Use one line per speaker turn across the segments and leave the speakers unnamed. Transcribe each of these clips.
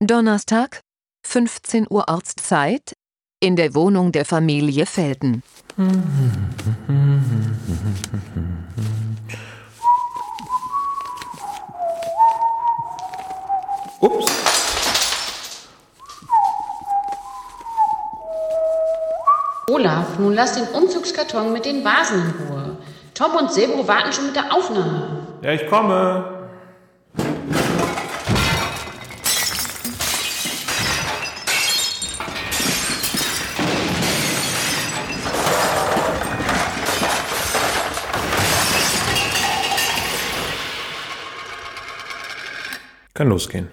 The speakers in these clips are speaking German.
Donnerstag, 15 Uhr Ortszeit, in der Wohnung der Familie Felden.
Ups.
Olaf, nun lass den Umzugskarton mit den Vasen in Ruhe. Tom und Sebo warten schon mit der Aufnahme.
Ja, ich komme. Kann losgehen.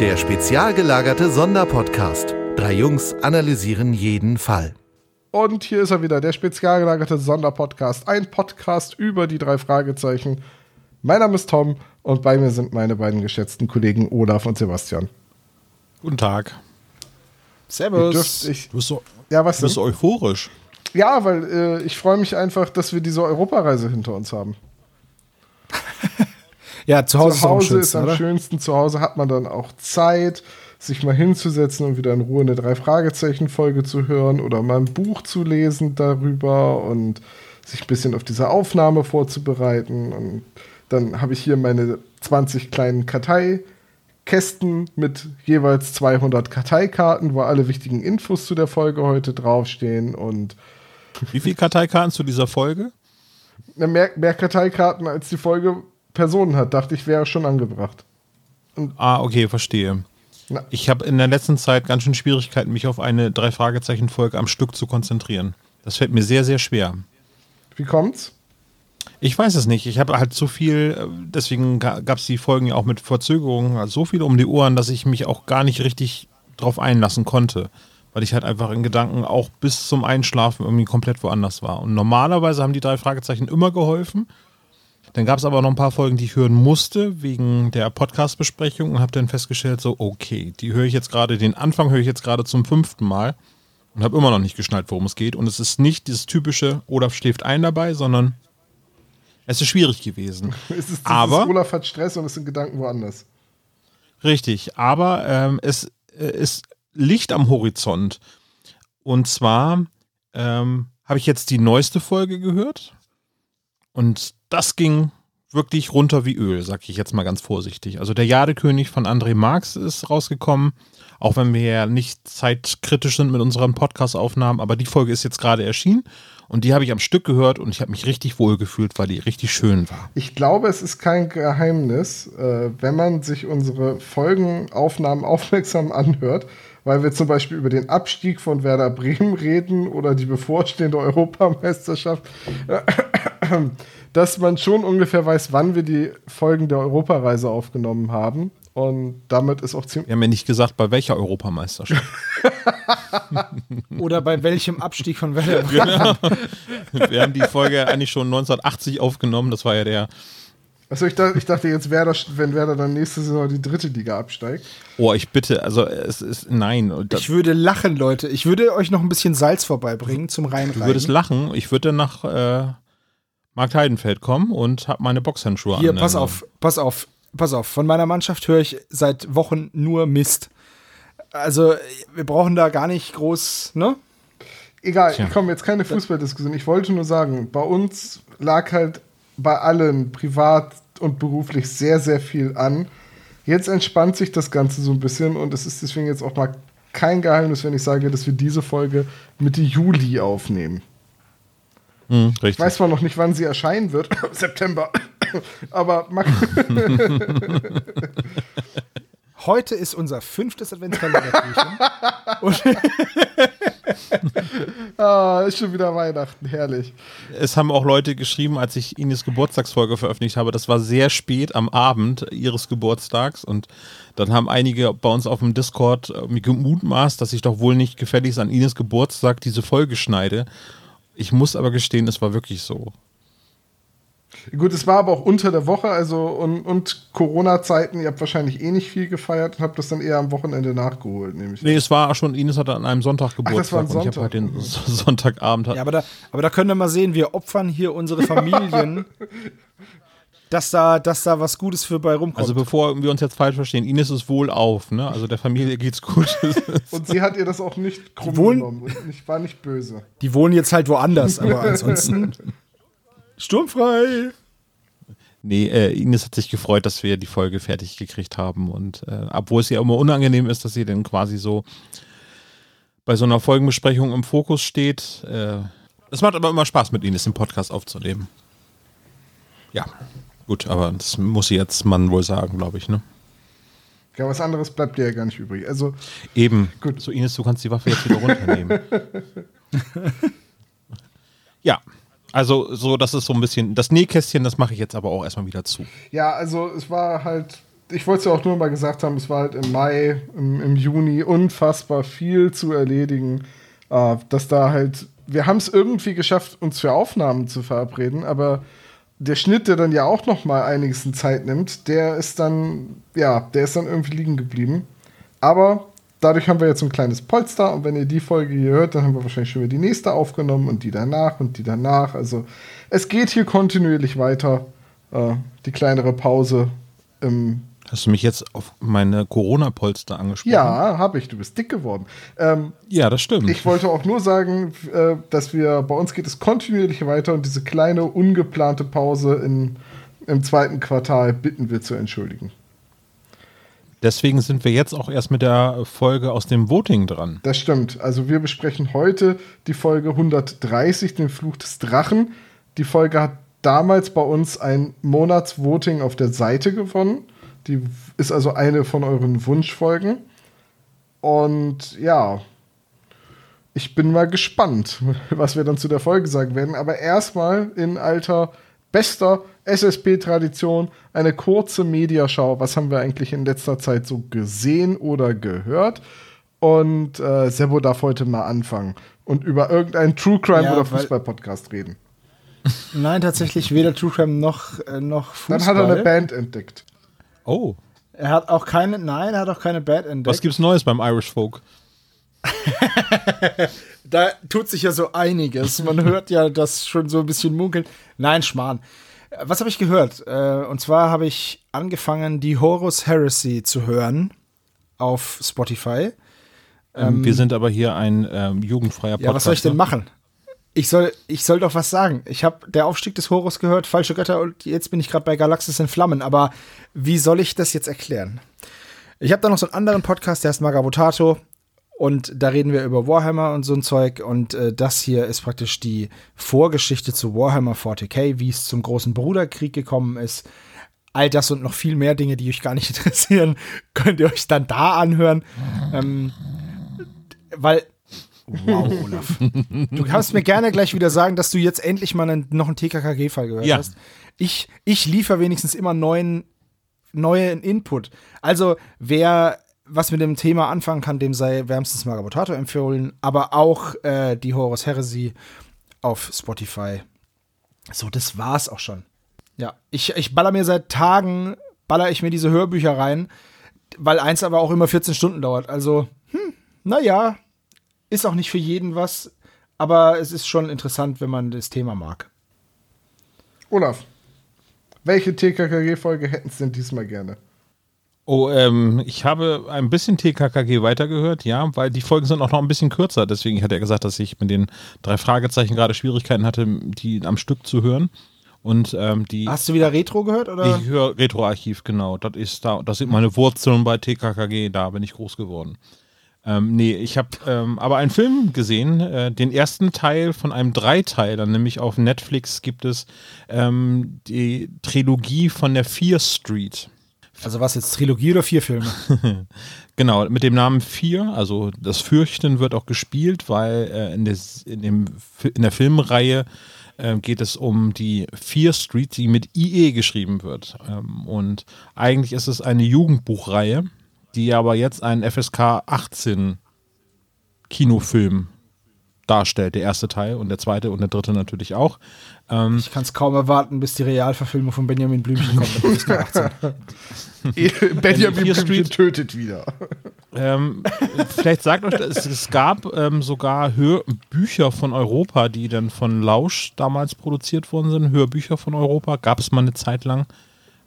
Der spezial gelagerte Sonderpodcast. Drei Jungs analysieren jeden Fall.
Und hier ist er wieder, der spezial gelagerte Sonderpodcast. Ein Podcast über die drei Fragezeichen. Mein Name ist Tom und bei mir sind meine beiden geschätzten Kollegen Olaf und Sebastian.
Guten Tag.
Ihr dürft, ich,
Du bist so,
ja, was
du bist
denn?
so euphorisch.
Ja, weil äh, ich freue mich einfach, dass wir diese Europareise hinter uns haben.
Ja, zu Hause,
zu Hause
ist am
ist
schönsten,
am
oder?
schönsten. Zu Hause hat man dann auch Zeit, sich mal hinzusetzen und wieder in Ruhe eine Drei-Fragezeichen-Folge zu hören oder mal ein Buch zu lesen darüber und sich ein bisschen auf diese Aufnahme vorzubereiten. Und dann habe ich hier meine 20 kleinen Karteikästen mit jeweils 200 Karteikarten, wo alle wichtigen Infos zu der Folge heute draufstehen und
Wie viele Karteikarten zu dieser Folge?
mehr, mehr Karteikarten als die Folge Personen hat, dachte ich, wäre schon angebracht.
Ah, okay, verstehe.
Na.
Ich habe in der letzten Zeit ganz schön Schwierigkeiten, mich auf eine Drei-Fragezeichen-Folge am Stück zu konzentrieren. Das fällt mir sehr, sehr schwer.
Wie kommt's?
Ich weiß es nicht. Ich habe halt so viel, äh, deswegen gab es die Folgen ja auch mit Verzögerungen, also so viel um die Ohren, dass ich mich auch gar nicht richtig drauf einlassen konnte. Weil ich halt einfach in Gedanken auch bis zum Einschlafen irgendwie komplett woanders war. Und normalerweise haben die drei Fragezeichen immer geholfen. Dann gab es aber noch ein paar Folgen, die ich hören musste, wegen der Podcast-Besprechung und habe dann festgestellt, so, okay, die höre ich jetzt gerade, den Anfang höre ich jetzt gerade zum fünften Mal und habe immer noch nicht geschnallt, worum es geht. Und es ist nicht dieses typische, Olaf schläft ein dabei, sondern es ist schwierig gewesen.
Es ist
Aber-
Olaf hat Stress und es sind Gedanken woanders.
Richtig, aber ähm, es äh, ist Licht am Horizont. Und zwar ähm, habe ich jetzt die neueste Folge gehört und das ging wirklich runter wie Öl, sag ich jetzt mal ganz vorsichtig. Also der Jadekönig von André Marx ist rausgekommen, auch wenn wir ja nicht zeitkritisch sind mit unseren Podcast-Aufnahmen, aber die Folge ist jetzt gerade erschienen und die habe ich am Stück gehört und ich habe mich richtig wohl gefühlt, weil die richtig schön war.
Ich glaube, es ist kein Geheimnis, äh, wenn man sich unsere Folgenaufnahmen aufmerksam anhört, weil wir zum Beispiel über den Abstieg von Werder Bremen reden oder die bevorstehende Europameisterschaft, dass man schon ungefähr weiß, wann wir die Folgen der Europareise aufgenommen haben. Und damit ist auch ziemlich.
Wir haben ja nicht gesagt, bei welcher Europameisterschaft.
Oder bei welchem Abstieg von Werder?
Genau. Wir haben die Folge eigentlich schon 1980 aufgenommen. Das war ja der.
Also ich dachte, ich dachte jetzt, Werder, wenn Werder dann nächste Saison die dritte Liga absteigt.
Oh, ich bitte, also es ist. Nein.
Ich würde lachen, Leute. Ich würde euch noch ein bisschen Salz vorbeibringen zum
du
Reinreiben.
würdest lachen. Ich würde nach äh, Markt Heidenfeld kommen und habe meine Boxhandschuhe
Hier,
an.
pass
Also,
auf, pass auf, pass auf. Von meiner Mannschaft höre ich seit Wochen nur Mist. Also, wir brauchen da gar nicht groß, ne?
Egal,
Tja.
komm, jetzt keine Fußballdiskussion. Ich wollte nur sagen, bei uns lag halt bei allen privat und beruflich sehr, sehr viel an. Jetzt entspannt sich das Ganze so ein bisschen und es ist deswegen jetzt auch mal kein Geheimnis, wenn ich sage, dass wir diese Folge Mitte Juli aufnehmen.
Hm,
Ich
richtig.
weiß zwar noch nicht, wann sie erscheinen wird, September, aber mag
Heute ist unser fünftes Adventskalender. Und
ah, ist schon wieder Weihnachten, herrlich.
Es haben auch Leute geschrieben, als ich Ines Geburtstagsfolge veröffentlicht habe, das war sehr spät am Abend ihres Geburtstags und dann haben einige bei uns auf dem Discord äh, mir gemutmaßt, dass ich doch wohl nicht gefälligst an Ines Geburtstag diese Folge schneide. Ich muss aber gestehen, es war wirklich so.
Gut, es war aber auch unter der Woche, also und, und Corona-Zeiten, ihr habt wahrscheinlich eh nicht viel gefeiert und habt das dann eher am Wochenende nachgeholt, nämlich.
Nee, es war schon, Ines hatte an einem Sonntag Geburtstag
das war ein
und ich habe
Sonntag.
halt den Sonntagabend.
Ja, aber da, aber da könnt ihr mal sehen, wir opfern hier unsere Familien, dass da, dass da was Gutes für bei rumkommt.
also bevor wir uns jetzt falsch verstehen, Ines ist wohl auf, ne? Also der Familie geht's gut.
Und sie hat ihr das auch nicht krumm
wohnen-
genommen und nicht, war nicht böse.
Die wohnen jetzt halt woanders, aber ansonsten sturmfrei.
Nee, äh, Ines hat sich gefreut, dass wir die Folge fertig gekriegt haben. Und äh, obwohl es ihr immer unangenehm ist, dass sie dann quasi so bei so einer Folgenbesprechung im Fokus steht. Äh, es macht aber immer Spaß, mit Ines den Podcast aufzunehmen. Ja, gut, aber das muss jetzt man wohl sagen, glaube ich, ne?
Ja, was anderes bleibt dir ja gar nicht übrig. Also,
Eben.
Gut.
So, Ines, du kannst die Waffe jetzt wieder runternehmen. ja. Also, so, das ist so ein bisschen. Das Nähkästchen, das mache ich jetzt aber auch erstmal wieder zu.
ja, also es war halt, ich wollte es ja auch nur mal gesagt haben, es war halt im Mai, im, im Juni unfassbar viel zu erledigen, äh, dass da halt, wir haben es irgendwie geschafft, uns für Aufnahmen zu verabreden, aber der Schnitt, der dann ja auch noch mal einiges an Zeit nimmt, der ist dann, ja, der ist dann irgendwie liegen geblieben. Aber dadurch haben wir jetzt so ein kleines Polster und wenn ihr die Folge hier hört, dann haben wir wahrscheinlich schon wieder die nächste aufgenommen und die danach und die danach. Also es geht hier kontinuierlich weiter. Äh, die kleinere Pause im
Hast du mich jetzt auf meine Corona-Polster angesprochen?
Ja, habe ich. Du bist dick geworden. Ähm,
Ja, das stimmt.
ich wollte auch nur sagen, äh, dass wir bei uns geht es kontinuierlich weiter und diese kleine ungeplante Pause in, im zweiten Quartal bitten wir zu entschuldigen.
Deswegen sind wir jetzt auch erst mit der Folge aus dem Voting dran.
Das stimmt. Also wir besprechen heute die Folge 130, den Fluch des Drachen. Die Folge hat damals bei uns ein Monatsvoting auf der Seite gewonnen. Die ist also eine von euren Wunschfolgen. Und ja, ich bin mal gespannt, was wir dann zu der Folge sagen werden. Aber erstmal in alter, bester SSP-Tradition eine kurze Mediaschau. Was haben wir eigentlich in letzter Zeit so gesehen oder gehört? Und äh, Sebo darf heute mal anfangen und über irgendeinen True Crime
Ja,
oder Fußball-Podcast reden.
Nein, tatsächlich weder True Crime noch, äh, noch Fußball.
Dann hat er eine Band entdeckt.
Oh,
Er hat auch keine, nein, er hat auch keine Band entdeckt.
was gibt's Neues beim Irish Folk?
Da tut sich ja so einiges. Man hört ja das schon so ein bisschen munkeln. Nein, Schmarrn. Was habe ich gehört? Äh, Und zwar habe ich angefangen, die Horus Heresy zu hören auf Spotify.
Ähm, wir sind aber hier ein ähm, jugendfreier Podcast.
Ja, was soll ich denn
ne?
machen? Ich soll, ich soll doch was sagen. Ich habe der Aufstieg des Horus gehört, falsche Götter und jetzt bin ich gerade bei Galaxis in Flammen. Aber wie soll ich das jetzt erklären? Ich habe da noch so einen anderen Podcast, der heißt Magavotato. Und da reden wir über Warhammer und so ein Zeug. Und äh, das hier ist praktisch die Vorgeschichte zu Warhammer 40k, wie es zum großen Bruderkrieg gekommen ist. All das und noch viel mehr Dinge, die euch gar nicht interessieren, könnt ihr euch dann da anhören. Ähm, weil Wow, Olaf. Du kannst mir gerne gleich wieder sagen, dass du jetzt endlich mal einen, noch einen TKKG-Fall gehört
Ja.
hast. Ich, ich liefere wenigstens immer neuen, neuen Input. Also, wer was mit dem Thema anfangen kann, dem sei wärmstens Magabotato empfohlen, aber auch äh, die Horus Heresy auf Spotify. So, das war's auch schon. Ja, ich, ich baller mir seit Tagen, baller ich mir diese Hörbücher rein, weil eins aber auch immer 14 Stunden dauert. Also, hm, naja, ist auch nicht für jeden was, aber es ist schon interessant, wenn man das Thema mag.
Olaf, welche TKKG-Folge hätten Sie denn diesmal gerne?
Oh, ähm, ich habe ein bisschen TKKG weitergehört, ja, weil die Folgen sind auch noch ein bisschen kürzer. Deswegen hat er gesagt, dass ich mit den drei Fragezeichen gerade Schwierigkeiten hatte, die am Stück zu hören. Und ähm, die
Hast du wieder Retro gehört oder?
ich höre Retroarchiv, genau. Das ist da, das sind meine Wurzeln bei TKKG, da bin ich groß geworden. Ähm, nee, ich habe ähm, aber einen Film gesehen, äh, den ersten Teil von einem Dreiteiler, nämlich auf Netflix gibt es ähm, die Trilogie von der Fear Street.
Also was jetzt Trilogie oder vier Filme?
Genau, mit dem Namen Fear, also das Fürchten wird auch gespielt, weil äh, in, des, in, dem, in der Filmreihe äh, geht es um die Fear Street, die mit IE geschrieben wird. Ähm, und eigentlich ist es eine Jugendbuchreihe, die aber jetzt einen FSK 18 Kinofilm darstellt, der erste Teil und der zweite und der dritte natürlich auch. Ähm,
Ich kann es kaum erwarten, bis die Realverfilmung von Benjamin Blümchen kommt. mit FSK 18.
Benjamin Blümchen
Street-
tötet wieder.
ähm, vielleicht sagt euch, das, es, es gab ähm, sogar Hörbücher von Europa, die dann von Lausch damals produziert worden sind. Hörbücher von Europa gab es mal eine Zeit lang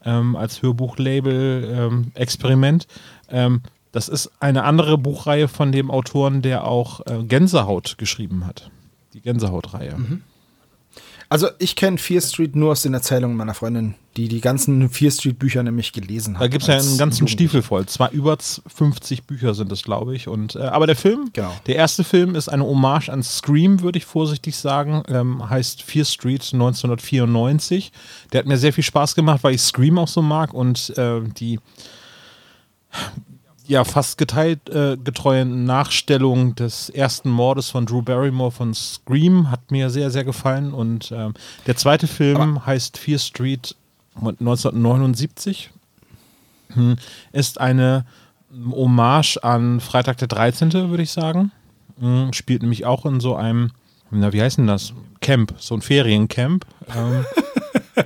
ähm, als Hörbuchlabel-Experiment. Ähm, das ist eine andere Buchreihe von dem Autoren, der auch äh, Gänsehaut geschrieben hat. Die Gänsehaut-Reihe.
Also ich kenne Fear Street nur aus den Erzählungen meiner Freundin, die die ganzen Fear Street Bücher nämlich gelesen hat.
Da gibt es ja einen ganzen
Jugendliche.
Stiefel voll. Zwar über z- 50 Bücher sind es, glaube ich. Und, äh, aber der Film,
Genau.
der erste Film ist eine Hommage an Scream, würde ich vorsichtig sagen. Ähm, heißt Fear Street 1994. Der hat mir sehr viel Spaß gemacht, weil ich Scream auch so mag und äh, die ja fast geteilt äh, getreuen Nachstellung des ersten Mordes von Drew Barrymore von Scream hat mir sehr, sehr gefallen. Und ähm, der zweite Film heißt Fear Street 1979 hm, ist eine Hommage an Freitag der 13., würde ich sagen. Hm, Spielt nämlich auch in so einem, na, wie heißt denn das? Camp, so ein Feriencamp. Ähm,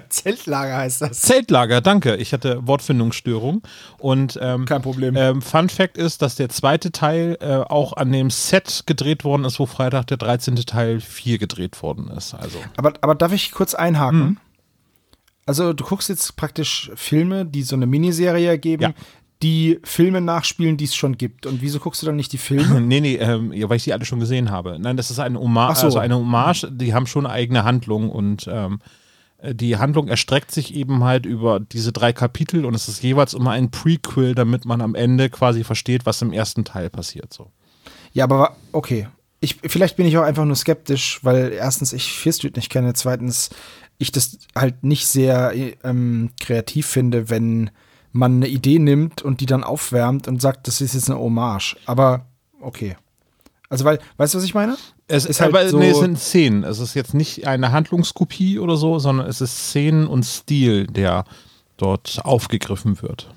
Zeltlager heißt das.
Zeltlager, danke. Ich hatte Wortfindungsstörung. Und ähm,
Kein Problem.
Ähm, Fun Fact ist, dass der zweite Teil äh, auch an dem Set gedreht worden ist, wo Freitag der 13. Teil 4 gedreht worden ist. Also.
Aber, aber darf ich kurz einhaken?
Hm.
Also du guckst jetzt praktisch Filme, die so eine Miniserie ergeben,
Ja.
die Filme nachspielen, die es schon gibt. Und wieso guckst du dann nicht die Filme?
Nee, nee, ähm, ja, weil ich die alle schon gesehen habe. Nein, das ist eine Hommage,
so.
also eine Hommage, die haben schon eigene Handlung und ähm, die Handlung erstreckt sich eben halt über diese drei Kapitel und es ist jeweils immer ein Prequel, damit man am Ende quasi versteht, was im ersten Teil passiert. So.
Ja, aber okay. Ich, vielleicht bin ich auch einfach nur skeptisch, weil erstens ich Fear Street nicht kenne, zweitens ich das halt nicht sehr ähm, kreativ finde, wenn man eine Idee nimmt und die dann aufwärmt und sagt, das ist jetzt eine Hommage. Aber okay. Also, weil, weißt du, was ich meine?
Es
Ist halt
aber
so-
nee, es sind Szenen. Es ist jetzt nicht eine Handlungskopie oder so, sondern es ist Szenen und Stil, der dort aufgegriffen wird.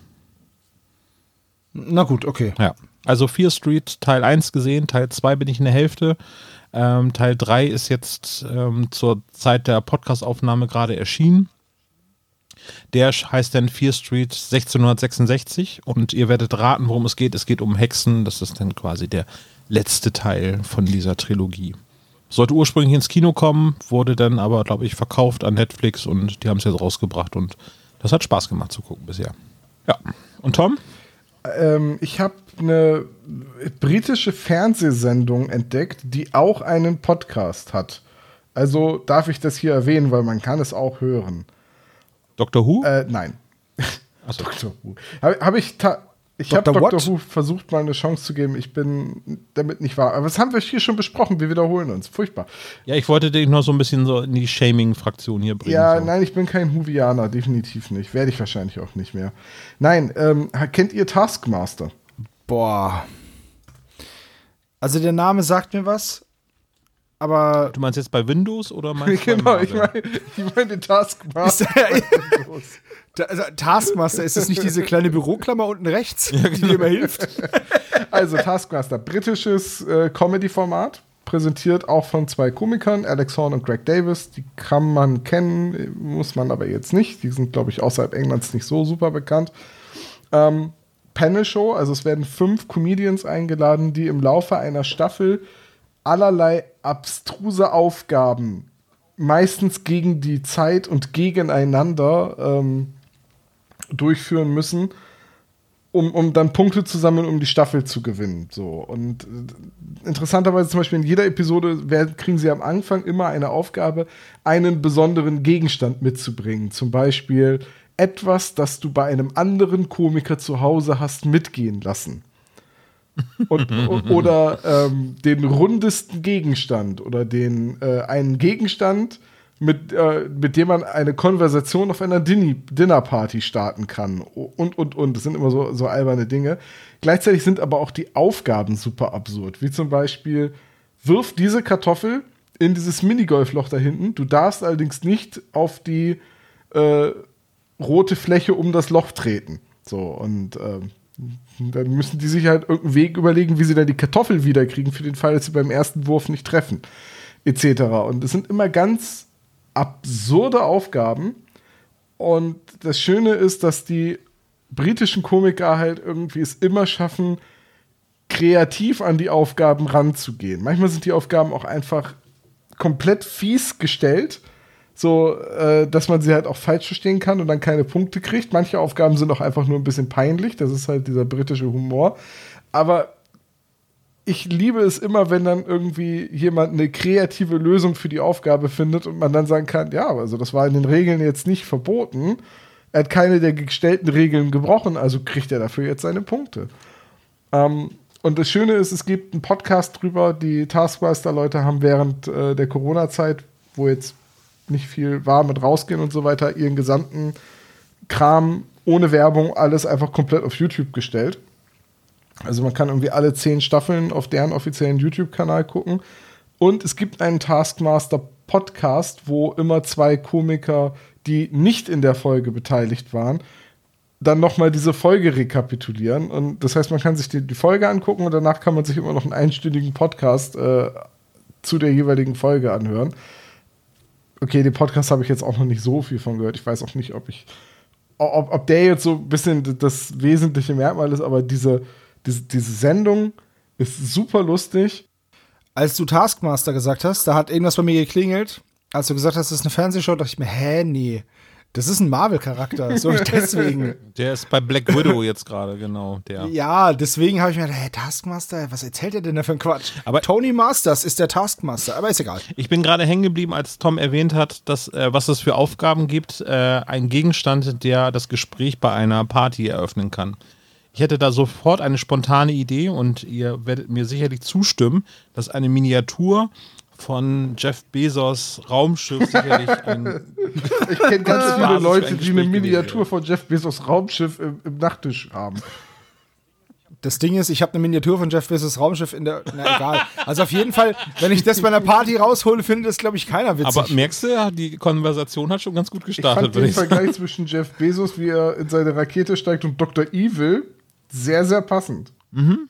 Na gut, okay.
Ja. Also Fear Street Teil 1 gesehen, Teil 2 bin ich in der Hälfte. Ähm, Teil 3 ist jetzt ähm, zur Zeit der Podcastaufnahme gerade erschienen. Der heißt dann Fear Street 1666 und ihr werdet raten, worum es geht. Es geht um Hexen. Das ist dann quasi der letzte Teil von dieser Trilogie. Sollte ursprünglich ins Kino kommen, wurde dann aber, glaube ich, verkauft an Netflix und die haben es jetzt rausgebracht und das hat Spaß gemacht zu gucken bisher. Ja. Und Tom?
Ähm, ich habe eine britische Fernsehsendung entdeckt, die auch einen Podcast hat. Also darf ich das hier erwähnen, weil man kann es auch hören.
Dr. Who?
Äh, nein.
Achso.
Doctor Who. Habe hab ich ich habe
Dr. What?
Who versucht, mal eine Chance zu geben. Ich bin damit nicht wahr. Aber das haben wir hier schon besprochen. Wir wiederholen uns. Furchtbar.
Ja, ich wollte dich noch so ein bisschen so in die Shaming-Fraktion hier bringen.
Ja,
so.
nein, ich bin kein Whovianer. Definitiv nicht. Werde ich wahrscheinlich auch nicht mehr. Nein, ähm, kennt ihr Taskmaster?
Boah. Also der Name sagt mir was, aber
Du meinst jetzt bei Windows oder meinst du
genau, ich meine ich mein den Taskmaster.
Ta- also Taskmaster, ist das nicht diese kleine Büroklammer unten rechts, die dir immer hilft?
Also Taskmaster, britisches äh, Comedy-Format, präsentiert auch von zwei Komikern, Alex Horn und Greg Davis. Die kann man kennen, muss man aber jetzt nicht. Die sind, glaube ich, außerhalb Englands nicht so super bekannt. Ähm, Panel-Show, also es werden fünf Comedians eingeladen, die im Laufe einer Staffel allerlei abstruse Aufgaben, meistens gegen die Zeit und gegeneinander, ähm, durchführen müssen, um, um dann Punkte zu sammeln, um die Staffel zu gewinnen. So. Und äh, interessanterweise zum Beispiel in jeder Episode werden, kriegen sie am Anfang immer eine Aufgabe, einen besonderen Gegenstand mitzubringen. Zum Beispiel etwas, das du bei einem anderen Komiker zu Hause hast mitgehen lassen. Und, oder ähm, den rundesten Gegenstand oder den äh, einen Gegenstand, mit, äh, mit dem man eine Konversation auf einer Dinni- Dinnerparty starten kann. Und, und, und. Das sind immer so, so alberne Dinge. Gleichzeitig sind aber auch die Aufgaben super absurd. Wie zum Beispiel, wirf diese Kartoffel in dieses Minigolfloch da hinten. Du darfst allerdings nicht auf die äh, rote Fläche um das Loch treten. So, und ähm, Dann müssen die sich halt irgendeinen Weg überlegen, wie sie dann die Kartoffel wiederkriegen, für den Fall, dass sie beim ersten Wurf nicht treffen, etc. Und es sind immer ganz absurde Aufgaben. Und das Schöne ist, dass die britischen Komiker halt irgendwie es immer schaffen, kreativ an die Aufgaben ranzugehen. Manchmal sind die Aufgaben auch einfach komplett fies gestellt, so äh, dass man sie halt auch falsch verstehen kann und dann keine Punkte kriegt. Manche Aufgaben sind auch einfach nur ein bisschen peinlich, das ist halt dieser britische Humor. Aber ich liebe es immer, wenn dann irgendwie jemand eine kreative Lösung für die Aufgabe findet und man dann sagen kann, ja, also das war in den Regeln jetzt nicht verboten. Er hat keine der gestellten Regeln gebrochen, also kriegt er dafür jetzt seine Punkte. Ähm, und das Schöne ist, es gibt einen Podcast drüber, die Taskmaster-Leute haben während äh, der Corona-Zeit, wo jetzt nicht viel war mit rausgehen und so weiter, ihren gesamten Kram ohne Werbung alles einfach komplett auf YouTube gestellt. Also man kann irgendwie alle zehn Staffeln auf deren offiziellen YouTube-Kanal gucken. Und es gibt einen Taskmaster-Podcast, wo immer zwei Komiker, die nicht in der Folge beteiligt waren, dann nochmal diese Folge rekapitulieren. Und das heißt, man kann sich die, die, Folge angucken und danach kann man sich immer noch einen einstündigen Podcast äh, zu der jeweiligen Folge anhören. Okay, den Podcast habe ich jetzt auch noch nicht so viel von gehört. Ich weiß auch nicht, ob ich, ob, ob der jetzt so ein bisschen das wesentliche Merkmal ist, aber diese, diese, diese Sendung ist super lustig.
Als du Taskmaster gesagt hast, da hat irgendwas bei mir geklingelt. Als du gesagt hast, das ist eine Fernsehshow, dachte ich mir, hä, nee. Das ist ein Marvel-Charakter, so deswegen.
Der ist bei Black Widow jetzt gerade, genau. Der.
Ja, deswegen habe ich mir gedacht, hey, Taskmaster, was erzählt er denn da für ein Quatsch? Aber Tony Masters ist der Taskmaster, aber ist egal.
Ich bin gerade hängen geblieben, als Tom erwähnt hat, dass, äh, was es für Aufgaben gibt. Äh, ein Gegenstand, der das Gespräch bei einer Party eröffnen kann. Ich hätte da sofort eine spontane Idee und ihr werdet mir sicherlich zustimmen, dass eine Miniatur von Jeff Bezos Raumschiff sicherlich ein.
ich kenne ganz viele Leute, die eine Miniatur von Jeff Bezos Raumschiff im, im Nachttisch haben.
Das Ding ist, ich habe eine Miniatur von Jeff Bezos Raumschiff in der. Na egal. Also auf jeden Fall, wenn ich das bei einer Party raushole, findet das, glaube ich, keiner witzig.
Aber merkst du, die Konversation hat schon ganz gut gestartet.
Ich fand den Vergleich zwischen Jeff Bezos, wie er in seine Rakete steigt, und Dr. Evil sehr, sehr passend.
Mhm.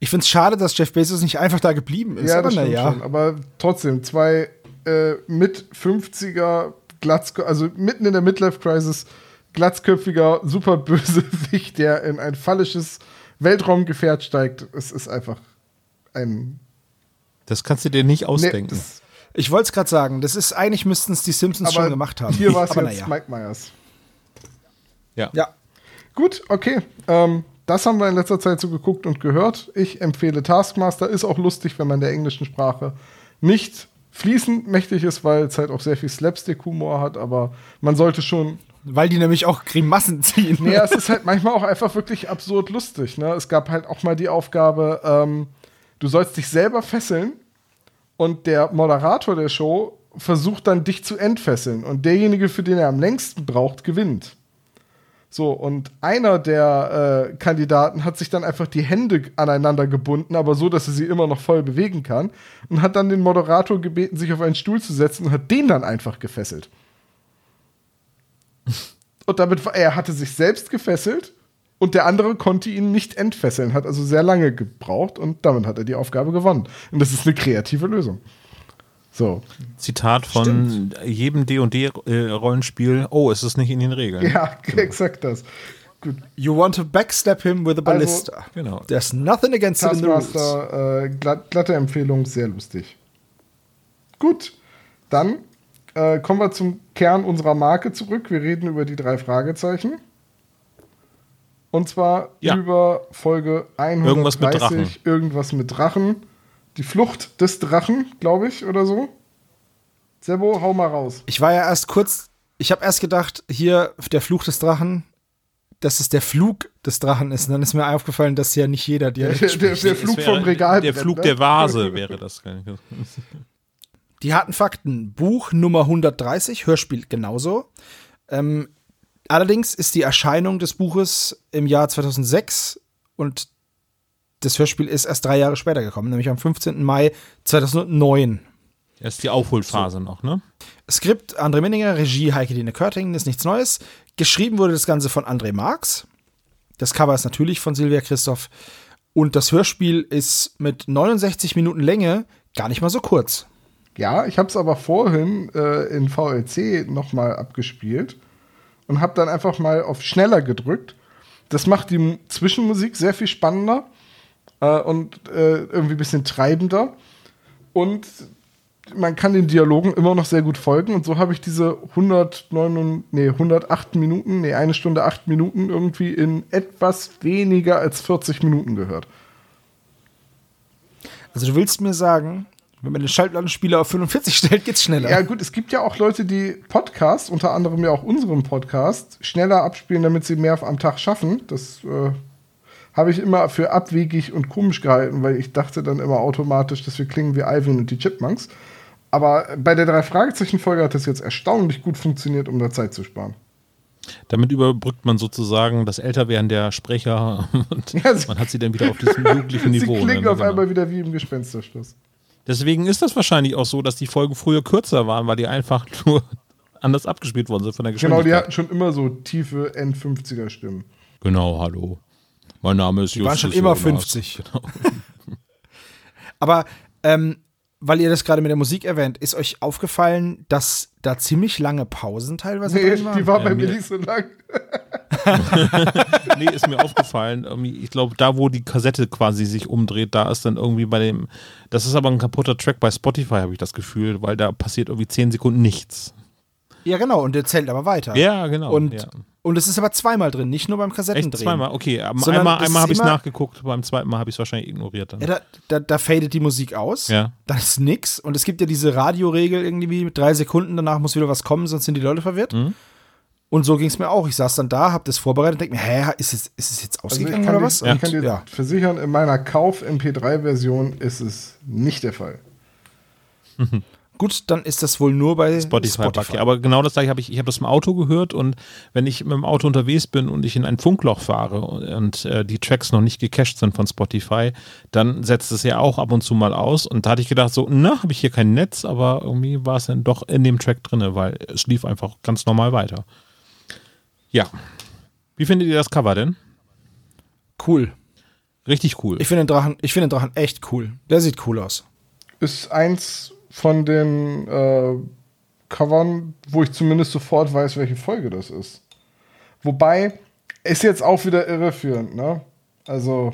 Ich finde es schade, dass Jeff Bezos nicht einfach da geblieben ist.
Ja, das stimmt ja. schon. Aber trotzdem, zwei äh, mit 50er Glatzkö also mitten in der Midlife-Crisis glatzköpfiger Superbösewicht, der in ein fallisches Weltraumgefährt steigt. Es ist einfach ein.
Das kannst du dir nicht ausdenken. Nee,
ich wollte es gerade sagen, das ist eigentlich müssten es die Simpsons schon gemacht haben.
Hier war es jetzt ja. Mike Myers.
Ja. Ja.
Gut, okay. Ähm, das haben wir in letzter Zeit so geguckt und gehört. Ich empfehle Taskmaster. Ist auch lustig, wenn man der englischen Sprache nicht fließend mächtig ist, weil es halt auch sehr viel Slapstick-Humor hat, aber man sollte schon.
Weil die nämlich auch Grimassen ziehen.
Nee, es ist halt manchmal auch einfach wirklich absurd lustig. Ne? Es gab halt auch mal die Aufgabe, ähm, du sollst dich selber fesseln und der Moderator der Show versucht dann dich zu entfesseln und derjenige, für den er am längsten braucht, gewinnt. So, und einer der äh, Kandidaten hat sich dann einfach die Hände aneinander gebunden, aber so, dass er sie immer noch voll bewegen kann. Und hat dann den Moderator gebeten, sich auf einen Stuhl zu setzen und hat den dann einfach gefesselt. und damit, er hatte sich selbst gefesselt und der andere konnte ihn nicht entfesseln, hat also sehr lange gebraucht und damit hat er die Aufgabe gewonnen. Und das ist eine kreative Lösung. So.
Zitat von Stimmt. jedem D&D-Rollenspiel, oh, es ist nicht in den Regeln.
Ja, genau. exakt das.
Gut. You want to backstab him with a ballista. Also,
genau.
There's nothing against it in the rules.
Äh, glatt, glatte Empfehlung, sehr lustig. Gut, dann äh, kommen wir zum Kern unserer Marke zurück. Wir reden über die drei Fragezeichen. Und zwar ja. über Folge 130, irgendwas mit Drachen. Irgendwas mit Drachen. Die Flucht des Drachen, glaube ich, oder so. Sebo, hau mal raus.
Ich war ja erst kurz, ich habe erst gedacht, hier der Fluch des Drachen, dass es der Flug des Drachen ist. Und dann ist mir aufgefallen, dass ja nicht jeder
direkt der, der, der Flug vom Regal.
Der Flug ne? der Vase wäre das.
Die harten Fakten. Buch Nummer 130, Hörspiel genauso. Ähm, allerdings ist die Erscheinung des Buches im Jahr 2006 und das Hörspiel ist erst drei Jahre später gekommen, nämlich am 15. Mai 2009.
Erst die Aufholphase so. noch, ne?
Skript André Minninger, Regie Heike Dine Körting, ist nichts Neues. Geschrieben wurde das Ganze von André Marx. Das Cover ist natürlich von Silvia Christoph. Und das Hörspiel ist mit 69 Minuten Länge gar nicht mal so kurz.
Ja, ich habe es aber vorhin äh, in VLC nochmal abgespielt und habe dann einfach mal auf schneller gedrückt. Das macht die Zwischenmusik sehr viel spannender äh, und äh, irgendwie ein bisschen treibender. Und man kann den Dialogen immer noch sehr gut folgen. Und so habe ich diese 109, nee, 108 Minuten, nee, eine Stunde, acht Minuten irgendwie in etwas weniger als 40 Minuten gehört.
Also du willst mir sagen, wenn man den Schallplattenspieler auf 45 stellt, geht's schneller.
Ja, gut, es gibt ja auch Leute, die Podcasts, unter anderem ja auch unseren Podcast, schneller abspielen, damit sie mehr am Tag schaffen. Das äh, habe ich immer für abwegig und komisch gehalten, weil ich dachte dann immer automatisch, dass wir klingen wie Alvin und die Chipmunks. Aber bei der Drei-Fragezeichen-Folge hat das jetzt erstaunlich gut funktioniert, um da Zeit zu sparen.
Damit überbrückt man sozusagen das Älterwerden der Sprecher und
Ja, sie-
man hat sie dann wieder auf diesem jugendlichen
Sie
Niveau.
klingen
ne?
auf
Genau.
einmal wieder wie im Gespensterschluss.
Deswegen ist das wahrscheinlich auch so, dass die Folgen früher kürzer waren, weil die einfach nur anders abgespielt worden sind von der
Genau, die hatten schon immer so tiefe End-50er-Stimmen.
Genau, hallo. Mein Name ist
Die waren
Justus
schon immer
Jonas.
50.
Genau.
Aber ähm, weil ihr das gerade mit der Musik erwähnt, ist euch aufgefallen, dass da ziemlich lange Pausen teilweise
Nee,
drin waren?
die war bei
Ja,
mir
mir-
nicht so lang.
nee, ist mir aufgefallen. Ich glaube, da, wo die Kassette quasi sich umdreht, da ist dann irgendwie bei dem. Das ist aber ein kaputter Track bei Spotify, habe ich das Gefühl, weil da passiert irgendwie 10 Sekunden nichts.
Ja, genau, und der zählt aber weiter.
Ja, genau.
Und,
ja.
und es ist aber zweimal drin, nicht nur beim Kassettendrehen.
Echt zweimal? Okay, aber
Sondern
einmal, einmal habe ich es nachgeguckt, beim zweiten Mal habe ich es wahrscheinlich ignoriert. Dann.
Ja, da, da, da fadet die Musik aus.
Ja.
Dann ist nix. Und es gibt ja diese Radioregel irgendwie mit drei Sekunden, danach muss wieder was kommen, sonst sind die Leute verwirrt.
Mhm.
Und so ging es mir auch. Ich saß dann da, hab das vorbereitet und denk mir, hä, ist es, ist es jetzt
Also ich
ausgegangen
kann,
oder
dir,
was?
ich kann dir
ja.
versichern, in meiner Kauf-MP3-Version ist es nicht der Fall.
Gut, dann ist das wohl nur bei
Spotify,
Spotify.
Aber genau das gleiche habe ich, ich habe das im Auto gehört und wenn ich mit dem Auto unterwegs bin und ich in ein Funkloch fahre und, und äh, die Tracks noch nicht gecached sind von Spotify, dann setzt es ja auch ab und zu mal aus und da hatte ich gedacht so, na, habe ich hier kein Netz, aber irgendwie war es dann doch in dem Track drinne, weil es lief einfach ganz normal weiter. Ja. Wie findet ihr das Cover denn?
Cool.
Richtig cool.
Ich finde den Drachen, ich finde den Drachen echt cool. Der sieht cool aus.
Ist eins von den äh, Covern, wo ich zumindest sofort weiß, welche Folge das ist. Wobei, ist jetzt auch wieder irreführend, ne? Also,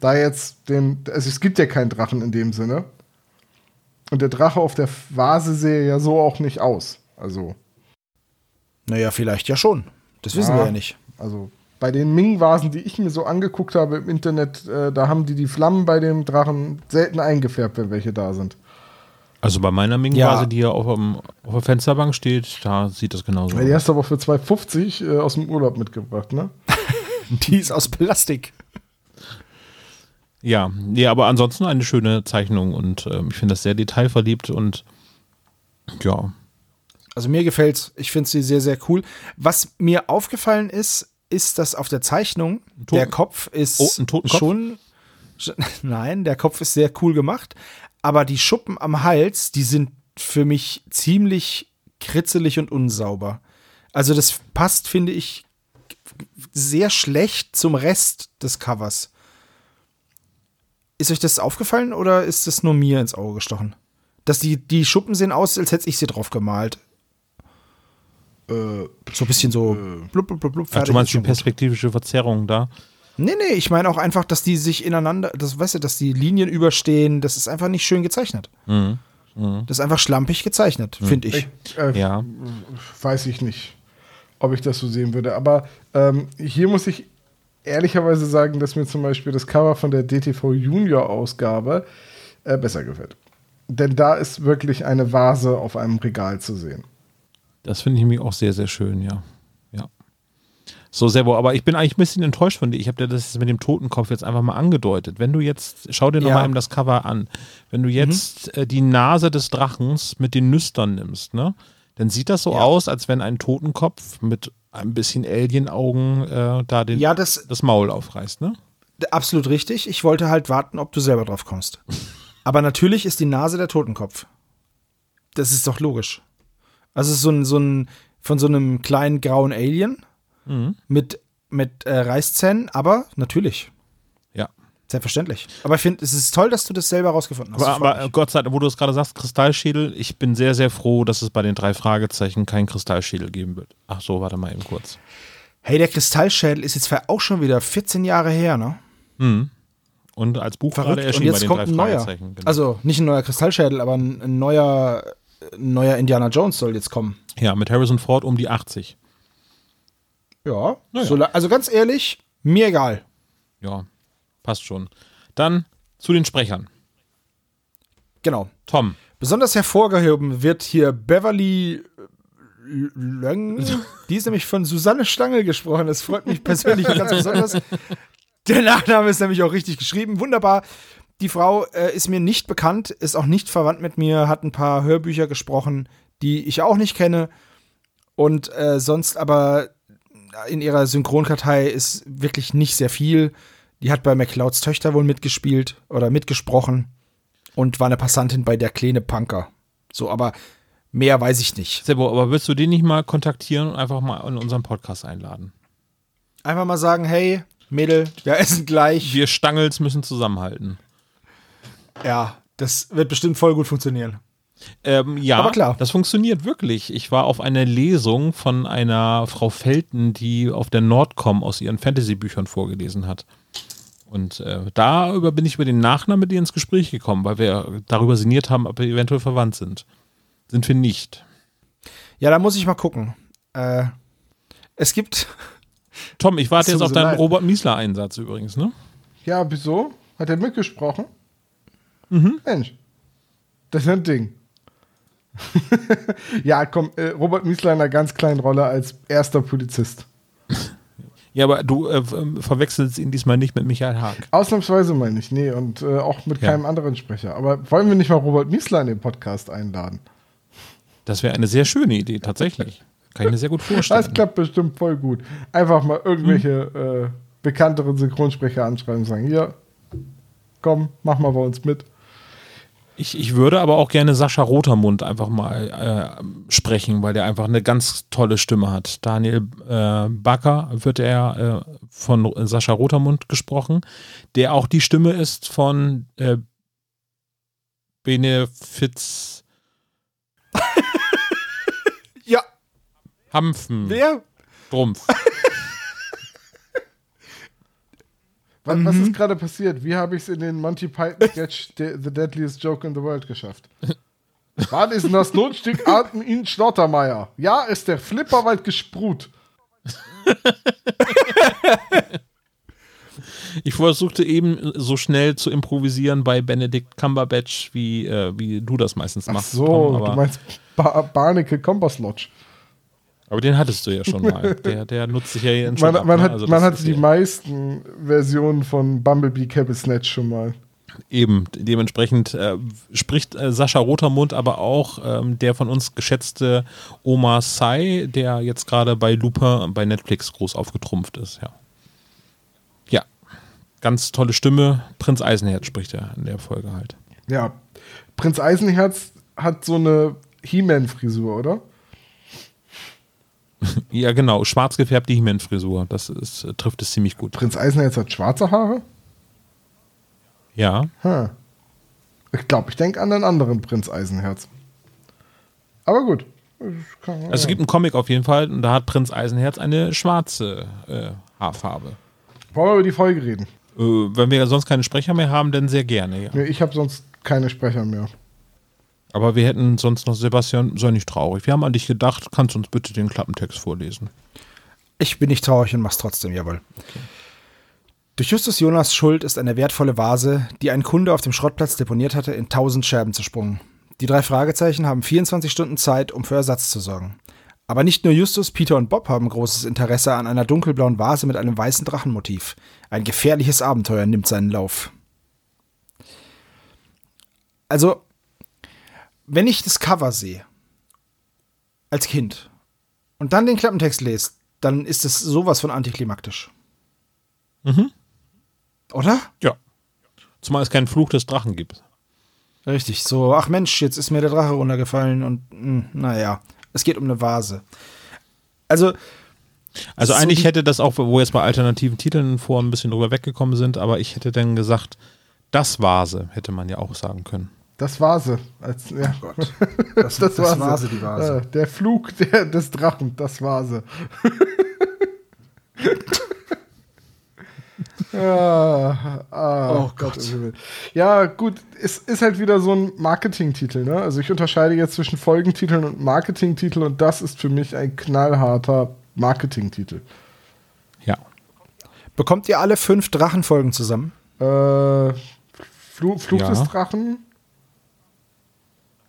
da jetzt den, also es gibt ja keinen Drachen in dem Sinne. Und der Drache auf der Vase sehe ja so auch nicht aus. Also,
Naja, vielleicht ja schon. Das wissen
Ja.
wir ja nicht.
Also bei den Ming-Vasen, die ich mir so angeguckt habe im Internet, äh, da haben die die Flammen bei dem Drachen selten eingefärbt, wenn welche da sind.
Also bei meiner Ming-Vase,
Ja.
die hier auf, dem, auf der Fensterbank steht, da sieht das genauso
Weil die
aus.
hast du aber für 2,50 äh, aus dem Urlaub mitgebracht, ne?
Die ist aus Plastik.
Ja, nee, aber ansonsten eine schöne Zeichnung und ähm, ich finde das sehr detailverliebt und ja,
Also mir gefällt's. Ich finde sie sehr, sehr cool. Was mir aufgefallen ist, ist, dass auf der Zeichnung
Toten-
der Kopf ist
Oh, ein Totenkopf?
schon. schon- Nein, der Kopf ist sehr cool gemacht. Aber die Schuppen am Hals, die sind für mich ziemlich kritzelig und unsauber. Also das passt, finde ich, sehr schlecht zum Rest des Covers. Ist euch das aufgefallen oder ist das nur mir ins Auge gestochen? Dass die, die Schuppen sehen aus, als hätte ich sie drauf gemalt.
Äh,
So ein bisschen so blub, blub, blub, blub,
Ach,
fertig.
du meinst die perspektivische Verzerrung da?
Nee, nee, ich meine auch einfach, dass die sich ineinander, das weißt du, dass die Linien überstehen, das ist einfach nicht schön gezeichnet.
Mhm.
Das ist einfach schlampig gezeichnet, finde ich.
ich, äh,
Ja.
Weiß ich nicht, ob ich das so sehen würde. Aber ähm, hier muss ich ehrlicherweise sagen, dass mir zum Beispiel das Cover von der DTV Junior Ausgabe äh, besser gefällt. Denn da ist wirklich eine Vase auf einem Regal zu sehen.
Das finde ich nämlich auch sehr, sehr schön. Ja. So, Servo, aber ich bin eigentlich ein bisschen enttäuscht von dir. Ich habe dir das mit dem Totenkopf jetzt einfach mal angedeutet. Wenn du jetzt, schau dir
Ja.
nochmal eben das Cover an. Wenn du jetzt äh, die Nase des Drachens mit den Nüstern nimmst, ne? Dann sieht das so
Ja.
aus, als wenn ein Totenkopf mit ein bisschen Alien-Augen äh, da den,
Ja, das
das Maul aufreißt, ne?
absolut richtig. Ich wollte halt warten, ob du selber drauf kommst. Aber natürlich ist die Nase der Totenkopf. Das ist doch logisch. Also so ein, so ein von so einem kleinen grauen Alien
Mhm.
mit mit äh, Reißzähnen, aber natürlich.
Ja.
Selbstverständlich. Aber ich finde, es ist toll, dass du das selber rausgefunden hast.
Aber, aber. Gott sei Dank, wo du es gerade sagst, Kristallschädel, ich bin sehr, sehr froh, dass es bei den drei Fragezeichen keinen Kristallschädel geben wird. Ach so, warte mal eben kurz.
hey, der Kristallschädel ist jetzt auch schon wieder 14 Jahre her, ne?
Und als Buch gerade
Verrückt. Und
erschienen bei
jetzt
den
kommt
drei
ein neuer.
Fragezeichen. Genau.
Also nicht ein neuer Kristallschädel, aber ein, ein neuer, ein neuer Indiana Jones soll jetzt kommen.
ja, mit Harrison Ford um die 80.
Ja.
Naja.
So, also ganz ehrlich, mir egal.
Ja, passt schon. Dann zu den Sprechern.
Genau.
Tom.
Besonders hervorgehoben wird hier Beverly Löng. Die ist nämlich von Susanne Stangl gesprochen. Das freut mich persönlich ganz besonders. Der Nachname ist nämlich auch richtig geschrieben. Wunderbar. Die Frau äh, ist mir nicht bekannt, ist auch nicht verwandt mit mir, hat ein paar Hörbücher gesprochen, die ich auch nicht kenne. Und äh, sonst aber in ihrer Synchronkartei ist wirklich nicht sehr viel. Die hat bei McClouds Töchter wohl mitgespielt oder mitgesprochen und war eine Passantin bei der Kleine Punker. So, aber mehr weiß ich nicht.
Sebo, aber willst du den nicht mal kontaktieren und einfach mal in unseren Podcast einladen?
Einfach mal sagen, hey, Mädel, wir essen gleich.
Wir Stangels müssen zusammenhalten.
Ja, das wird bestimmt voll gut funktionieren.
Ähm, ja,
Aber klar.
das funktioniert wirklich. Ich war auf einer Lesung von einer Frau Felten, die auf der Nordcom aus ihren Fantasy-Büchern vorgelesen hat. Und äh, darüber bin ich über den Nachnamen mit ihr ins Gespräch gekommen, weil wir darüber sinniert haben, ob wir eventuell verwandt sind. Sind wir nicht.
Ja, da muss ich mal gucken. Äh, es gibt.
Tom, ich warte jetzt auf deinen
leid.
Robert Miesler-Einsatz übrigens, ne?
Ja, wieso? Hat er mitgesprochen? Mhm. Mensch, das ist ein Ding. ja, komm, äh, Robert Miesler in einer ganz kleinen Rolle als erster Polizist.
Ja, aber du äh, ähm, verwechselst ihn diesmal nicht mit Michael Haag.
Ausnahmsweise meine ich, nee, und äh, auch mit
Ja.
keinem anderen Sprecher. Aber wollen wir nicht mal Robert Miesler in den Podcast einladen?
Das wäre eine sehr schöne Idee, tatsächlich. Kann ich mir sehr gut vorstellen.
Das klappt bestimmt voll gut. Einfach mal irgendwelche äh, bekannteren Synchronsprecher anschreiben und sagen, hier, komm, mach mal bei uns mit.
Ich, ich würde aber auch gerne Sascha Rotermund einfach mal äh, sprechen, weil der einfach eine ganz tolle Stimme hat. Daniel äh, Backer wird er äh, von Sascha Rotermund gesprochen, der auch die Stimme ist von äh, Benefiz
Ja,
Hampfen
wer?
Drumpf.
Was, was ist gerade passiert? Wie habe ich es in den Monty Python Sketch The Deadliest Joke in the World geschafft? Was ist denn das Notstück Arten in Schlottermeier? Ja, ist der Flipperwald gesprut.
Ich versuchte eben so schnell zu improvisieren bei Benedict Cumberbatch, wie, äh, wie du das meistens
Ach
machst.
so,
Tom,
du meinst ba Barnacle Compass Lodge.
Aber den hattest du ja schon mal. Der, der nutzt sich ja in schon
Man,
ab,
man
ne?
hat,
Also
man hat die meisten Versionen von Bumblebee Cable Snatch schon mal.
Eben, dementsprechend äh, spricht äh, Sascha Rotermund, aber auch ähm, der von uns geschätzte Omar Sy, der jetzt gerade bei Lupin bei Netflix groß aufgetrumpft ist, ja. Ja, ganz tolle Stimme. Prinz Eisenherz spricht er in der Folge halt.
Ja. Prinz Eisenherz hat so eine He-Man-Frisur, oder?
Ja, genau, schwarz gefärbte He-Man-Frisur, das ist, äh, trifft es ziemlich gut.
Prinz Eisenherz hat schwarze Haare?
Ja,
Hm. Ich glaube, ich denke an einen anderen Prinz Eisenherz. Aber gut.
Also es gibt einen Comic auf jeden Fall und da hat Prinz Eisenherz eine schwarze äh, Haarfarbe.
Wollen wir über die Folge reden?
Äh, wenn wir sonst keine Sprecher mehr haben, dann sehr gerne, ja.
Nee, ich habe sonst keine Sprecher mehr.
Aber wir hätten sonst noch Sebastian, sei nicht traurig. Wir haben an dich gedacht, kannst du uns bitte den Klappentext vorlesen.
Ich bin nicht traurig und mach's trotzdem, jawohl. Durch Justus Jonas Schuld ist eine wertvolle Vase, die ein Kunde auf dem Schrottplatz deponiert hatte, in tausend Scherben zersprungen. Die drei Fragezeichen haben 24 Stunden Zeit, um für Ersatz zu sorgen. Aber nicht nur Justus, Peter und Bob haben großes Interesse an einer dunkelblauen Vase mit einem weißen Drachenmotiv. Ein gefährliches Abenteuer nimmt seinen Lauf. Also, wenn ich das Cover sehe, als Kind, und dann den Klappentext lese, dann ist es sowas von antiklimaktisch.
Mhm.
Oder?
Ja. Zumal es keinen Fluch des Drachen gibt.
Richtig, so, ach Mensch, jetzt ist mir der Drache runtergefallen und mh, naja, es geht um eine Vase. Also,
Also
So
eigentlich hätte das auch, wo jetzt bei alternativen Titeln vor ein bisschen drüber weggekommen sind, aber ich hätte dann gesagt, das Vase, hätte man ja auch sagen können.
Das war sie. Als, ja.
Das,
Das, war,
war
sie.
sie, die Vase.
Äh, der Flug der, des Drachen, das war sie. ah, ah,
Oh Gott.
Ja, gut, es ist halt wieder so ein Marketingtitel. Ne? Also ich unterscheide jetzt zwischen Folgentiteln und Marketingtitel und das ist für mich ein knallharter Marketingtitel.
Ja.
Bekommt ihr alle fünf Drachenfolgen zusammen?
Äh, Flu Flug
Ja.
des Drachen.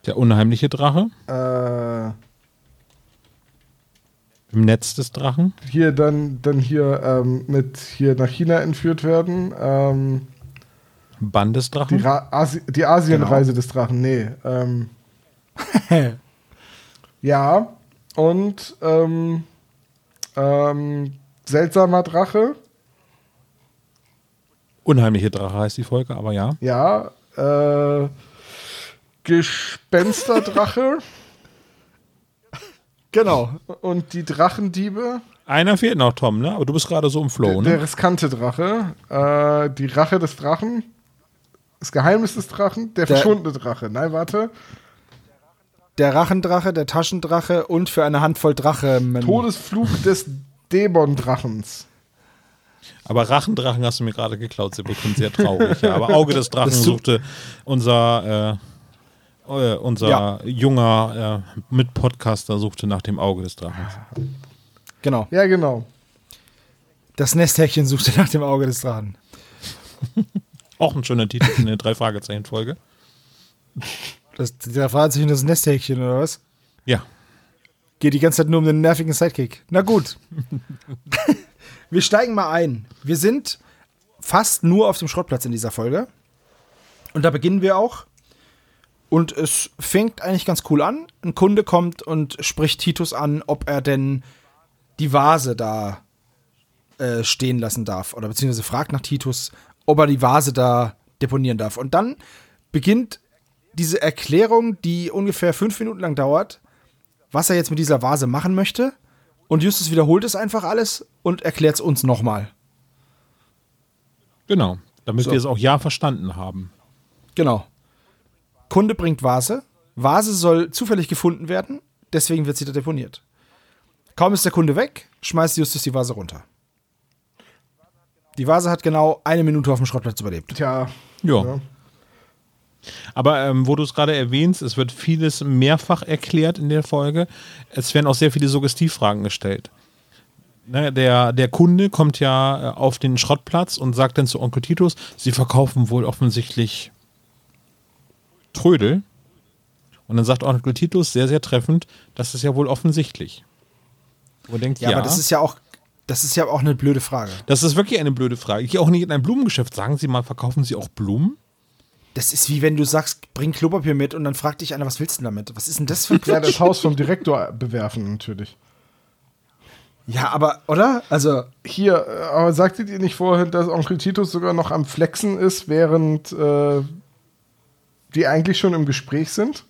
Der unheimliche Drache
Äh,
im Netz des Drachen.
hier dann, dann hier ähm, mit hier nach China entführt werden. Ähm,
Bann des
die,
Drachen.
Ra Asi die Asienreise des Drachen, nee. Ähm, ja, und ähm, ähm, seltsamer Drache,
Unheimliche Drache heißt die Folge, aber ja.
ja. Äh, Gespensterdrache
Genau.
und die Drachendiebe.
Einer fehlt noch, Tom, ne? Aber du bist gerade so im Flow,
Der
ne?
riskante Drache, äh, die Rache des Drachen, das Geheimnis des Drachen, der,
Der-
verschwundene Drache. Nein, warte.
Der Rachendrache, der Taschendrache und für eine Handvoll Drache.
Todesflug des Dämon-Drachens.
Aber Rachendrachen hast du mir gerade geklaut, Sebastian, sehr traurig. Ja. Aber Auge des Drachen suchte unser, äh, äh, unser
Ja.
junger äh, Mitpodcaster suchte nach dem Auge des Drachens.
Genau.
Ja, genau.
Das Nesthäkchen suchte nach dem Auge des Drachen.
Auch ein schöner Titel für eine Drei-Fragezeichen-Folge.
Das, der fragt sich das Nesthäkchen oder was?
Ja.
Geht die ganze Zeit nur um den nervigen Sidekick. Na gut. Wir steigen mal ein. Wir sind fast nur auf dem Schrottplatz in dieser Folge. Und da beginnen wir auch. Und es fängt eigentlich ganz cool an. Ein Kunde kommt und spricht Titus an, ob er denn die Vase da äh, stehen lassen darf. Oder beziehungsweise fragt nach Titus, ob er die Vase da deponieren darf. Und dann beginnt diese Erklärung, die ungefähr fünf Minuten lang dauert, was er jetzt mit dieser Vase machen möchte. Und Justus wiederholt es einfach alles und erklärt es uns nochmal.
Genau. Damit
So.
wir es auch ja verstanden haben.
Genau. Kunde bringt Vase. Vase soll zufällig gefunden werden, deswegen wird sie da deponiert. Kaum ist der Kunde weg, schmeißt Justus die Vase runter. Die Vase hat genau eine Minute auf dem Schrottplatz überlebt.
Tja.
Ja.
Ja.
Aber ähm, wo du es gerade erwähnst, es wird vieles mehrfach erklärt in der Folge. Es werden auch sehr viele Suggestivfragen gestellt. Ne, der, der Kunde kommt ja äh, auf den Schrottplatz und sagt dann zu Onkel Titus, sie verkaufen wohl offensichtlich Trödel. Und dann sagt Onkel Titus sehr, sehr treffend, das ist ja wohl offensichtlich. Wo denkt,
Ja,
ja,
aber das ist ja auch, das ist ja auch eine blöde Frage.
das ist wirklich eine blöde Frage. Ich gehe auch nicht in ein Blumengeschäft. Sagen Sie mal, verkaufen Sie auch Blumen?
Das ist wie wenn du sagst, bring Klopapier mit und dann fragt dich einer, was willst du denn damit? Was ist denn das für ein
Ja, das Haus vom Direktor bewerfen natürlich.
Ja, aber, oder? Also,
Hier, äh, aber sagtet ihr nicht vorhin, dass Onkel Titus sogar noch am Flexen ist, während äh, die eigentlich schon im Gespräch sind?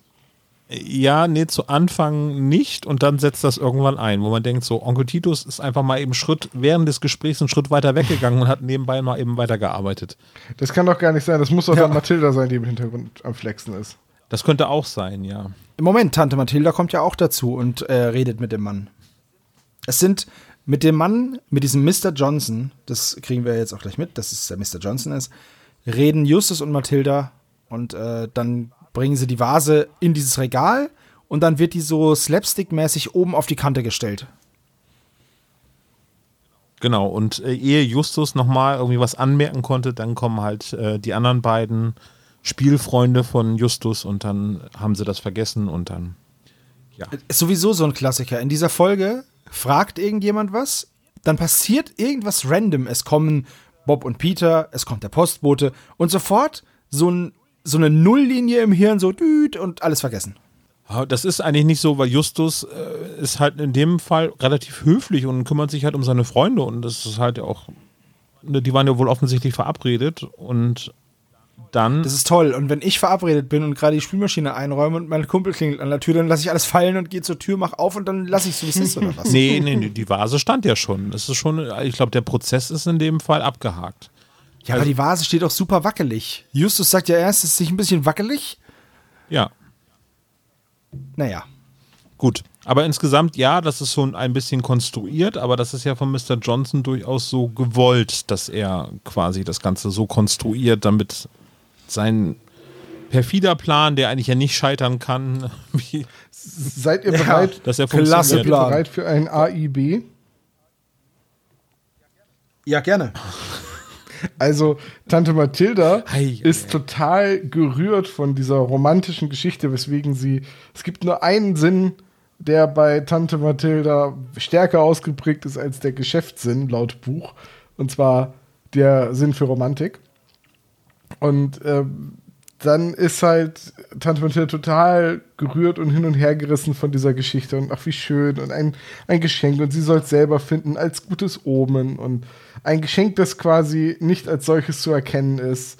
Ja, nee, zu Anfang nicht und dann setzt das irgendwann ein, wo man denkt, so, Onkel Titus ist einfach mal eben Schritt während des Gesprächs einen Schritt weiter weggegangen und hat nebenbei mal eben weitergearbeitet.
Das kann doch gar nicht sein. Das muss doch
Ja.
dann Mathilda sein, die im Hintergrund am Flexen ist.
Das könnte auch sein, ja.
im Moment, Tante Mathilda kommt ja auch dazu und äh, redet mit dem Mann. Es sind mit dem Mann, mit diesem Mr. Johnson, das kriegen wir jetzt auch gleich mit, dass es der Mr. Johnson ist, reden Justus und Mathilda und äh, dann bringen sie die Vase in dieses Regal und dann wird die so slapstick-mäßig oben auf die Kante gestellt.
Genau, und äh, ehe Justus nochmal irgendwie was anmerken konnte, dann kommen halt äh, die anderen beiden Spielfreunde von Justus und dann haben sie das vergessen und dann, ja.
Ist sowieso so ein Klassiker. In dieser Folge fragt irgendjemand was, dann passiert irgendwas random. Es kommen Bob und Peter, es kommt der Postbote und sofort so, ein, so eine Nulllinie im Hirn, so düt und alles vergessen.
Ja, Das ist eigentlich nicht so, weil Justus äh, ist halt in dem Fall relativ höflich und kümmert sich halt um seine Freunde und das ist halt ja auch, ne, die waren ja wohl offensichtlich verabredet und dann.
Das ist toll. Und wenn ich verabredet bin und gerade die Spülmaschine einräume und mein Kumpel klingelt an der Tür, dann lasse ich alles fallen und gehe zur Tür, mach auf und dann lasse ich so, wie es ist oder was?
nee, nee, nee, die Vase stand ja schon. Das ist schon, ich glaube, der Prozess ist in dem Fall abgehakt.
Ja, aber die Vase steht auch super wackelig. Justus sagt ja erst, es ist sich ein bisschen wackelig.
Ja,
Naja.
gut. Aber insgesamt, ja, das ist schon ein bisschen konstruiert, aber das ist ja von Mr. Johnson durchaus so gewollt, dass er quasi das Ganze so konstruiert, damit sein perfider Plan, der eigentlich ja nicht scheitern kann, wie,
Seid ihr bereit,
dass er
Klasse
seid
funktioniert.
ihr
Plan.
bereit für ein AIB?
Ja, gerne.
Also, Tante Mathilda
Hei,
ist total gerührt von dieser romantischen Geschichte, weswegen sie. Es gibt nur einen Sinn, der bei Tante Mathilda stärker ausgeprägt ist als der Geschäftssinn, laut Buch. Und zwar der Sinn für Romantik. Und ähm, dann ist halt Tante Mathilda total gerührt und hin und her gerissen von dieser Geschichte und ach wie schön und ein, ein Geschenk und sie soll es selber finden als gutes Omen und ein Geschenk, das quasi nicht als solches zu erkennen ist.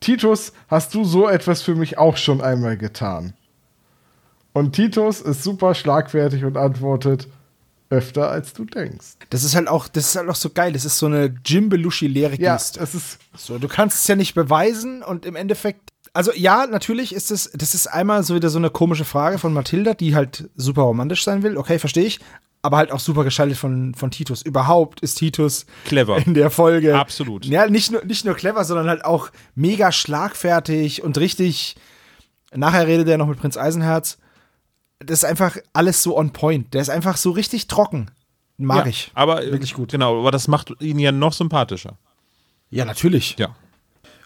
Titus, hast du so etwas für mich auch schon einmal getan? Und Titus ist super schlagfertig und antwortet öfter als du denkst.
Das ist halt auch, das ist halt auch so geil. Das ist so eine Jim Belushi-leere
Ja,
Geste.
es ist
So, du kannst es ja nicht beweisen und im Endeffekt. Also ja, natürlich ist es, das ist einmal so wieder so eine komische Frage von Mathilda, die halt super romantisch sein will. Okay, verstehe ich. Aber halt auch super geschaltet von, von Titus. Überhaupt ist Titus
Clever.
in der Folge.
Absolut.
Ja, nicht nur, nicht nur clever, sondern halt auch mega schlagfertig und richtig. Nachher redet er noch mit Prinz Eisenherz. Das ist einfach alles so on point. Der ist einfach so richtig trocken. Mag
ja,
ich.
Aber äh,
Wirklich gut.
Genau, aber das macht ihn ja noch sympathischer.
Ja, natürlich.
Ja.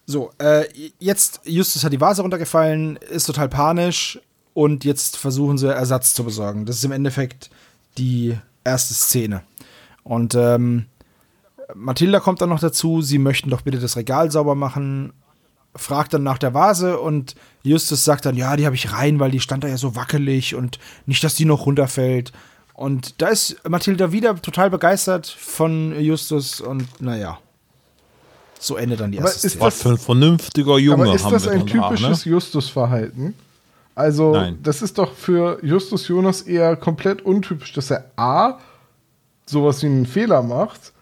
So, äh, jetzt, Justus hat die Vase runtergefallen, ist total panisch und jetzt versuchen sie Ersatz zu besorgen. Das ist im Endeffekt die erste Szene. Und ähm, Mathilda kommt dann noch dazu, sie möchten doch bitte das Regal sauber machen, fragt dann nach der Vase und Justus sagt dann, ja, die habe ich rein, weil die stand da ja so wackelig und nicht, dass die noch runterfällt. Und da ist Mathilda wieder total begeistert von Justus und naja. So endet dann die erste Szene.
Was für ein vernünftiger Junge
Aber ist
haben
das
wir
ein
auch,
typisches
ne?
Justus-Verhalten? Also,
Nein.
das ist doch für Justus Jonas eher komplett untypisch, dass er A, sowas wie einen Fehler macht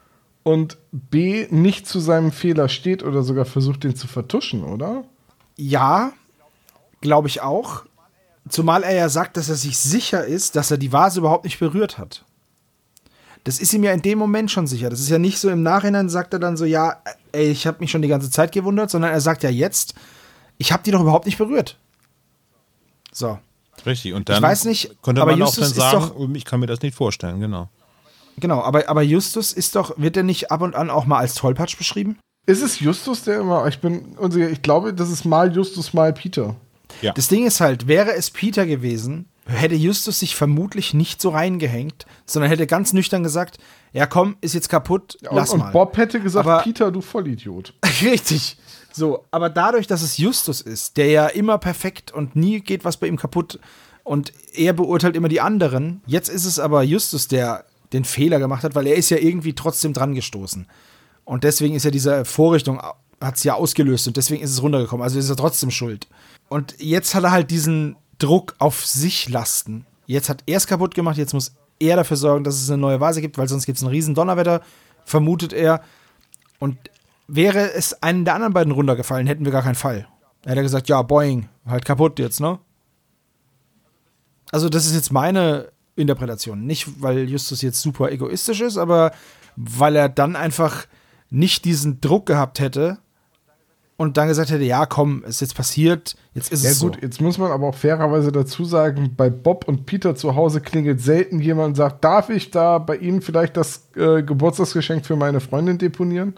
und B, nicht zu seinem Fehler steht oder sogar versucht, den zu vertuschen, oder?
Ja, glaube ich auch. Zumal er ja sagt, dass er sich sicher ist, dass er die Vase überhaupt nicht berührt hat. Das ist ihm ja in dem Moment schon sicher. Das ist ja nicht so im Nachhinein, sagt er dann so, ja, ey, ich habe mich schon die ganze Zeit gewundert, sondern er sagt ja jetzt, ich habe die doch überhaupt nicht berührt. So.
Richtig, und dann
weiß nicht,
könnte
aber
man
Justus
auch
ist
dann sagen, ich kann mir das nicht vorstellen, genau.
Genau, aber, aber Justus ist doch, wird er nicht ab und an auch mal als Tollpatsch beschrieben?
Ist es Justus, der immer, ich bin unsicher, ich glaube, das ist mal Justus, mal Peter.
Ja.
Das Ding ist halt, wäre es Peter gewesen, hätte Justus sich vermutlich nicht so reingehängt, sondern hätte ganz nüchtern gesagt, ja komm, ist jetzt kaputt,
Und,
lass
und
mal.
Bob hätte gesagt,
Aber-
Peter, du Vollidiot.
Richtig. So, aber dadurch, dass es Justus ist, der ja immer perfekt und nie geht was bei ihm kaputt und er beurteilt immer die anderen, jetzt ist es aber Justus, der den Fehler gemacht hat, weil er ist ja irgendwie trotzdem dran gestoßen. Und deswegen ist ja diese Vorrichtung, hat es ja ausgelöst und deswegen ist es runtergekommen. Also ist er trotzdem schuld. Und jetzt hat er halt diesen Druck auf sich lasten. Jetzt hat er es kaputt gemacht, jetzt muss er dafür sorgen, dass es eine neue Vase gibt, weil sonst gibt es ein riesen Donnerwetter, vermutet er. Und wäre es einen der anderen beiden runtergefallen, hätten wir gar keinen Fall. Er hätte gesagt, ja, Boeing, halt kaputt jetzt, ne? Also, das ist jetzt meine Interpretation. Nicht, weil Justus jetzt super egoistisch ist, aber weil er dann einfach nicht diesen Druck gehabt hätte und dann gesagt hätte, ja, komm, ist jetzt passiert, jetzt ist
Ja
es
gut,
so.
jetzt muss man aber auch fairerweise dazu sagen, bei Bob und Peter zu Hause klingelt selten jemand und sagt, darf ich da bei Ihnen vielleicht das äh, Geburtstagsgeschenk für meine Freundin deponieren?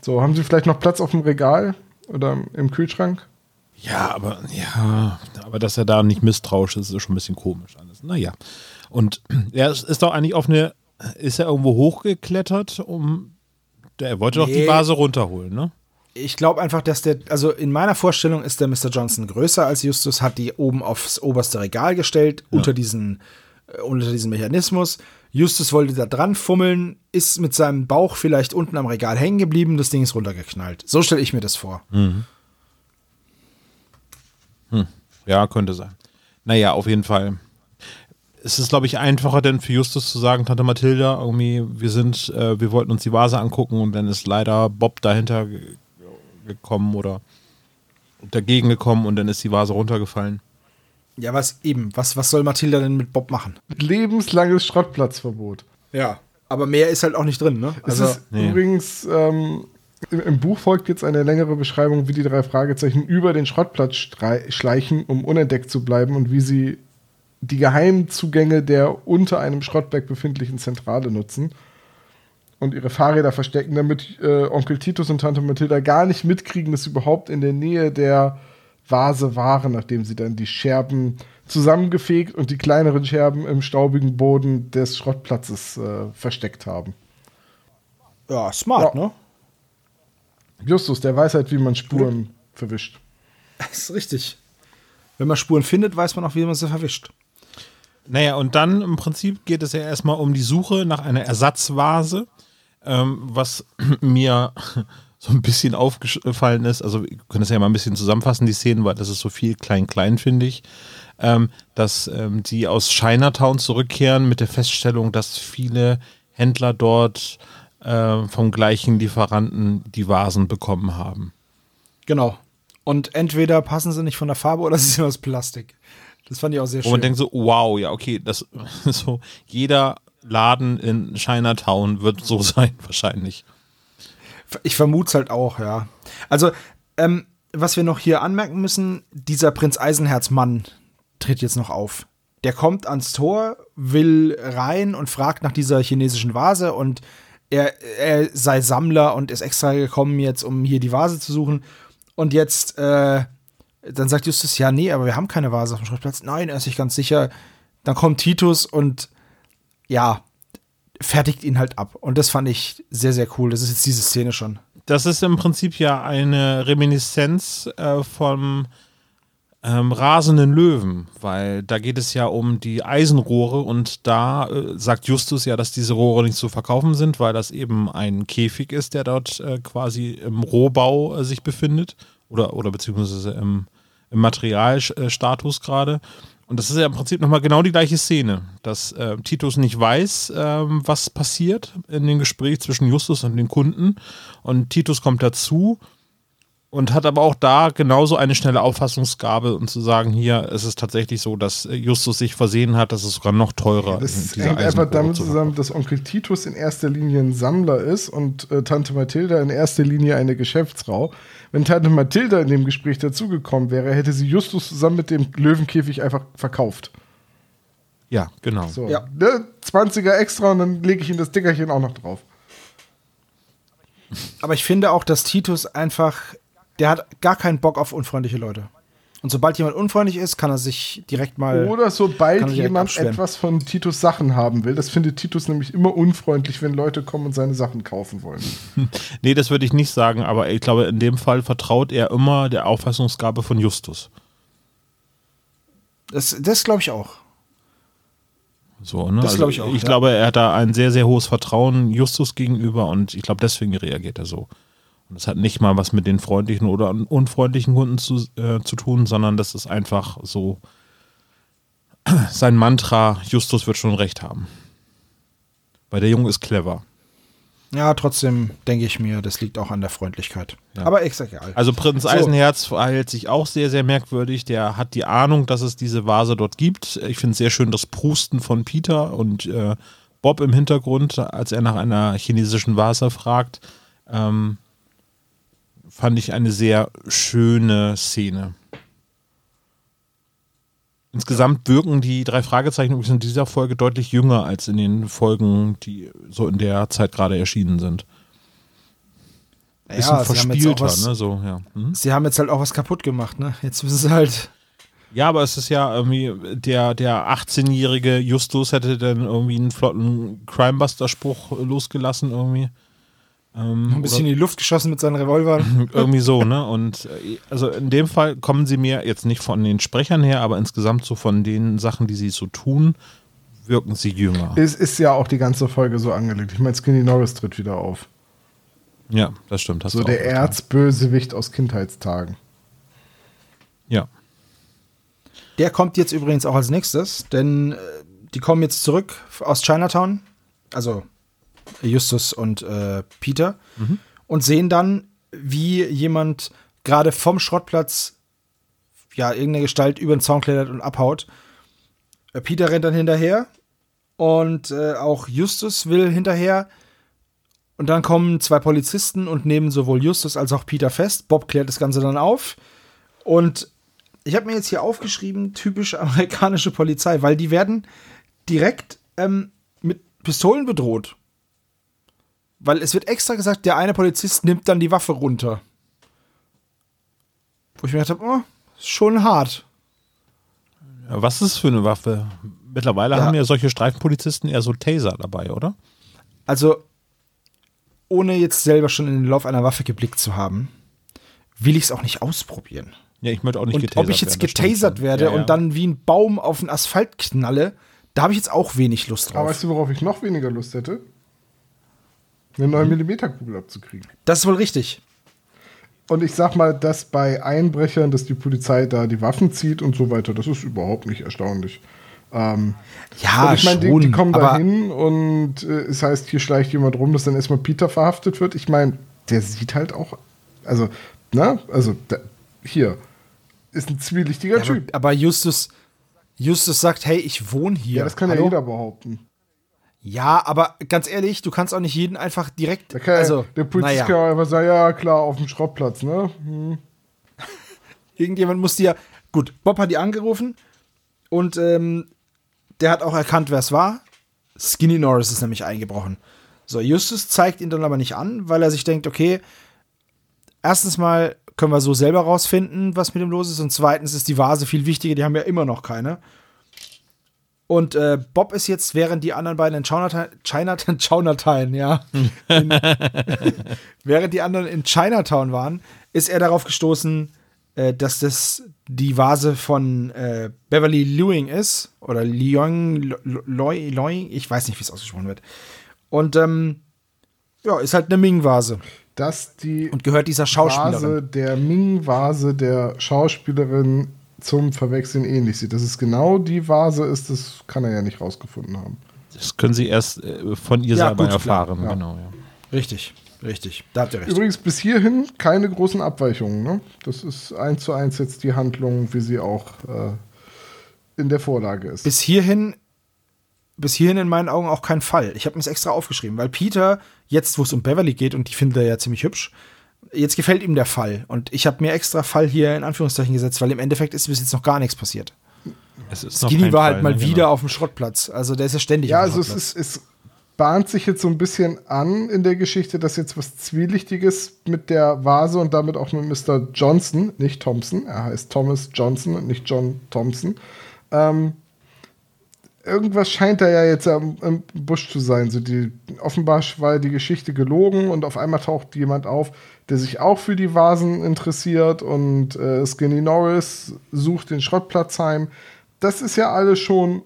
So, haben Sie vielleicht noch Platz auf dem Regal oder im Kühlschrank?
Ja, aber ja, aber dass er da nicht misstrauisch ist, ist schon ein bisschen komisch alles. Naja. Und er ist, ist doch eigentlich auf eine, ist er irgendwo hochgeklettert, um der, er wollte doch die
Nee.
Vase runterholen, ne?
Ich glaube einfach, dass der, also in meiner Vorstellung ist der Mr. Johnson größer als Justus, hat die oben aufs oberste Regal gestellt, unter diesen, äh, unter diesen Mechanismus. Justus wollte da dran fummeln, ist mit seinem Bauch vielleicht unten am Regal hängen geblieben, das Ding ist runtergeknallt. So stelle ich mir das vor.
Ja, könnte sein. Naja, auf jeden Fall. Es ist, glaube ich, einfacher denn für Justus zu sagen, Tante Mathilda, irgendwie, wir sind, äh, wir wollten uns die Vase angucken und dann ist leider Bob dahinter ge- gekommen oder dagegen gekommen und dann ist die Vase runtergefallen.
Ja, was eben, was, was soll Mathilda denn mit Bob machen?
Lebenslanges Schrottplatzverbot.
Ja. Aber mehr ist halt auch nicht drin, ne?
Es ist
nee.
übrigens, ähm, im, im Buch folgt jetzt eine längere Beschreibung, wie die drei Fragezeichen über den Schrottplatz schleichen, um unentdeckt zu bleiben und wie sie die Geheimzugänge der unter einem Schrottberg befindlichen Zentrale nutzen und ihre Fahrräder verstecken, damit äh, Onkel Titus und Tante Mathilda gar nicht mitkriegen, dass sie überhaupt in der Nähe der Vase waren, nachdem sie dann die Scherben zusammengefegt und die kleineren Scherben im staubigen Boden des Schrottplatzes äh, versteckt haben.
ja, smart,
Ja.
ne?
Justus, der weiß halt, wie man Spuren verwischt.
Das ist richtig. Wenn man Spuren findet, weiß man auch, wie man sie verwischt.
Naja, und dann im Prinzip geht es ja erstmal um die Suche nach einer Ersatzvase, ähm, was mir so ein bisschen aufgefallen ist. Also, wir können das ja mal ein bisschen zusammenfassen, die Szenen, weil das ist so viel klein-klein, finde ich. Ähm, dass ähm, die aus Chinatown zurückkehren mit der Feststellung, dass viele Händler dort äh, vom gleichen Lieferanten die Vasen bekommen haben.
Genau. Und entweder passen sie nicht von der Farbe oder sie sind aus Plastik. Das fand ich auch sehr schön.
man denkt so, wow, ja, okay, das so jeder Laden in Chinatown wird so sein, wahrscheinlich.
Ich vermute es halt auch, ja. Also, ähm, was wir noch hier anmerken müssen, dieser Prinz Eisenherz-Mann tritt jetzt noch auf. Der kommt ans Tor, will rein und fragt nach dieser chinesischen Vase und er, er sei Sammler und ist extra gekommen jetzt, um hier die Vase zu suchen. Und jetzt, äh, dann sagt Justus, ja, nee, aber wir haben keine Vase auf dem Schrottplatz. Nein, er ist sich ganz sicher. Dann kommt Titus und ja, fertigt ihn halt ab. Und das fand ich sehr, sehr cool. Das ist jetzt diese Szene schon.
Das ist im Prinzip ja eine Reminiszenz äh, vom ähm, rasenden Löwen, weil da geht es ja um die Eisenrohre und da äh, sagt Justus ja, dass diese Rohre nicht zu verkaufen sind, weil das eben ein Käfig ist, der dort äh, quasi im Rohbau äh, sich befindet oder, oder beziehungsweise im, im Materialstatus gerade. Und das ist ja im Prinzip nochmal genau die gleiche Szene, dass äh, Titus nicht weiß, ähm, was passiert in dem Gespräch zwischen Justus und den Kunden. Und Titus kommt dazu und hat aber auch da genauso eine schnelle Auffassungsgabe und zu sagen, hier ist es tatsächlich so, dass äh, Justus sich versehen hat, dass es sogar noch teurer
Das
ist.
hängt einfach damit zusammen, dass Onkel Titus in erster Linie ein Sammler ist und äh, Tante Mathilda in erster Linie eine Geschäftsfrau. Wenn Tante Mathilda in dem Gespräch dazugekommen wäre, hätte sie Justus zusammen mit dem Löwenkäfig einfach verkauft.
Ja, genau.
So,
Ja.
ne, 20er extra und dann lege ich ihm das Dickerchen auch noch drauf.
Aber ich finde auch, dass Titus einfach, der hat gar keinen Bock auf unfreundliche Leute. Und sobald jemand unfreundlich ist, kann er sich direkt mal.
Oder sobald jemand etwas von Titus Sachen haben will. Das findet Titus nämlich immer unfreundlich, wenn Leute kommen und seine Sachen kaufen wollen.
Nee, das würde ich nicht sagen, aber ich glaube, in dem Fall vertraut er immer der Auffassungsgabe von Justus.
Das, das glaube ich auch.
So, ne?
Das glaub ich auch,
Ich
ja.
glaube, er hat da ein sehr, sehr hohes Vertrauen Justus gegenüber und ich glaube, deswegen reagiert er so. Und das hat nicht mal was mit den freundlichen oder un- unfreundlichen Kunden zu, äh, zu tun, sondern das ist einfach so sein Mantra, Justus wird schon recht haben. Weil der Junge ist clever.
Ja, trotzdem denke ich mir, das liegt auch an der Freundlichkeit.
Ja.
Aber ist egal.
Also Prinz Eisenherz verhält sich auch sehr, sehr merkwürdig. Der hat die Ahnung, dass es diese Vase dort gibt. Ich finde es sehr schön das Prusten von Peter und äh, Bob im Hintergrund, als er nach einer chinesischen Vase fragt. Ähm, fand ich eine sehr schöne Szene. Insgesamt wirken die drei Fragezeichen übrigens in dieser Folge deutlich jünger als in den Folgen, die so in der Zeit gerade erschienen sind. Bisschen
auch
verspielter,
was-
ne? So, ja. Mhm.
Sie haben jetzt halt auch was kaputt gemacht, ne? Jetzt müssen sie halt.
Ja, aber es ist ja irgendwie, der, der 18-jährige Justus hätte dann irgendwie einen flotten Crimebuster-Spruch losgelassen, irgendwie. Ähm,
Ein bisschen in die Luft geschossen mit seinen Revolvern.
oder irgendwie so, ne? Und äh, also in dem Fall kommen sie mir jetzt nicht von den Sprechern her, aber insgesamt so von den Sachen, die sie so tun, wirken sie jünger.
Es ist ja auch die ganze Folge so angelegt. Ich meine, Skinny Norris tritt wieder auf.
Ja, das stimmt. hast
So der
recht.
Erzbösewicht aus Kindheitstagen.
Ja.
Der kommt jetzt übrigens auch als nächstes, denn äh, die kommen jetzt zurück aus Chinatown, also Justus und äh, Peter, und sehen dann, wie jemand gerade vom Schrottplatz ja irgendeine Gestalt über den Zaun klettert und abhaut. Äh, Peter rennt dann hinterher und äh, auch Justus will hinterher. Und dann kommen zwei Polizisten und nehmen sowohl Justus als auch Peter fest. Bob klärt das Ganze dann auf. Und ich habe mir jetzt hier aufgeschrieben, typisch amerikanische Polizei, weil die werden direkt ähm, mit Pistolen bedroht. Weil es wird extra gesagt, der eine Polizist nimmt dann die Waffe runter. Wo ich mir gedacht habe, oh, ist schon hart.
Ja, Was ist für eine Waffe? Mittlerweile
Ja.
haben ja solche Streifenpolizisten eher so Taser dabei, oder?
Also, ohne jetzt selber schon in den Lauf einer Waffe geblickt zu haben, will ich es auch nicht ausprobieren.
Ja, ich möchte auch nicht
Und
getasert
ob ich jetzt
werden,
getasert werde
Ja, ja.
und dann wie ein Baum auf den Asphalt knalle, da habe ich jetzt auch wenig Lust
Aber
drauf.
weißt du, worauf ich noch weniger Lust hätte? Eine 9 mm Kugel abzukriegen.
Das ist wohl richtig.
Und ich sag mal, dass bei Einbrechern, dass die Polizei da die Waffen zieht und so weiter, das ist überhaupt nicht erstaunlich. Ähm,
Ja,
und ich meine, die, die kommen da
aber
hin und äh, es heißt, hier schleicht jemand rum, dass dann erstmal Peter verhaftet wird. Ich meine, der sieht halt auch, also, na, also, da, hier, ist ein zwielichtiger
Ja, aber,
Typ.
aber Justus, Justus sagt, hey, ich wohne hier.
Ja, das kann ja
Hallo?
jeder behaupten.
Ja, aber ganz ehrlich, du kannst auch nicht jeden einfach direkt.
Ja-
also,
der Polizist
naja,
kann einfach sagen, ja, klar, auf dem Schrottplatz, ne? Hm.
irgendjemand muss dir. Gut, Bob hat die angerufen und ähm, der hat auch erkannt, wer es war. Skinny Norris ist nämlich eingebrochen. So, Justus zeigt ihn dann aber nicht an, weil er sich denkt, okay, erstens mal können wir so selber rausfinden, was mit ihm los ist, und zweitens ist die Vase viel wichtiger, die haben ja immer noch keine. Und äh, Bob ist jetzt, während die anderen beiden in Chinatown, Chinatown, Chinatown, ja, in, während die anderen in Chinatown waren, ist er darauf gestoßen, äh, dass das die Vase von äh, Beverly Lewing ist. Oder Leong, Loy, Loy, ich weiß nicht, wie es ausgesprochen wird. Und ähm, ja, ist halt eine Ming-Vase
Dass die
und gehört dieser
Vase
Schauspielerin.
der Ming-Vase der Schauspielerin zum Verwechseln ähnlich sieht. Dass es genau die Vase ist, das kann er ja nicht rausgefunden haben.
Das können sie erst äh, von ihr
Ja,
selber
gut,
erfahren.
ja.
Genau, ja.
Richtig, richtig. Da habt ihr recht.
Übrigens bis hierhin keine großen Abweichungen. Ne? Das ist eins zu eins jetzt die Handlung, wie sie auch äh, in der Vorlage ist.
bis hierhin, bis hierhin in meinen Augen auch kein Fall. Ich habe mir es extra aufgeschrieben, weil Peter, jetzt wo es um Beverly geht und die finde er ja ziemlich hübsch, jetzt gefällt ihm der Fall. Und ich habe mir extra Fall hier in Anführungszeichen gesetzt, weil im Endeffekt ist bis jetzt noch gar nichts passiert.
Es ist
Skinny war halt
Fall,
mal
ne?
wieder
Genau.
auf dem Schrottplatz. Also der ist ja ständig
ja,
auf dem
also es, ist, es bahnt sich jetzt so ein bisschen an in der Geschichte, dass jetzt was Zwielichtiges mit der Vase und damit auch mit Mr. Johnson, nicht Thompson, er heißt Thomas Johnson und nicht John Thompson. Ähm, irgendwas scheint da ja jetzt im, im Busch zu sein. So die, offenbar war die Geschichte gelogen und auf einmal taucht jemand auf, der sich auch für die Vasen interessiert und äh, Skinny Norris sucht den Schrottplatz heim. Das ist ja alles schon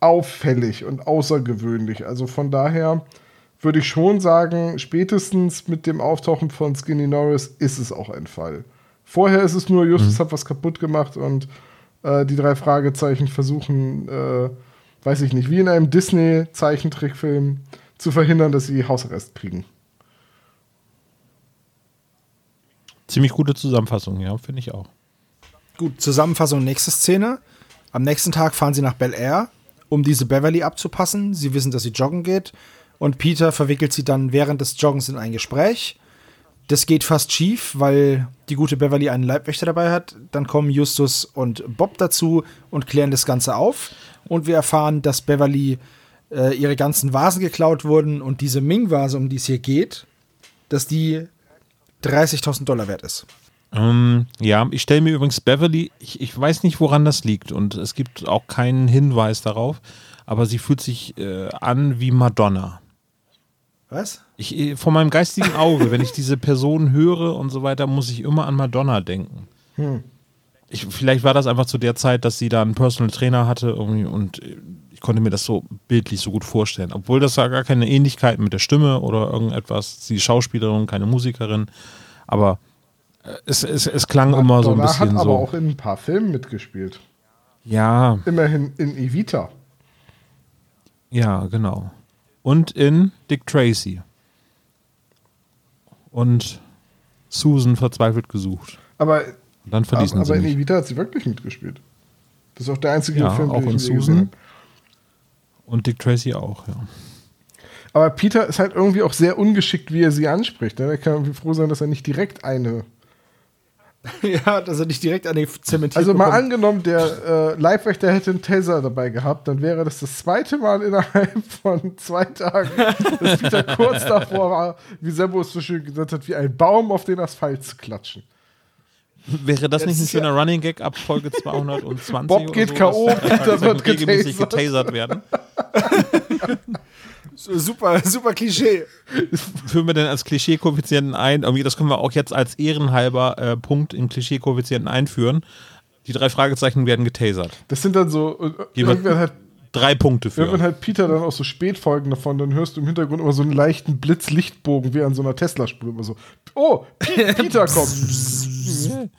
auffällig und außergewöhnlich. Also von daher würde ich schon sagen, spätestens mit dem Auftauchen von Skinny Norris ist es auch ein Fall. Vorher ist es nur, Justus hat was kaputt gemacht und äh, die drei Fragezeichen versuchen, äh, weiß ich nicht, wie in einem Disney-Zeichentrickfilm zu verhindern, dass sie Hausarrest kriegen.
Ziemlich gute Zusammenfassung, ja, finde ich auch.
Gut, Zusammenfassung, nächste Szene. Am nächsten Tag fahren sie nach Bel Air, um diese Beverly abzupassen. Sie wissen, dass sie joggen geht. Und Peter verwickelt sie dann während des Joggens in ein Gespräch. Das geht fast schief, weil die gute Beverly einen Leibwächter dabei hat. Dann kommen Justus und Bob dazu und klären das Ganze auf. Und wir erfahren, dass Beverly äh, ihre ganzen Vasen geklaut wurden und diese Ming-Vase, um die es hier geht, dass die 30.000 Dollar wert ist.
Ähm, ja, ich stelle mir übrigens Beverly, ich, ich weiß nicht, woran das liegt und es gibt auch keinen Hinweis darauf, aber sie fühlt sich äh, an wie Madonna.
Was?
Ich, äh, vor meinem geistigen Auge, wenn ich diese Person höre und so weiter, muss ich immer an Madonna denken. Ich, vielleicht war das einfach zu der Zeit, dass sie da einen Personal Trainer hatte irgendwie und äh, konnte mir das so bildlich so gut vorstellen. Obwohl das ja gar keine Ähnlichkeit mit der Stimme oder irgendetwas. Sie ist Schauspielerin, keine Musikerin. Aber äh, es, es, es klang immer so ein
Madonna
bisschen
hat aber
so.
auch in ein paar Filmen mitgespielt.
Ja,
Immerhin in Evita.
ja, genau. Und in Dick Tracy. Und Susan verzweifelt gesucht.
Aber,
Und dann verließen
aber
sie
in. Evita hat sie wirklich mitgespielt. Das ist auch der einzige
Ja,
Film,
auch
den
in
ich je
Susan.
gesehen habe.
Und Dick Tracy auch, ja.
Aber Peter ist halt irgendwie auch sehr ungeschickt, wie er sie anspricht. ne? Er kann irgendwie froh sein, dass er nicht direkt eine.
ja, dass er nicht direkt an die zementiert
Also mal
bekommt.
angenommen, der äh, Leibwächter hätte einen Taser dabei gehabt, dann wäre das das zweite Mal innerhalb von zwei Tagen, dass Peter kurz davor war, wie Sebo es so schön gesagt hat, wie ein Baum auf den Asphalt zu klatschen.
Wäre das nicht ein
ist ja-
schöner Running Gag ab Folge 220?
Bob geht
so,
K.O., Peter wird
regelmäßig
getasert.
getasert werden?
Super, super Klischee.
Führen wir denn als Klischee-Koeffizienten ein? Das können wir auch jetzt als ehrenhalber äh, Punkt in Klischee-Koeffizienten einführen. Die drei Fragezeichen werden getasert.
Das sind dann so, äh, irgendwann halt,
drei Punkte für.
irgendwann halt Peter dann auch so Spätfolgen davon, dann hörst du im Hintergrund immer so einen leichten Blitzlichtbogen wie an so einer Tesla-Spur. Immer so, oh, Peter kommt.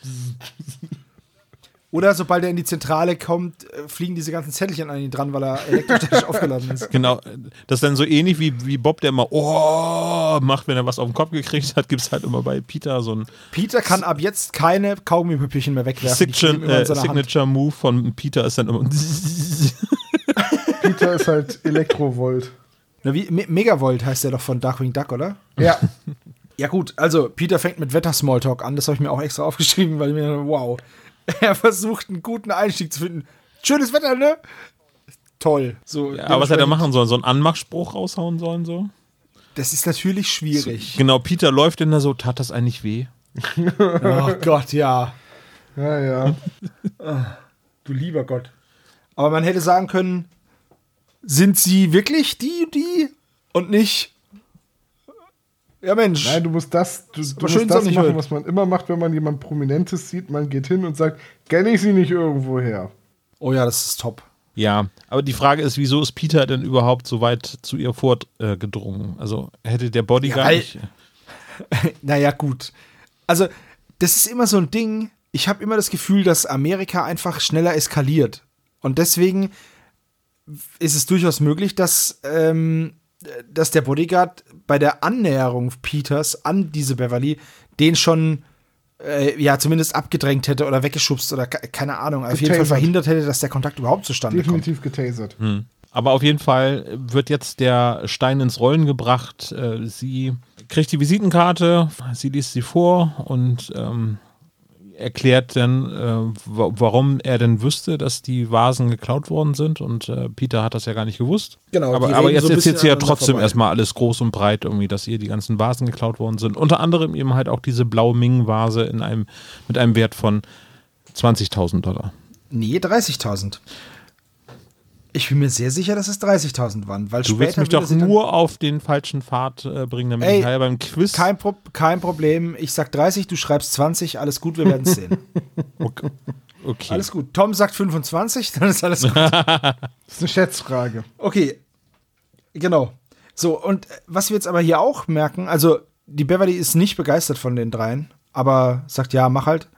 Oder sobald er in die Zentrale kommt, äh, fliegen diese ganzen Zettelchen an ihn dran, weil er elektrostatisch aufgeladen ist.
Genau, das ist dann so ähnlich wie, wie Bob, der immer Oh macht, wenn er was auf den Kopf gekriegt hat, gibt es halt immer bei Peter so ein
Peter kann ab jetzt keine Kaugummipüppchen mehr wegwerfen.
Signature, äh. Signature Move von Peter ist dann immer
Peter ist halt Elektrovolt.
Na, wie, Me Megavolt heißt der doch von Darkwing Duck, oder?
Ja,
Ja gut, also Peter fängt mit Wetter-Smalltalk an, das habe ich mir auch extra aufgeschrieben, weil ich mir, wow, er versucht einen guten Einstieg zu finden. Schönes Wetter, ne? Toll. So,
Ja, aber was er da
dementsprechend-
machen soll, so einen Anmachspruch raushauen sollen, so.
Das ist natürlich schwierig.
Genau, Peter läuft denn da so, tat das eigentlich weh?
Oh Gott, ja.
ja, ja.
Du lieber Gott. Aber man hätte sagen können, sind sie wirklich die, die und nicht. Ja, Mensch.
Nein, du musst das, du, du musst
schön,
das machen,
hört.
was man immer macht, wenn man jemand Prominentes sieht. Man geht hin und sagt, kenne ich sie nicht irgendwo her.
Oh ja, das ist top.
Ja, aber die Frage ist, wieso ist Peter denn überhaupt so weit zu ihr vorgedrungen? Also hätte der Bodyguard
Ja, weil-
nicht.
Naja, gut. Also, das ist immer so ein Ding. Ich habe immer das Gefühl, dass Amerika einfach schneller eskaliert. Und deswegen ist es durchaus möglich, dass, ähm, dass der Bodyguard bei der Annäherung Peters an diese Beverly den schon äh, ja zumindest abgedrängt hätte oder weggeschubst oder ke- keine Ahnung, auf jeden Fall
Getasert.
verhindert hätte, dass der Kontakt überhaupt zustande kommt.
Definitiv getasert.
Aber auf jeden Fall wird jetzt der Stein ins Rollen gebracht. Äh, Sie kriegt die Visitenkarte, sie liest sie vor und ähm, erklärt dann, äh, wa- warum er denn wüsste, dass die Vasen geklaut worden sind. Und äh, Peter hat das ja gar nicht gewusst.
Genau,
aber, aber jetzt
so bisschen
sie ja trotzdem
vorbei.
erstmal alles groß und breit, irgendwie, dass ihr die ganzen Vasen geklaut worden sind. Unter anderem eben halt auch diese blaue Ming-Vase in einem, mit einem Wert von 20.000 Dollar.
Nee, 30.000. Ich bin mir sehr sicher, dass es 30.000 waren, weil
Du willst mich doch nur auf den falschen Pfad äh, bringen, damit
Ey,
ich nachher beim Quiz.
Kein, Pro kein Problem. Ich sag 30, du schreibst 20, alles gut, wir werden es sehen.
Okay. okay.
alles gut. Tom sagt 25, dann ist alles gut.
Das ist eine Schätzfrage.
Okay. Genau. So, und äh, was wir jetzt aber hier auch merken, also die Beverly ist nicht begeistert von den dreien, aber sagt, ja, mach halt.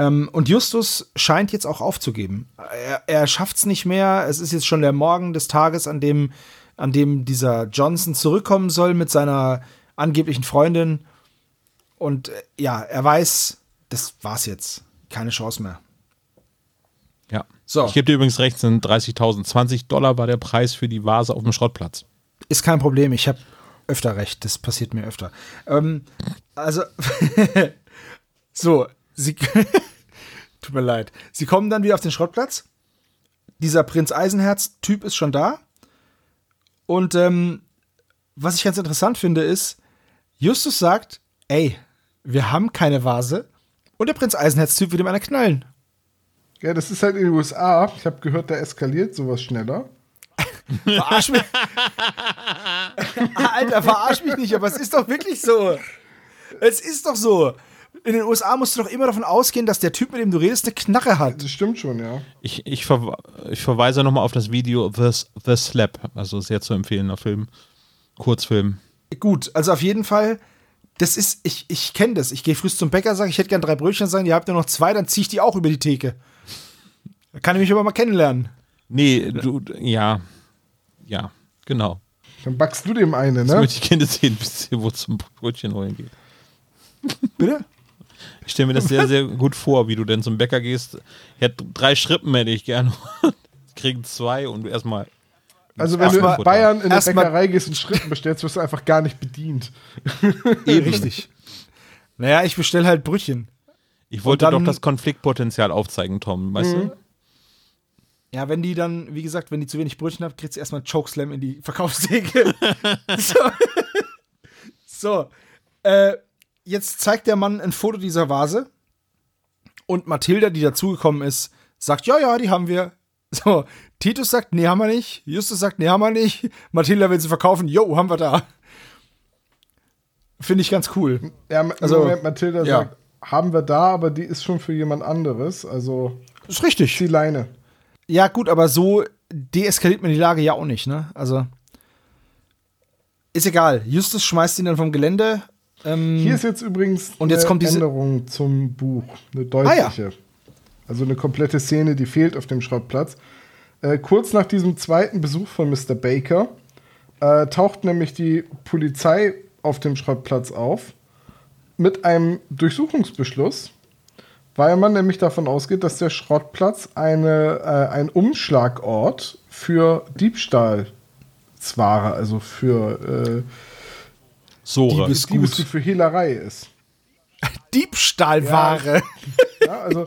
Ähm, und Justus scheint jetzt auch aufzugeben. Er, er schafft es nicht mehr. Es ist jetzt schon der Morgen des Tages, an dem, an dem dieser Johnson zurückkommen soll mit seiner angeblichen Freundin. Und äh, ja, er weiß, das war's jetzt. Keine Chance mehr.
Ja.
So.
Ich gebe dir übrigens recht, sind 30.000. 20 Dollar war der Preis für die Vase auf dem Schrottplatz.
Ist kein Problem, ich habe öfter recht, das passiert mir öfter. Ähm, also, so, sie, tut mir leid. Sie kommen dann wieder auf den Schrottplatz. Dieser Prinz Eisenherz-Typ ist schon da. Und ähm, was ich ganz interessant finde, ist, Justus sagt, ey, wir haben keine Vase. Und der Prinz Eisenherz-Typ will ihm eine knallen.
Ja, das ist halt in den USA. Ich habe gehört, da eskaliert sowas schneller.
Verarsch mich. Alter, verarsch mich nicht, aber es ist doch wirklich so. Es ist doch so. In den USA musst du doch immer davon ausgehen, dass der Typ, mit dem du redest, eine Knarre hat.
Das stimmt schon, ja.
Ich, ich, verwe ich verweise nochmal auf das Video The, The Slap, also sehr zu empfehlender Film. Kurzfilm.
Gut, also auf jeden Fall, das ist, ich, ich kenne das. Ich gehe früh zum Bäcker, sage, ich hätte gern drei Brötchen sein, ihr habt nur noch zwei, dann ziehe ich die auch über die Theke. Da kann ich mich aber mal kennenlernen.
Nee, du, ja. Ja, genau.
Dann backst du dem eine, ne?
möchte ich gerne sehen, bis wo zum Brötchen holen geht.
Bitte?
Ich stelle mir das sehr, sehr gut vor, wie du denn zum Bäcker gehst. Ich hätte drei Schrippen hätte ich gerne. Kriegen zwei und erstmal.
Also wenn du in Bayern in der Bäckerei gehst und Schritten bestellst, wirst du einfach gar nicht bedient.
Eben. Richtig. Naja, ich bestelle halt Brötchen.
Ich wollte
dann-
doch das Konfliktpotenzial aufzeigen, Tom, weißt du?
Ja, wenn die dann, wie gesagt, wenn die zu wenig Brötchen hat, kriegt sie erstmal einen Chokeslam in die Verkaufstheke. so. so. Äh, jetzt zeigt der Mann ein Foto dieser Vase. Und Mathilda, die dazugekommen ist, sagt, ja, ja, die haben wir. So, Titus sagt, nee, haben wir nicht. Justus sagt, nee, haben wir nicht. Mathilda will sie verkaufen, jo, haben wir da. Finde ich ganz cool.
Ja,
Also,
Moment, Mathilda
ja.
sagt, haben wir da, aber die ist schon für jemand anderes. Also
Ist richtig.
die Leine.
Ja, gut, aber so deeskaliert man die Lage ja auch nicht, ne? Also. Ist egal. Justus schmeißt ihn dann vom Gelände. Ähm,
Hier ist jetzt übrigens
Und jetzt
eine
kommt diese-
Änderung zum Buch. Eine
Ah, ja.
deutliche. Also eine komplette Szene, die fehlt auf dem Schrottplatz. Äh, kurz nach diesem zweiten Besuch von Mr. Baker äh, taucht nämlich die Polizei auf dem Schrottplatz auf mit einem Durchsuchungsbeschluss, weil man nämlich davon ausgeht, dass der Schrottplatz eine, äh, ein Umschlagort für Diebstahlsware, also für
Sore.
Diebes-
äh, Diebesgut, für Hehlerei ist.
Diebstahlware.
Ja, also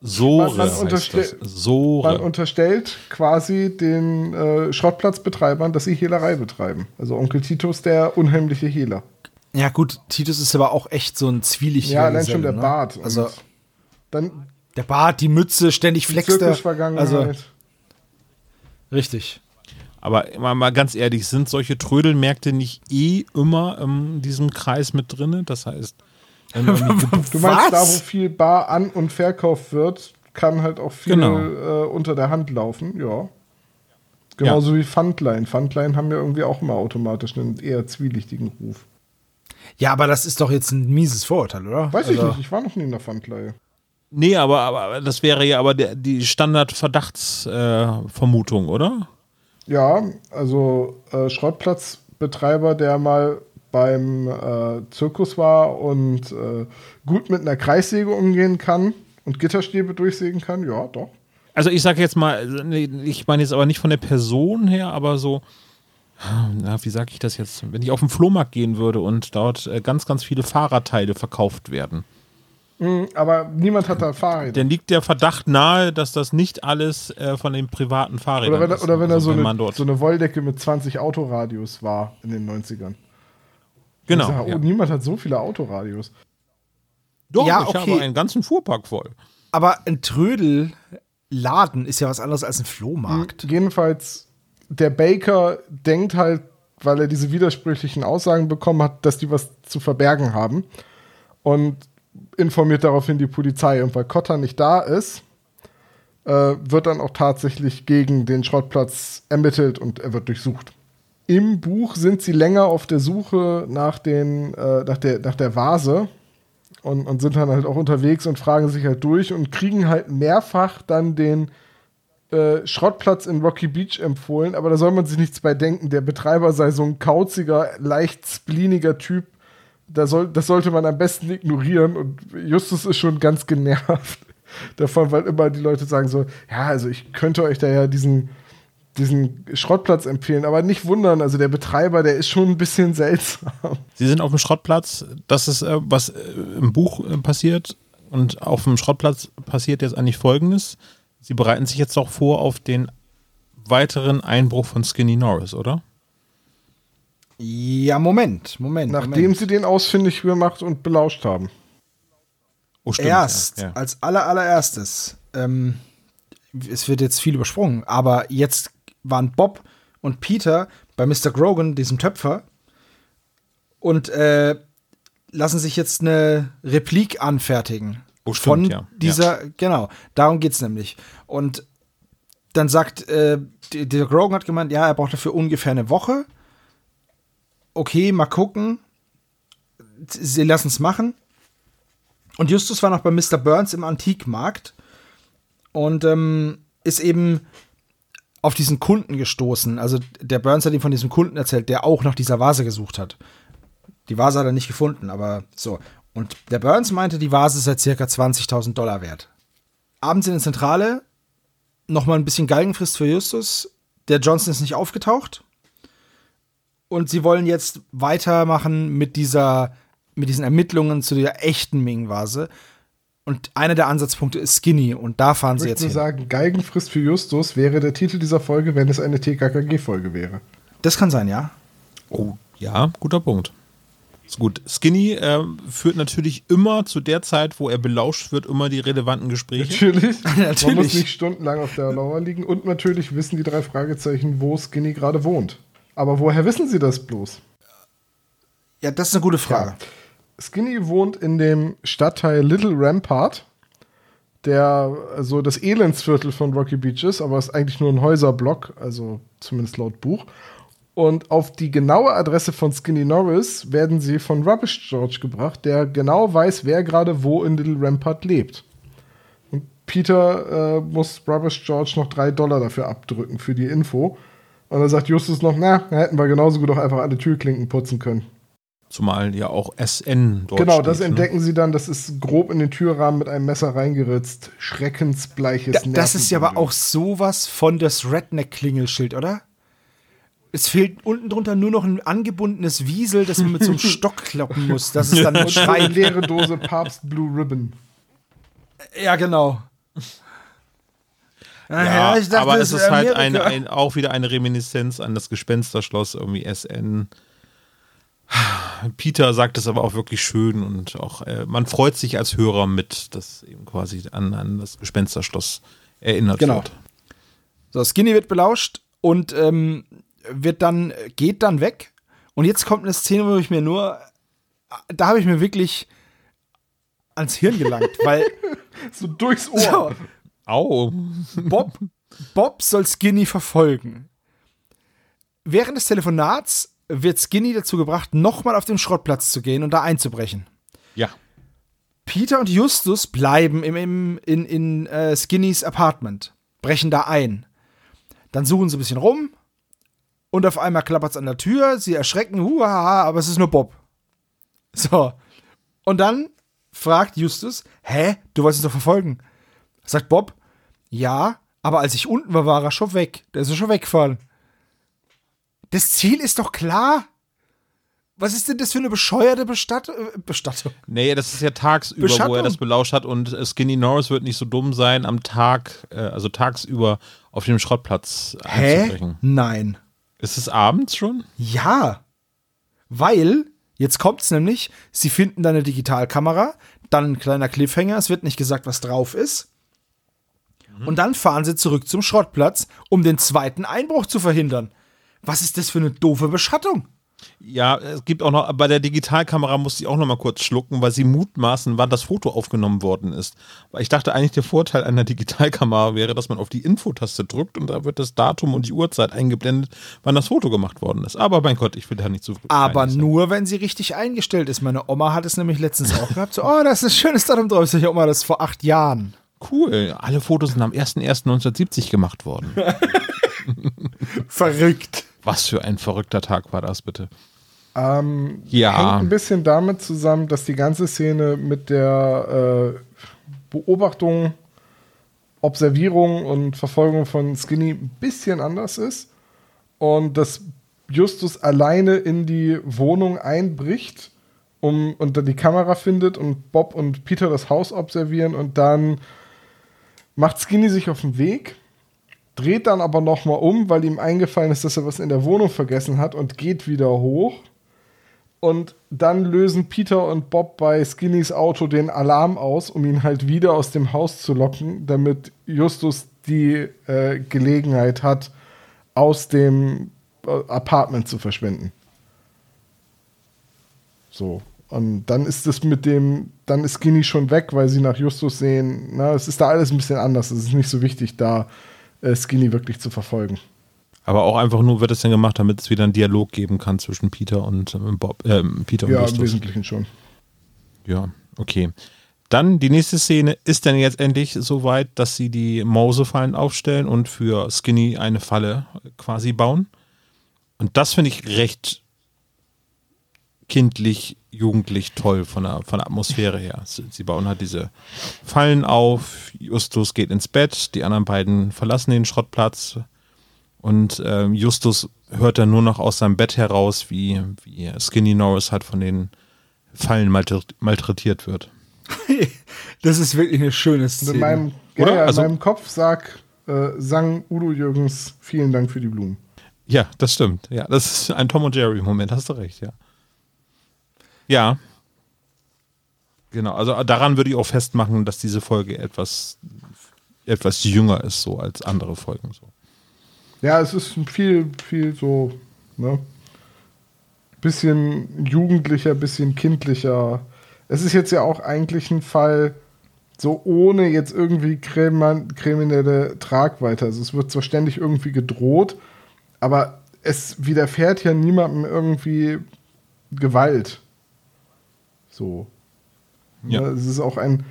Sore.
Man- man
das. Sore.
Man unterstellt quasi den äh, Schrottplatzbetreibern, dass sie Hehlerei betreiben. Also Onkel Titus, der unheimliche Hehler.
Ja, gut, Titus ist aber auch echt so ein zwielichtiger
Ja, allein schon der
ne?
Bart.
Also,
dann
der Bart, die Mütze, ständig
die
flext er.
Zirkusvergangenheit.
Also, richtig.
Aber mal, mal ganz ehrlich, sind solche Trödelmärkte nicht eh immer in diesem Kreis mit drin? Das heißt, wenn
du meinst,
Was?
da wo viel Bar an- und verkauft wird, kann halt auch viel
Genau.
äh, unter der Hand laufen, ja. Genauso wie Pfandlein. Pfandlein haben ja irgendwie auch immer automatisch einen eher zwielichtigen Ruf.
Ja, aber das ist doch jetzt ein mieses Vorurteil, oder?
Weiß ich
Also,
nicht, ich war noch nie in der Pfandleihe.
Nee, aber, aber das wäre ja aber der, die Standard-Verdachtsvermutung, äh, oder?
Ja, also äh, Schrottplatzbetreiber, der mal beim äh, Zirkus war und äh, gut mit einer Kreissäge umgehen kann und Gitterstäbe durchsägen kann, ja, doch.
Also ich sage jetzt mal, ich meine jetzt aber nicht von der Person her, aber so, na, wie sage ich das jetzt? Wenn ich auf den Flohmarkt gehen würde und dort äh, ganz, ganz viele Fahrradteile verkauft werden,
aber niemand hat da Fahrräder.
dann liegt der Verdacht nahe, dass das nicht alles äh, von den privaten Fahrrädern
Oder wenn,
ist.
oder wenn er
Also
so,
man
eine,
dort,
so eine Wolldecke mit 20 Autoradios war in den 90ern.
genau.
Ich sag, oh,
ja.
niemand hat so viele Autoradios.
Doch,
Ja,
ich
okay.
habe einen ganzen Fuhrpark voll.
Aber ein Trödelladen ist ja was anderes als ein Flohmarkt.
Jedenfalls, der Baker denkt halt, weil er diese widersprüchlichen Aussagen bekommen hat, dass die was zu verbergen haben. Und informiert daraufhin die Polizei. Und weil Cotta nicht da ist, äh, wird dann auch tatsächlich gegen den Schrottplatz ermittelt und er wird durchsucht. Im Buch sind sie länger auf der Suche nach, den, äh, nach, der, nach der Vase und, und sind dann halt auch unterwegs und fragen sich halt durch und kriegen halt mehrfach dann den äh, Schrottplatz in Rocky Beach empfohlen, aber da soll man sich nichts bei denken. Der Betreiber sei so ein kauziger, leicht spleeniger Typ. Da soll, das sollte man am besten ignorieren und Justus ist schon ganz genervt davon, weil immer die Leute sagen so, ja, also ich könnte euch da ja diesen, diesen Schrottplatz empfehlen, aber nicht wundern, also der Betreiber, der ist schon ein bisschen seltsam.
Sie sind auf dem Schrottplatz. Das ist, äh, was äh, im Buch äh, passiert. Und auf dem Schrottplatz passiert jetzt eigentlich Folgendes. Sie bereiten sich jetzt auch vor auf den weiteren Einbruch von Skinny Norris, oder?
Ja, Moment, Moment.
Nachdem
Moment.
sie den ausfindig gemacht und belauscht haben.
Oh, stimmt,
Erst,
ja, ja.
als aller, allererstes, ähm, es wird jetzt viel übersprungen, aber jetzt waren Bob und Peter bei Mr. Grogan, diesem Töpfer, und äh, lassen sich jetzt eine Replik anfertigen.
Oh, stimmt,
von
ja.
dieser, genau, darum geht's nämlich. Und dann sagt, äh, der der Grogan hat gemeint, ja, er braucht dafür ungefähr eine Woche. Okay, mal gucken. Sie lassen es machen. Und Justus war noch bei Mr. Burns im Antikmarkt und ähm, ist eben auf diesen Kunden gestoßen. Also der Burns hat ihm von diesem Kunden erzählt, der auch nach dieser Vase gesucht hat. Die Vase hat er nicht gefunden, aber so. Und der Burns meinte, die Vase sei circa 20.000 Dollar wert. Abends in der Zentrale nochmal ein bisschen Galgenfrist für Justus. Der Johnson ist nicht aufgetaucht. Und sie wollen jetzt weitermachen mit dieser, mit diesen Ermittlungen zu der echten Ming-Vase. Und einer der Ansatzpunkte ist Skinny. Und da fahren
Ich
sie jetzt
nur
hin.
sagen, Geigenfrist für Justus wäre der Titel dieser Folge, wenn es eine TKKG-Folge wäre.
Das kann sein, ja.
Oh, ja, guter Punkt. Ist gut. Skinny äh, führt natürlich immer zu der Zeit, wo er belauscht wird, immer die relevanten Gespräche.
Natürlich. Man muss
Natürlich.
nicht stundenlang auf der Lauer liegen. Und natürlich wissen die drei Fragezeichen, wo Skinny gerade wohnt. Aber woher wissen sie das bloß?
Ja, das ist eine gute Frage.
Skinny wohnt in dem Stadtteil Little Rampart, der so das Elendsviertel von Rocky Beach ist, aber ist eigentlich nur ein Häuserblock, also zumindest laut Buch. Und auf die genaue Adresse von Skinny Norris werden sie von Rubbish George gebracht, der genau weiß, wer gerade wo in Little Rampart lebt. Und Peter äh, muss Rubbish George noch drei Dollar dafür abdrücken für die Info. Und dann sagt Justus noch, na, da hätten wir genauso gut auch einfach alle Türklinken putzen können.
Zumal ja auch SN dort
Genau,
steht,
das
ne?
entdecken sie dann. Das ist grob in den Türrahmen mit einem Messer reingeritzt. Schreckensbleiches
Da, das ist ja aber auch sowas von das Redneck-Klingelschild, oder? Es fehlt unten drunter nur noch ein angebundenes Wiesel, das man mit so einem Stock kloppen muss. Das ist dann ein
so eine leere Dose Papst Blue Ribbon.
Ja, genau.
Ja,
ich dachte,
aber es ist
wäre
halt ein, ein, auch wieder eine Reminiszenz an das Gespensterschloss, irgendwie SN. Peter sagt es aber auch wirklich schön und auch äh, man freut sich als Hörer mit, dass eben quasi an, an das Gespensterschloss erinnert
Genau.
wird.
So, Skinny wird belauscht und ähm, wird dann, geht dann weg. Und jetzt kommt eine Szene, wo ich mir nur, da habe ich mir wirklich ans Hirn gelangt, weil
So durchs Ohr.
so,
Au.
Bob, Bob soll Skinny verfolgen. Während des Telefonats wird Skinny dazu gebracht, nochmal auf den Schrottplatz zu gehen und da einzubrechen.
Ja.
Peter und Justus bleiben im, im, in, in äh, Skinnys Apartment, brechen da ein. Dann suchen sie ein bisschen rum und auf einmal klappert es an der Tür, sie erschrecken, huhaha, aber es ist nur Bob. So. Und dann fragt Justus, hä, du wolltest uns doch verfolgen. Sagt Bob, ja, aber als ich unten war, war er schon weg. Der ist ja schon weggefallen. Das Ziel ist doch klar. Was ist denn das für eine bescheuerte Bestatt äh, Bestattung?
Nee, das ist ja tagsüber, wo er das belauscht hat und äh, Skinny Norris wird nicht so dumm sein, am Tag, äh, also tagsüber auf dem Schrottplatz einzubrechen.
Nein.
Ist es abends schon?
Ja. Weil, jetzt kommt's nämlich, sie finden da eine Digitalkamera, dann ein kleiner Cliffhanger, es wird nicht gesagt, was drauf ist. Und dann fahren sie zurück zum Schrottplatz, um den zweiten Einbruch zu verhindern. Was ist das für eine doofe Beschattung?
Ja, es gibt auch noch, bei der Digitalkamera musste ich auch noch mal kurz schlucken, weil sie mutmaßen, wann das Foto aufgenommen worden ist. Weil ich dachte eigentlich, der Vorteil einer Digitalkamera wäre, dass man auf die Infotaste drückt und da wird das Datum und die Uhrzeit eingeblendet, wann das Foto gemacht worden ist. Aber mein Gott, ich will da nicht zu
Aber nur, wenn sie richtig eingestellt ist. Meine Oma hat es nämlich letztens auch gehabt. So, oh, das ist ein schönes Datum drauf. Ich Oma, das ist vor acht Jahren.
Cool, alle Fotos sind am 01.01.1970 gemacht worden.
Verrückt.
Was für ein verrückter Tag war das bitte.
Ähm,
Ja.
Hängt ein bisschen damit zusammen, dass die ganze Szene mit der äh, Beobachtung, Observierung und Verfolgung von Skinny ein bisschen anders ist. Und dass Justus alleine in die Wohnung einbricht um, und dann die Kamera findet und Bob und Peter das Haus observieren und dann macht Skinny sich auf den Weg, dreht dann aber nochmal um, weil ihm eingefallen ist, dass er was in der Wohnung vergessen hat und geht wieder hoch. Und dann lösen Peter und Bob bei Skinnys Auto den Alarm aus, um ihn halt wieder aus dem Haus zu locken, damit Justus die äh, Gelegenheit hat, aus dem äh, Apartment zu verschwinden. So. Und dann ist es mit dem, dann ist Skinny schon weg, weil sie nach Justus sehen, na, es ist da alles ein bisschen anders. Es ist nicht so wichtig, da äh, Skinny wirklich zu verfolgen.
Aber auch einfach nur wird es dann gemacht, damit es wieder einen Dialog geben kann zwischen Peter und äh, Bob, äh, Peter und
Ja, im
Justus.
Wesentlichen schon.
Ja, okay. Dann die nächste Szene ist dann jetzt endlich so weit, dass sie die Mausefallen aufstellen und für Skinny eine Falle quasi bauen. Und das finde ich recht kindlich, jugendlich toll von der, von der Atmosphäre her. Sie, bauen halt diese Fallen auf, Justus geht ins Bett, die anderen beiden verlassen den Schrottplatz und ähm, Justus hört dann nur noch aus seinem Bett heraus, wie, wie Skinny Norris halt von den Fallen maltr- malträtiert wird.
Das ist wirklich eine schöne
Und in
Szene.
meinem, ja,
Oder?
ja, in
Also-
meinem Kopf sag, äh, sang Udo Jürgens, vielen Dank für die Blumen.
Ja, das stimmt. Ja, das ist ein Tom und Jerry-Moment, hast du recht, ja. Ja. Genau, also daran würde ich auch festmachen, dass diese Folge etwas, etwas jünger ist, so als andere Folgen. So.
Ja, es ist viel, viel so, ne? Bisschen jugendlicher, bisschen kindlicher. Es ist jetzt ja auch eigentlich ein Fall, so ohne jetzt irgendwie krimi- kriminelle Tragweite. Also es wird zwar ständig irgendwie gedroht, aber es widerfährt ja niemandem irgendwie Gewalt. So.
Ja.
Ne, Es ist auch ein,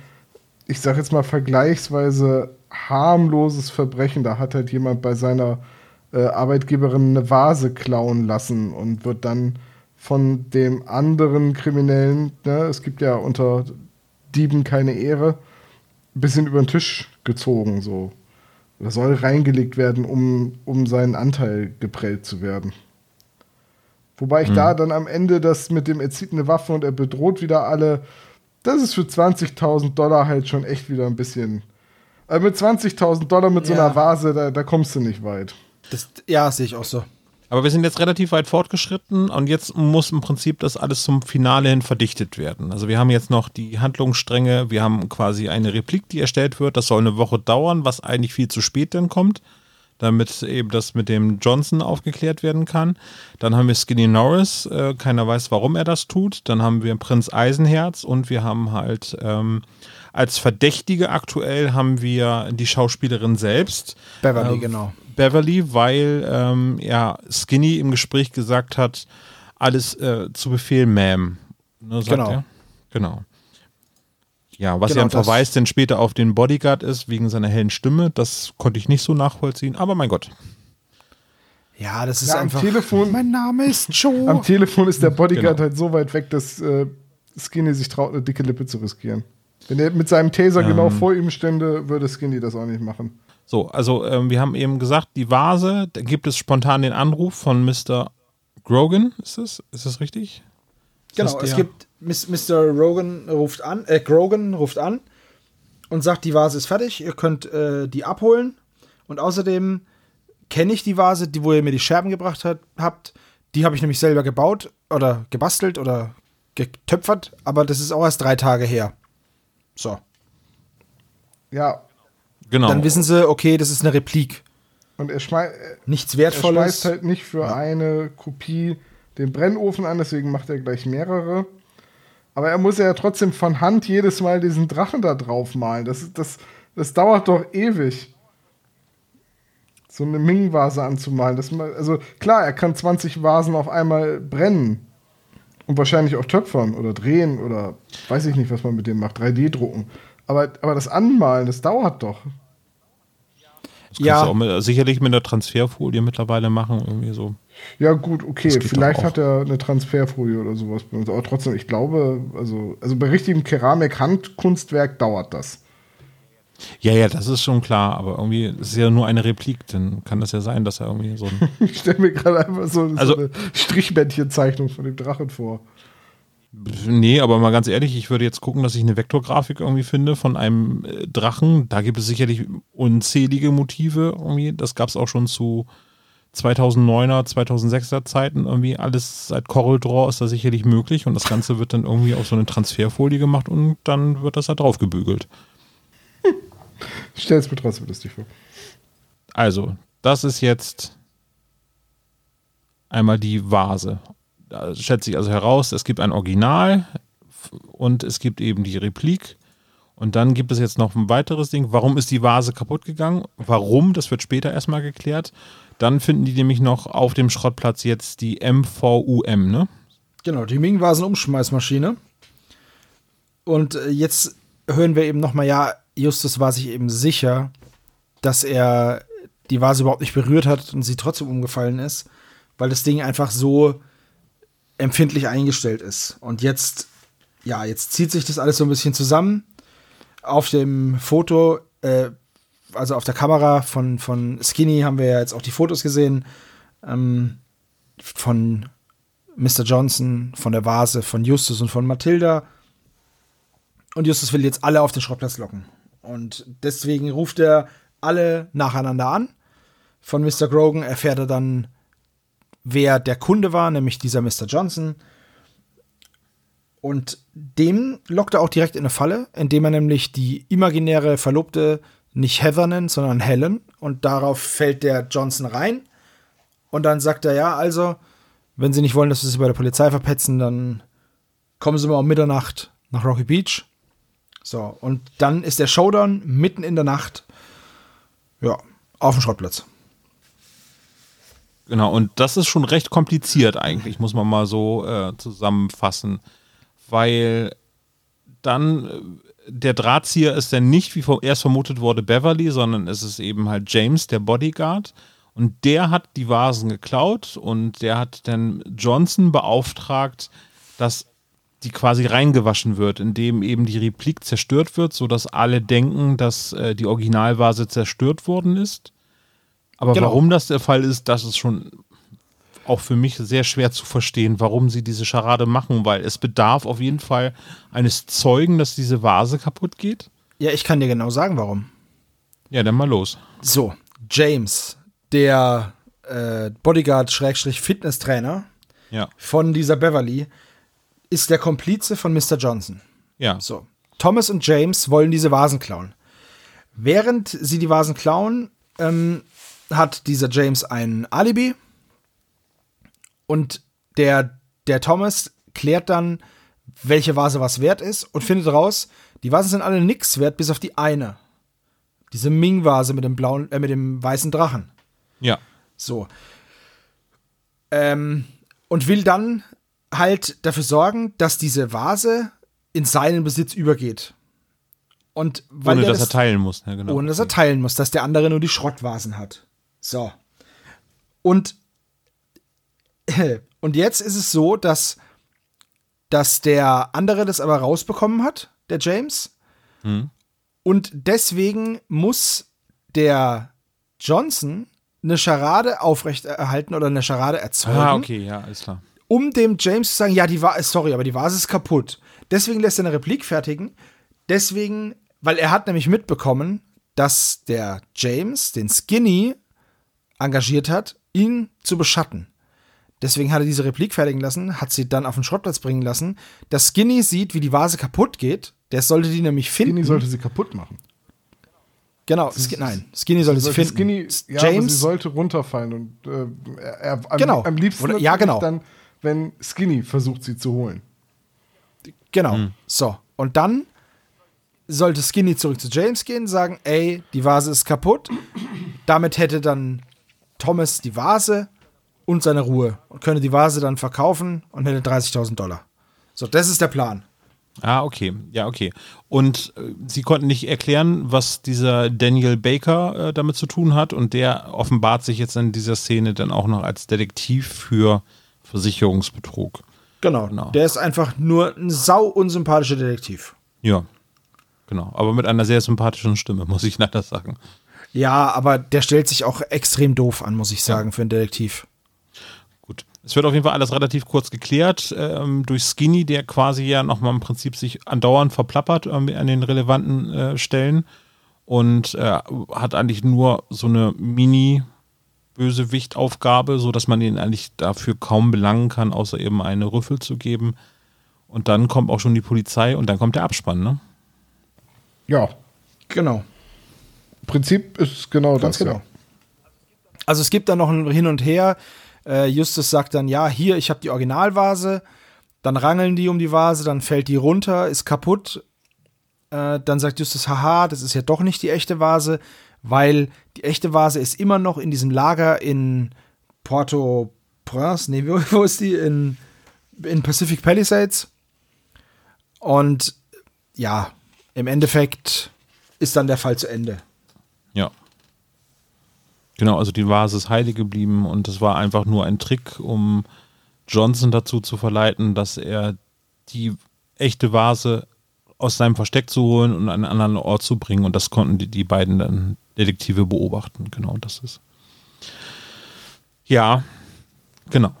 ich sag jetzt mal, vergleichsweise harmloses Verbrechen. Da hat halt jemand bei seiner äh, Arbeitgeberin eine Vase klauen lassen und wird dann von dem anderen Kriminellen, ne, es gibt ja unter Dieben keine Ehre, ein bisschen über den Tisch gezogen, so. Oder soll reingelegt werden, um, um seinen Anteil geprellt zu werden. Wobei ich da dann am Ende das mit dem, er zieht eine Waffe und er bedroht wieder alle, das ist für 20.000 Dollar halt schon echt wieder ein bisschen. Also mit 20.000 Dollar mit so
Ja.
einer Vase, da, da kommst du nicht weit.
Das, ja, sehe ich auch so.
Aber wir sind jetzt relativ weit fortgeschritten und jetzt muss im Prinzip das alles zum Finale hin verdichtet werden. Also wir haben jetzt noch die Handlungsstränge, wir haben quasi eine Replik, die erstellt wird. Das soll eine Woche dauern, was eigentlich viel zu spät dann kommt, damit eben das mit dem Johnson aufgeklärt werden kann. Dann haben wir Skinny Norris, äh, keiner weiß, warum er das tut. Dann haben wir Prinz Eisenherz und wir haben halt ähm, als Verdächtige aktuell haben wir die Schauspielerin selbst.
Beverly,
Äh,
genau.
Beverly, weil ähm, ja, Skinny im Gespräch gesagt hat, alles äh, zu Befehl, Ma'am. Ne,
Genau.
Er? Genau. Ja, was
Genau,
ja ein Verweis denn später auf den Bodyguard ist, wegen seiner hellen Stimme, das konnte ich nicht so nachvollziehen, aber mein Gott.
Ja, das ist
Ja, am
einfach.
Telefon-
Mein Name ist Joe.
Am Telefon ist der Bodyguard
Genau.
halt so weit weg, dass äh, Skinny sich traut, eine dicke Lippe zu riskieren. Wenn er mit seinem Taser genau vor ihm stände, würde Skinny das auch nicht machen.
So, also ähm, wir haben eben gesagt, die Vase, da gibt es spontan den Anruf von Mr. Grogan, ist das? Ist das richtig? Ist
Genau,
das
es gibt Mr. Rogan ruft an, äh, Grogan ruft an und sagt, die Vase ist fertig, ihr könnt äh, die abholen. Und außerdem kenne ich die Vase, die, wo ihr mir die Scherben gebracht hat, habt. Die habe ich nämlich selber gebaut oder gebastelt oder getöpfert, aber das ist auch erst drei Tage her. So.
Ja,
Genau.
Dann wissen sie, okay, das ist eine Replik.
und er, schmei äh,
Nichts
er
Wertvolles.
schmeißt halt nicht für eine Kopie den Brennofen an, deswegen macht er gleich mehrere. Aber er muss ja trotzdem von Hand jedes Mal diesen Drachen da drauf malen. Das, das, das dauert doch ewig. So eine Ming-Vase anzumalen. Das, also klar, er kann 20 Vasen auf einmal brennen. Und wahrscheinlich auch töpfern oder drehen oder weiß ich nicht, was man mit dem macht. 3D-drucken. Aber, aber das Anmalen, das dauert doch.
das kannst
ja.
du auch mit, sicherlich mit einer Transferfolie mittlerweile machen, irgendwie so.
Ja, gut, okay. Vielleicht hat er eine Transferfolie oder sowas benutzt. Aber trotzdem, ich glaube, also, also bei richtigem Keramik-Handkunstwerk dauert das.
Ja, ja, das ist schon klar, aber irgendwie ist es ja nur eine Replik, dann kann das ja sein, dass er irgendwie so ein.
Ich stelle mir gerade einfach so,
Also-
so eine Strichbändchenzeichnung von dem Drachen vor.
nee, aber mal ganz ehrlich, ich würde jetzt gucken, dass ich eine Vektorgrafik irgendwie finde von einem äh, Drachen. Da gibt es sicherlich unzählige Motive irgendwie. Das gab es auch schon zu 2009er, 2006er Zeiten irgendwie. Alles seit Coral Draw ist da sicherlich möglich und das Ganze wird dann irgendwie auf so eine Transferfolie gemacht und dann wird das da drauf gebügelt.
Ich stelle es mir trotzdem lustig vor.
Also, das ist jetzt einmal die Vase. Da schätze ich also heraus, es gibt ein Original. und es gibt eben die Replik. Und dann gibt es jetzt noch ein weiteres Ding. Warum ist die Vase kaputt gegangen? Warum? Das wird später erstmal geklärt. Dann finden die nämlich noch auf dem Schrottplatz jetzt die MVUM, ne?
Genau, die Ming-Vasen-Umschmeißmaschine. Und äh, jetzt hören wir eben nochmal, ja, Justus war sich eben sicher, dass er die Vase überhaupt nicht berührt hat und sie trotzdem umgefallen ist, weil das Ding einfach so empfindlich eingestellt ist. Und jetzt, ja, jetzt zieht sich das alles so ein bisschen zusammen. Auf dem Foto, äh, also auf der Kamera von, von Skinny haben wir ja jetzt auch die Fotos gesehen. Ähm, von Mr. Johnson, von der Vase, von Justus und von Matilda. Und Justus will jetzt alle auf den Schrottplatz locken. Und deswegen ruft er alle nacheinander an. Von Mr. Grogan erfährt er dann, wer der Kunde war, nämlich dieser Mr. Johnson. Und dem lockt er auch direkt in eine Falle, indem er nämlich die imaginäre Verlobte nicht Heather nennt, sondern Helen. Und darauf fällt der Johnson rein. Und dann sagt er, ja, also, wenn Sie nicht wollen, dass wir sie bei der Polizei verpetzen, dann kommen Sie mal um Mitternacht nach Rocky Beach. So, und dann ist der Showdown mitten in der Nacht, ja, auf dem Schrottplatz.
Genau, und das ist schon recht kompliziert eigentlich, muss man mal so äh, zusammenfassen. Weil dann äh, der Drahtzieher ist dann nicht, wie erst vermutet wurde, Beverly, sondern es ist eben halt James, der Bodyguard. Und der hat die Vasen geklaut und der hat dann Johnson beauftragt, dass die quasi reingewaschen wird, indem eben die Replik zerstört wird, sodass alle denken, dass äh, die Originalvase zerstört worden ist. Aber
Genau.
warum das der Fall ist, das ist schon auch für mich sehr schwer zu verstehen, warum sie diese Scharade machen, weil es bedarf auf jeden Fall eines Zeugen, dass diese Vase kaputt geht.
Ja, ich kann dir genau sagen, warum.
Ja, dann mal los.
So, James, der äh, Bodyguard-Fitnesstrainer
Ja,
von dieser Beverly, ist der Komplize von Mr. Johnson.
ja.
So, Thomas und James wollen diese Vasen klauen. Während sie die Vasen klauen, ähm, hat dieser James ein Alibi und der, der Thomas klärt dann, welche Vase was wert ist und findet raus, die Vasen sind alle nix wert, bis auf die eine. Diese Ming-Vase mit dem blauen, äh, mit dem weißen Drachen.
Ja.
So. Ähm, und will dann halt dafür sorgen, dass diese Vase in seinen Besitz übergeht. Und weil
Ohne
er
dass er teilen muss. Ja, genau.
ohne dass er teilen muss, dass der andere nur die Schrottvasen hat. So. Und, und jetzt ist es so, dass, dass der andere das aber rausbekommen hat, der James.
Hm.
Und deswegen muss der Johnson eine Scharade aufrechterhalten oder eine Scharade erzeugen,
Ah, okay, ja, alles klar.
um dem James zu sagen, ja, die war, sorry, aber die Vase ist kaputt. Deswegen lässt er eine Replik fertigen. Deswegen, weil er hat nämlich mitbekommen, dass der James den Skinny engagiert hat, ihn zu beschatten. Deswegen hat er diese Replik fertigen lassen, hat sie dann auf den Schrottplatz bringen lassen. Das Skinny sieht, wie die Vase kaputt geht. Der sollte die nämlich finden.
Skinny sollte sie kaputt machen.
genau, Sk nein, Skinny sollte sie
Sollte
finden.
Skinny, ja,
James,
sollte runterfallen und äh, er, am,
Genau.
am liebsten
Oder- ja, genau.
dann, wenn Skinny versucht, sie zu holen.
Genau.
Hm.
So. Und dann sollte Skinny zurück zu James gehen, sagen, ey, die Vase ist kaputt. Damit hätte dann Thomas die Vase und seine Ruhe und könnte die Vase dann verkaufen und hätte 30.000 Dollar. So, das ist der Plan.
Ah, okay. Ja, okay. Und äh, sie konnten nicht erklären, was dieser Daniel Baker äh, damit zu tun hat. Und der offenbart sich jetzt in dieser Szene dann auch noch als Detektiv für Versicherungsbetrug.
Genau.
Genau.
Der ist einfach nur ein sau unsympathischer Detektiv.
Ja, genau. Aber mit einer sehr sympathischen Stimme, muss ich leider sagen.
Ja, aber der stellt sich auch extrem doof an, muss ich sagen, für einen Detektiv.
Es wird auf jeden Fall alles relativ kurz geklärt ähm, durch Skinny, der quasi ja nochmal im Prinzip sich andauernd verplappert ähm, an den relevanten äh, Stellen und äh, hat eigentlich nur so eine Mini-Bösewicht-Aufgabe, sodass man ihn eigentlich dafür kaum belangen kann, außer eben eine Rüffel zu geben. Und dann kommt auch schon die Polizei und dann kommt der Abspann, ne?
Ja,
Genau.
im Prinzip ist es genau
Ganz
das.
genau.
Ja.
Also es gibt dann noch ein Hin und Her. Äh, Justus sagt dann, ja, hier, ich habe die Originalvase. Dann rangeln die um die Vase, dann fällt die runter, ist kaputt. Äh, dann sagt Justus, haha, das ist ja doch nicht die echte Vase, weil die echte Vase ist immer noch in diesem Lager in Porto Prince, nee, wo, ist die? In, in Pacific Palisades. Und ja, im Endeffekt ist dann der Fall zu Ende.
Genau, also die Vase ist heilig geblieben und es war einfach nur ein Trick, um Johnson dazu zu verleiten, dass er die echte Vase aus seinem Versteck zu holen und an einen anderen Ort zu bringen. Und das konnten die, die beiden dann Detektive beobachten. Genau, das ist. Ja, genau.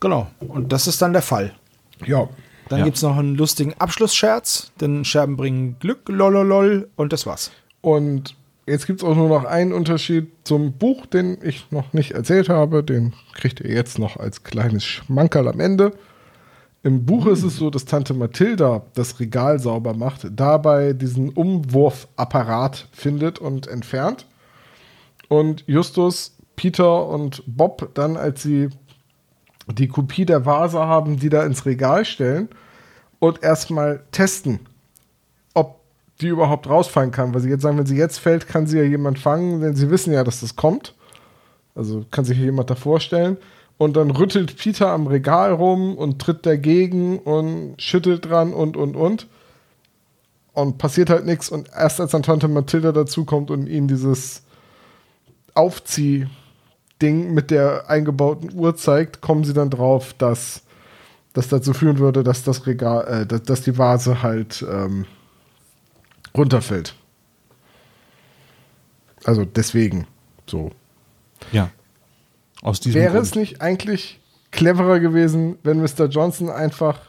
Genau. Und das ist dann der Fall.
Ja.
Dann
Ja.
gibt es noch einen lustigen Abschlussscherz, denn Scherben bringen Glück, lololol, und das war's.
Und jetzt gibt es auch nur noch einen Unterschied zum Buch, den ich noch nicht erzählt habe. Den kriegt ihr jetzt noch als kleines Schmankerl am Ende. Im Buch ist es so, dass Tante Mathilda das Regal sauber macht, dabei diesen Umwurfapparat findet und entfernt. Und Justus, Peter und Bob dann, als sie die Kopie der Vase haben, die da ins Regal stellen und erstmal testen, die überhaupt rausfallen kann. Weil sie jetzt sagen, wenn sie jetzt fällt, kann sie ja jemand fangen, denn sie wissen ja, dass das kommt. Also kann sich jemand davor stellen. Und dann rüttelt Peter am Regal rum und tritt dagegen und schüttelt dran und, und, und. Und passiert halt nichts. Und erst als dann Tante Mathilda dazukommt und ihnen dieses Aufzieh-Ding mit der eingebauten Uhr zeigt, kommen sie dann drauf, dass das dazu führen würde, dass das Regal, äh, dass, dass die Vase halt ähm, runterfällt. Also deswegen so.
Ja. Aus diesem
Wäre
Grund.
es nicht eigentlich cleverer gewesen, wenn Mr. Johnson einfach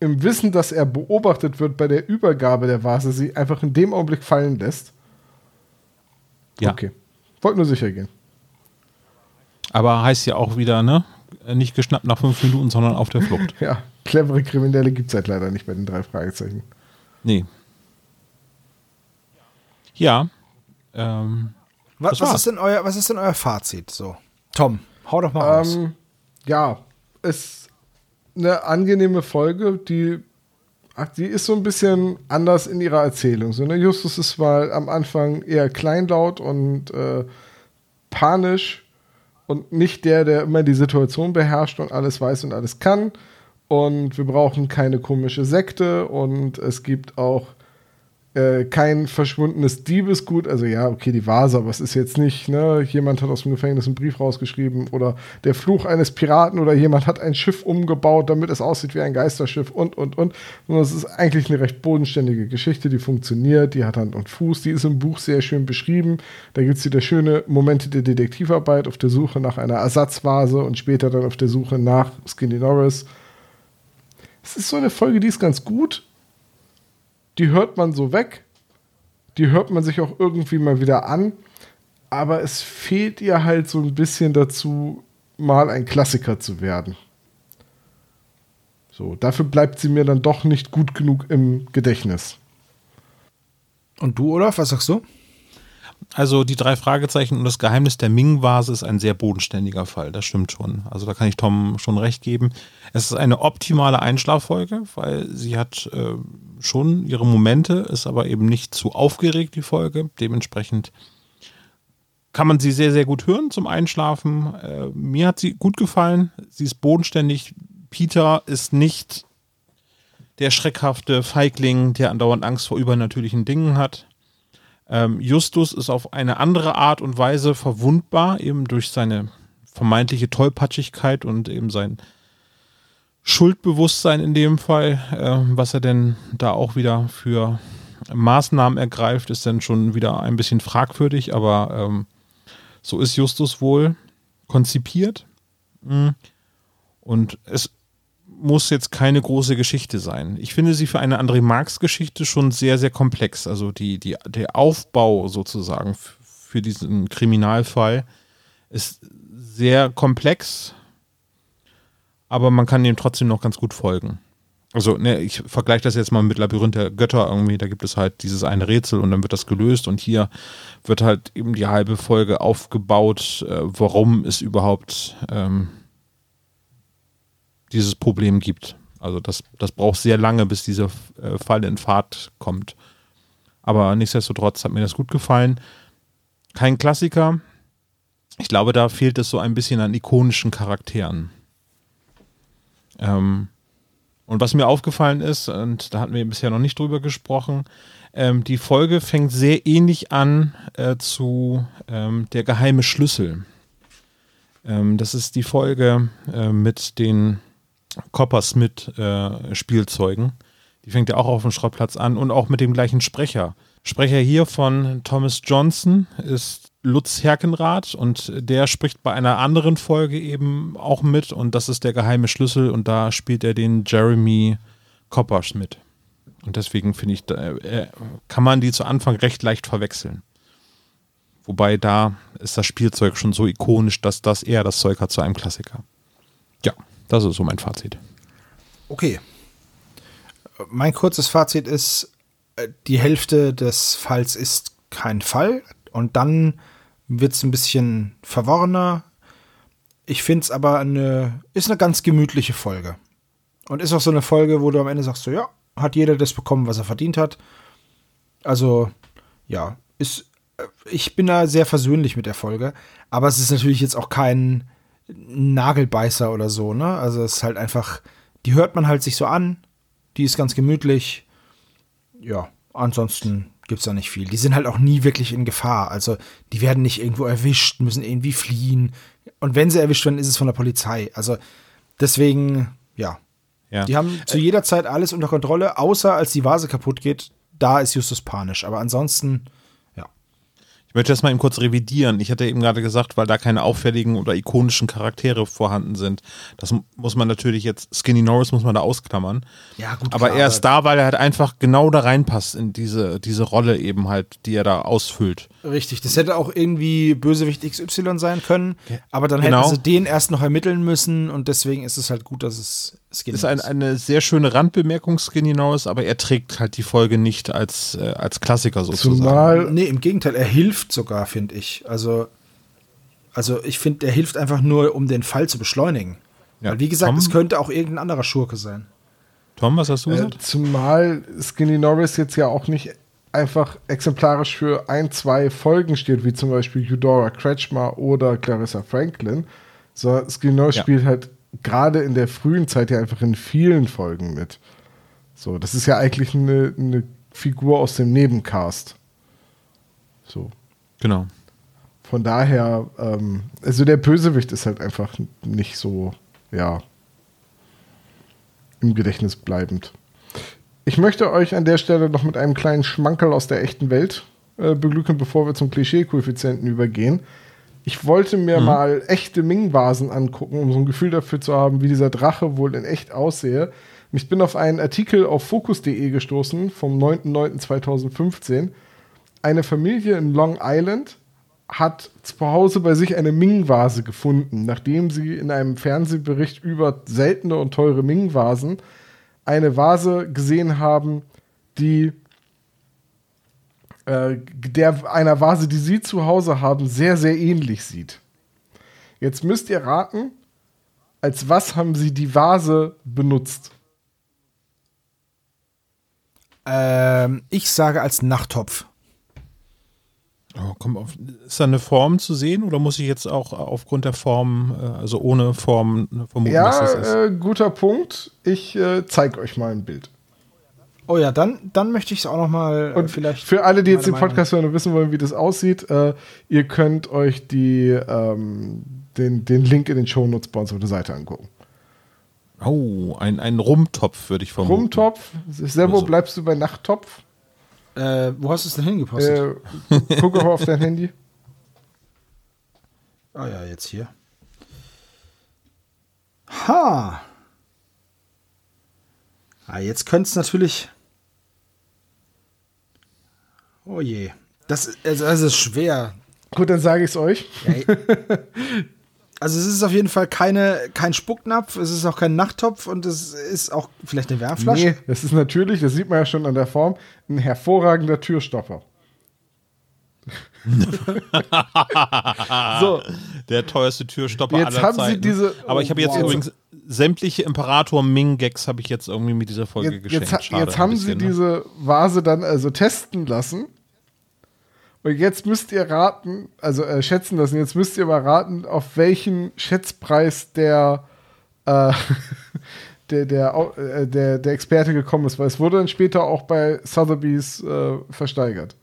im Wissen, dass er beobachtet wird bei der Übergabe der Vase, sie einfach in dem Augenblick fallen lässt?
Ja.
Okay. Wollte nur sicher gehen.
Aber heißt ja auch wieder, ne? Nicht geschnappt nach fünf Minuten, sondern auf der Flucht.
Ja, clevere Kriminelle gibt es halt leider nicht bei den drei Fragezeichen.
Nee. Ja. Ähm,
Was, was, ist denn euer, was ist denn euer Fazit? So, Tom, hau doch mal raus.
Ähm, ja, ist eine angenehme Folge, die, ach, die ist so ein bisschen anders in ihrer Erzählung. So, ne? Justus ist mal am Anfang eher kleinlaut und äh, panisch und nicht der, der immer die Situation beherrscht und alles weiß und alles kann. Und wir brauchen keine komische Sekte und es gibt auch äh, kein verschwundenes Diebesgut. Also ja, okay, die Vase, aber es ist jetzt nicht, ne, jemand hat aus dem Gefängnis einen Brief rausgeschrieben oder der Fluch eines Piraten oder jemand hat ein Schiff umgebaut, damit es aussieht wie ein Geisterschiff und, und, und. Sondern es ist eigentlich eine recht bodenständige Geschichte, die funktioniert, die hat Hand und Fuß, die ist im Buch sehr schön beschrieben. Da gibt es wieder schöne Momente der Detektivarbeit auf der Suche nach einer Ersatzvase und später dann auf der Suche nach Skinny Norris. Es ist so eine Folge, die ist ganz gut, die hört man so weg. Die hört man sich auch irgendwie mal wieder an. Aber es fehlt ihr halt so ein bisschen dazu, mal ein Klassiker zu werden. So, dafür bleibt sie mir dann doch nicht gut genug im Gedächtnis.
Und du, Olaf, was sagst du?
Also die drei Fragezeichen und das Geheimnis der Ming-Vase ist ein sehr bodenständiger Fall, das stimmt schon. Also da kann ich Tom schon recht geben. Es ist eine optimale Einschlaffolge, weil sie hat äh, schon ihre Momente, ist aber eben nicht zu aufgeregt, die Folge. Dementsprechend kann man sie sehr, sehr gut hören zum Einschlafen. Äh, mir hat sie gut gefallen. Sie ist bodenständig. Peter ist nicht der schreckhafte Feigling, der andauernd Angst vor übernatürlichen Dingen hat. Ähm, Justus ist auf eine andere Art und Weise verwundbar, eben durch seine vermeintliche Tollpatschigkeit und eben sein Schuldbewusstsein in dem Fall. Äh, was er denn da auch wieder für Maßnahmen ergreift, ist dann schon wieder ein bisschen fragwürdig, aber ähm, so ist Justus wohl konzipiert. Mm. Und es muss jetzt keine große Geschichte sein. Ich finde sie für eine André Marx Geschichte schon sehr, sehr komplex. Also die, die, der Aufbau sozusagen für diesen Kriminalfall ist sehr komplex, aber man kann dem trotzdem noch ganz gut folgen. Also, ne, ich vergleiche das jetzt mal mit Labyrinth der Götter irgendwie, da gibt es halt dieses eine Rätsel und dann wird das gelöst und hier wird halt eben die halbe Folge aufgebaut, äh, warum es überhaupt ähm, dieses Problem gibt. Also das, das braucht sehr lange, bis dieser äh, Fall in Fahrt kommt. Aber nichtsdestotrotz hat mir das gut gefallen. Kein Klassiker. Ich glaube, da fehlt es so ein bisschen an ikonischen Charakteren. Ähm, und was mir aufgefallen ist, und da hatten wir bisher noch nicht drüber gesprochen, ähm, die Folge fängt sehr ähnlich an äh, zu ähm, Der geheime Schlüssel. Ähm, das ist die Folge äh, mit den Coppersmith-Spielzeugen. Äh, die fängt ja auch auf dem Schrottplatz an und auch mit dem gleichen Sprecher. Sprecher hier von Thomas Johnson ist Lutz Herkenrath und der spricht bei einer anderen Folge eben auch mit und das ist der geheime Schlüssel und da spielt er den Jeremy Coppers mit. Und deswegen finde ich, da, äh, kann man die zu Anfang recht leicht verwechseln. Wobei da ist das Spielzeug schon so ikonisch, dass das eher das Zeug hat zu einem Klassiker. Das ist so mein Fazit.
Okay. Mein kurzes Fazit ist, äh, die Hälfte des Falls ist kein Fall und dann wird es ein bisschen verworrener. Ich finde es aber eine, ist eine ganz gemütliche Folge. Und ist auch so eine Folge, wo du am Ende sagst, so, ja, hat jeder das bekommen, was er verdient hat. Also, ja, ist, äh, ich bin da sehr versöhnlich mit der Folge. Aber es ist natürlich jetzt auch kein Nagelbeißer oder so, ne? Also, es ist halt einfach, die hört man halt sich so an. Die ist ganz gemütlich. Ja, ansonsten gibt es da nicht viel. Die sind halt auch nie wirklich in Gefahr. Also die werden nicht irgendwo erwischt, müssen irgendwie fliehen. Und wenn sie erwischt werden, ist es von der Polizei. Also deswegen, ja. ja. Die haben zu jeder Zeit alles unter Kontrolle, außer als die Vase kaputt geht. Da ist Justus panisch. Aber ansonsten
ich möchte das mal eben kurz revidieren. Ich hatte eben gerade gesagt, weil da keine auffälligen oder ikonischen Charaktere vorhanden sind. Das muss man natürlich jetzt, Skinny Norris muss man da ausklammern. Ja, gut. Aber klar, er ist da, weil er halt einfach genau da reinpasst in diese, diese Rolle eben halt, die er da ausfüllt.
Richtig, das hätte auch irgendwie Bösewicht XY sein können, aber dann genau. hätten sie den erst noch ermitteln müssen und deswegen ist es halt gut, dass es
Skinny ist. Ein, eine sehr schöne Randbemerkung, Skinny Norris, aber er trägt halt die Folge nicht als, äh, als Klassiker sozusagen.
Zumal, nee, im Gegenteil, er hilft sogar, finde ich. Also, also ich finde, der hilft einfach nur, um den Fall zu beschleunigen. Ja, Weil, wie gesagt, Tom? es könnte auch irgendein anderer Schurke sein.
Tom, was hast du gesagt?
Äh, zumal Skinny Norris jetzt ja auch nicht einfach exemplarisch für ein, zwei Folgen steht, wie zum Beispiel Eudora Kretschmer oder Clarissa Franklin, sondern Skinny Norris ja. spielt halt gerade in der frühen Zeit ja einfach in vielen Folgen mit. So, das ist ja eigentlich eine, eine Figur aus dem Nebencast. So.
Genau.
Von daher, ähm, also der Bösewicht ist halt einfach nicht so, ja, im Gedächtnis bleibend. Ich möchte euch an der Stelle noch mit einem kleinen Schmankerl aus der echten Welt äh, beglücken, bevor wir zum Klischee-Koeffizienten übergehen. Ich wollte mir mhm. mal echte Ming-Vasen angucken, um so ein Gefühl dafür zu haben, wie dieser Drache wohl in echt aussehe. Ich bin auf einen Artikel auf focus.de gestoßen vom 9.9.2015 eine Familie in Long Island hat zu Hause bei sich eine Ming-Vase gefunden, nachdem sie in einem Fernsehbericht über seltene und teure Ming-Vasen eine Vase gesehen haben, die äh, der einer Vase, die sie zu Hause haben, sehr, sehr ähnlich sieht. Jetzt müsst ihr raten, als was haben sie die Vase benutzt?
Ähm, ich sage als Nachttopf.
Oh, komm auf, ist da eine Form zu sehen oder muss ich jetzt auch aufgrund der Form, äh, also ohne Form
vermuten, ja, was das ist? Ja, äh, guter Punkt. Ich äh, zeige euch mal ein Bild.
Oh ja, dann, dann möchte ich es auch noch mal
äh, und vielleicht. Für alle, die jetzt den Podcast hören und wissen wollen, wie das aussieht, äh, ihr könnt euch die, ähm, den, den Link in den Shownotes bei uns auf der Seite angucken.
Oh, ein, ein Rumtopf würde ich vermuten.
Rumtopf. Servo, also. bleibst du bei Nachttopf?
Äh, wo hast du es denn hingepostet?
Äh, guck auch auf dein Handy.
Ah ja, jetzt hier. Ha! Ah, jetzt könnte es natürlich. Oh je. Das, also, das ist schwer.
Gut, dann sage ich es euch. Ja,
Also es ist auf jeden Fall keine, kein Spucknapf, es ist auch kein Nachttopf und es ist auch vielleicht eine Wärmflasche. Nee,
das ist natürlich, das sieht man ja schon an der Form, ein hervorragender Türstopper. so,
Der teuerste Türstopper
Jetzt
aller
haben Sie
Zeiten.
diese-
Aber ich habe jetzt
wow.
übrigens sämtliche Imperator Ming-Gags habe ich jetzt irgendwie mit dieser Folge
jetzt,
geschenkt.
jetzt, ha-
Schade
jetzt haben
bisschen,
Sie
ne?
diese Vase dann also testen lassen. Und jetzt müsst ihr raten, also äh, schätzen lassen, jetzt müsst ihr mal raten, auf welchen Schätzpreis der, äh, der, der, äh, der, der Experte gekommen ist, weil es wurde dann später auch bei Sotheby's äh, versteigert.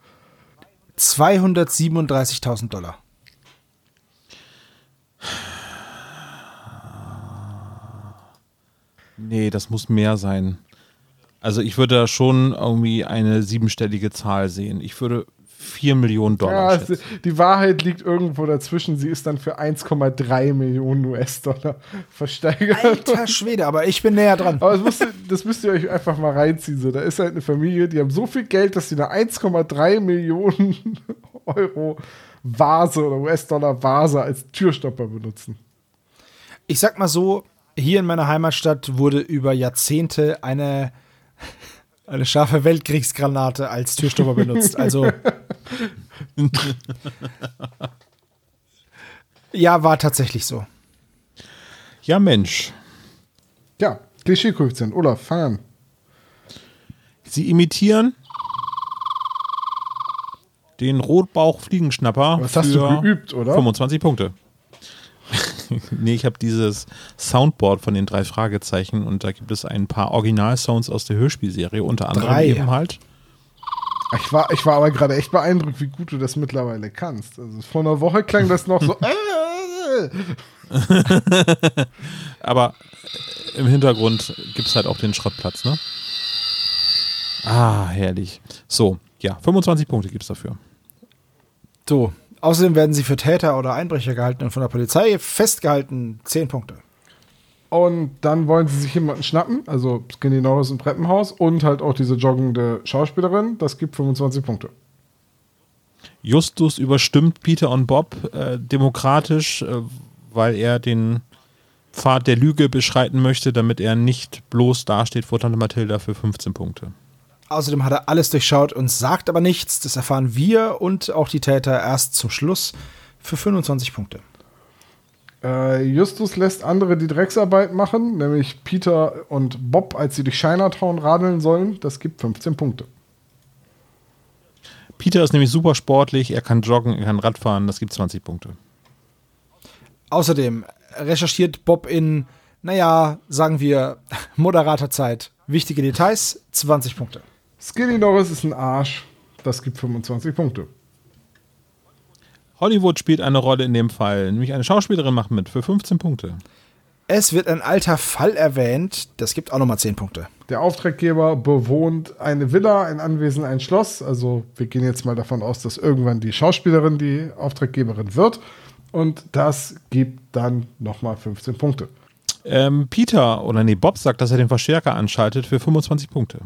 237.000 Dollar.
Nee, das muss mehr sein. Also ich würde da schon irgendwie eine siebenstellige Zahl sehen. Ich würde 4 Millionen Dollar
Ja, die Wahrheit liegt irgendwo dazwischen. Sie ist dann für 1,3 Millionen US-Dollar versteigert.
Alter Schwede, aber ich bin näher dran.
Aber das müsst, ihr, das müsst ihr euch einfach mal reinziehen. So. Da ist halt eine Familie, die haben so viel Geld, dass sie eine 1,3 Millionen Euro Vase oder US-Dollar Vase als Türstopper benutzen.
Ich sag mal so, hier in meiner Heimatstadt wurde über Jahrzehnte eine, eine scharfe Weltkriegsgranate als Türstopper benutzt. Also. ja, war tatsächlich so.
Ja, Mensch.
Ja, Klischee-Koeffizient. Olaf, fang an.
Sie imitieren den Rotbauch-Fliegenschnapper
Was hast
für
du geübt, oder?
25 Punkte. nee, ich habe dieses Soundboard von den drei Fragezeichen und da gibt es ein paar Original-Sounds aus der Hörspielserie, unter anderem
Drei.
eben halt.
Ich war, ich war aber gerade echt beeindruckt, wie gut du das mittlerweile kannst. Also vor einer Woche klang das noch so. Äh,
Aber im Hintergrund gibt es halt auch den Schrottplatz, ne? Ah, herrlich. So, ja, 25 Punkte gibt es dafür.
So. Außerdem werden sie für Täter oder Einbrecher gehalten und von der Polizei festgehalten. 10 Punkte.
Und dann wollen sie sich jemanden schnappen, also Skinny Norris und Treppenhaus und halt auch diese joggende Schauspielerin. Das gibt 25 Punkte.
Justus überstimmt Peter und Bob äh, demokratisch, äh, weil er den Pfad der Lüge beschreiten möchte, damit er nicht bloß dasteht vor Tante Mathilda für 15 Punkte.
Außerdem hat er alles durchschaut und sagt aber nichts. Das erfahren wir und auch die Täter erst zum Schluss für 25 Punkte.
Äh, Justus lässt andere die Drecksarbeit machen, nämlich Peter und Bob, als sie durch Chinatown radeln sollen. Das gibt 15 Punkte.
Peter ist nämlich super sportlich, er kann joggen, er kann Radfahren, das gibt 20 Punkte.
Außerdem recherchiert Bob in, naja, sagen wir, moderater Zeit wichtige Details, 20 Punkte.
Skinny Norris ist ein Arsch. Das gibt 25 Punkte.
Hollywood spielt eine Rolle in dem Fall, nämlich eine Schauspielerin macht mit für 15 Punkte.
Es wird ein alter Fall erwähnt, das gibt auch nochmal 10 Punkte.
Der Auftraggeber bewohnt eine Villa, ein Anwesen, ein Schloss. Also wir gehen jetzt mal davon aus, dass irgendwann die Schauspielerin die Auftraggeberin wird. Und das gibt dann nochmal 15 Punkte.
Ähm, Peter, oder nee, Bob sagt, dass er den Verstärker anschaltet für 25 Punkte.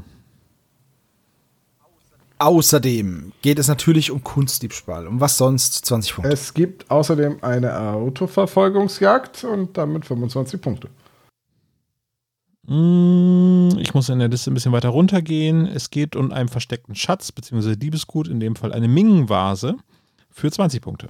Außerdem geht es natürlich um Kunstdiebstahl. Um was sonst? 20 Punkte.
Es gibt außerdem eine Autoverfolgungsjagd und damit 25 Punkte.
Mm, Ich muss in der Liste ein bisschen weiter runtergehen. Es geht um einen versteckten Schatz bzw. Diebesgut, in dem Fall eine Ming-Vase für 20 Punkte.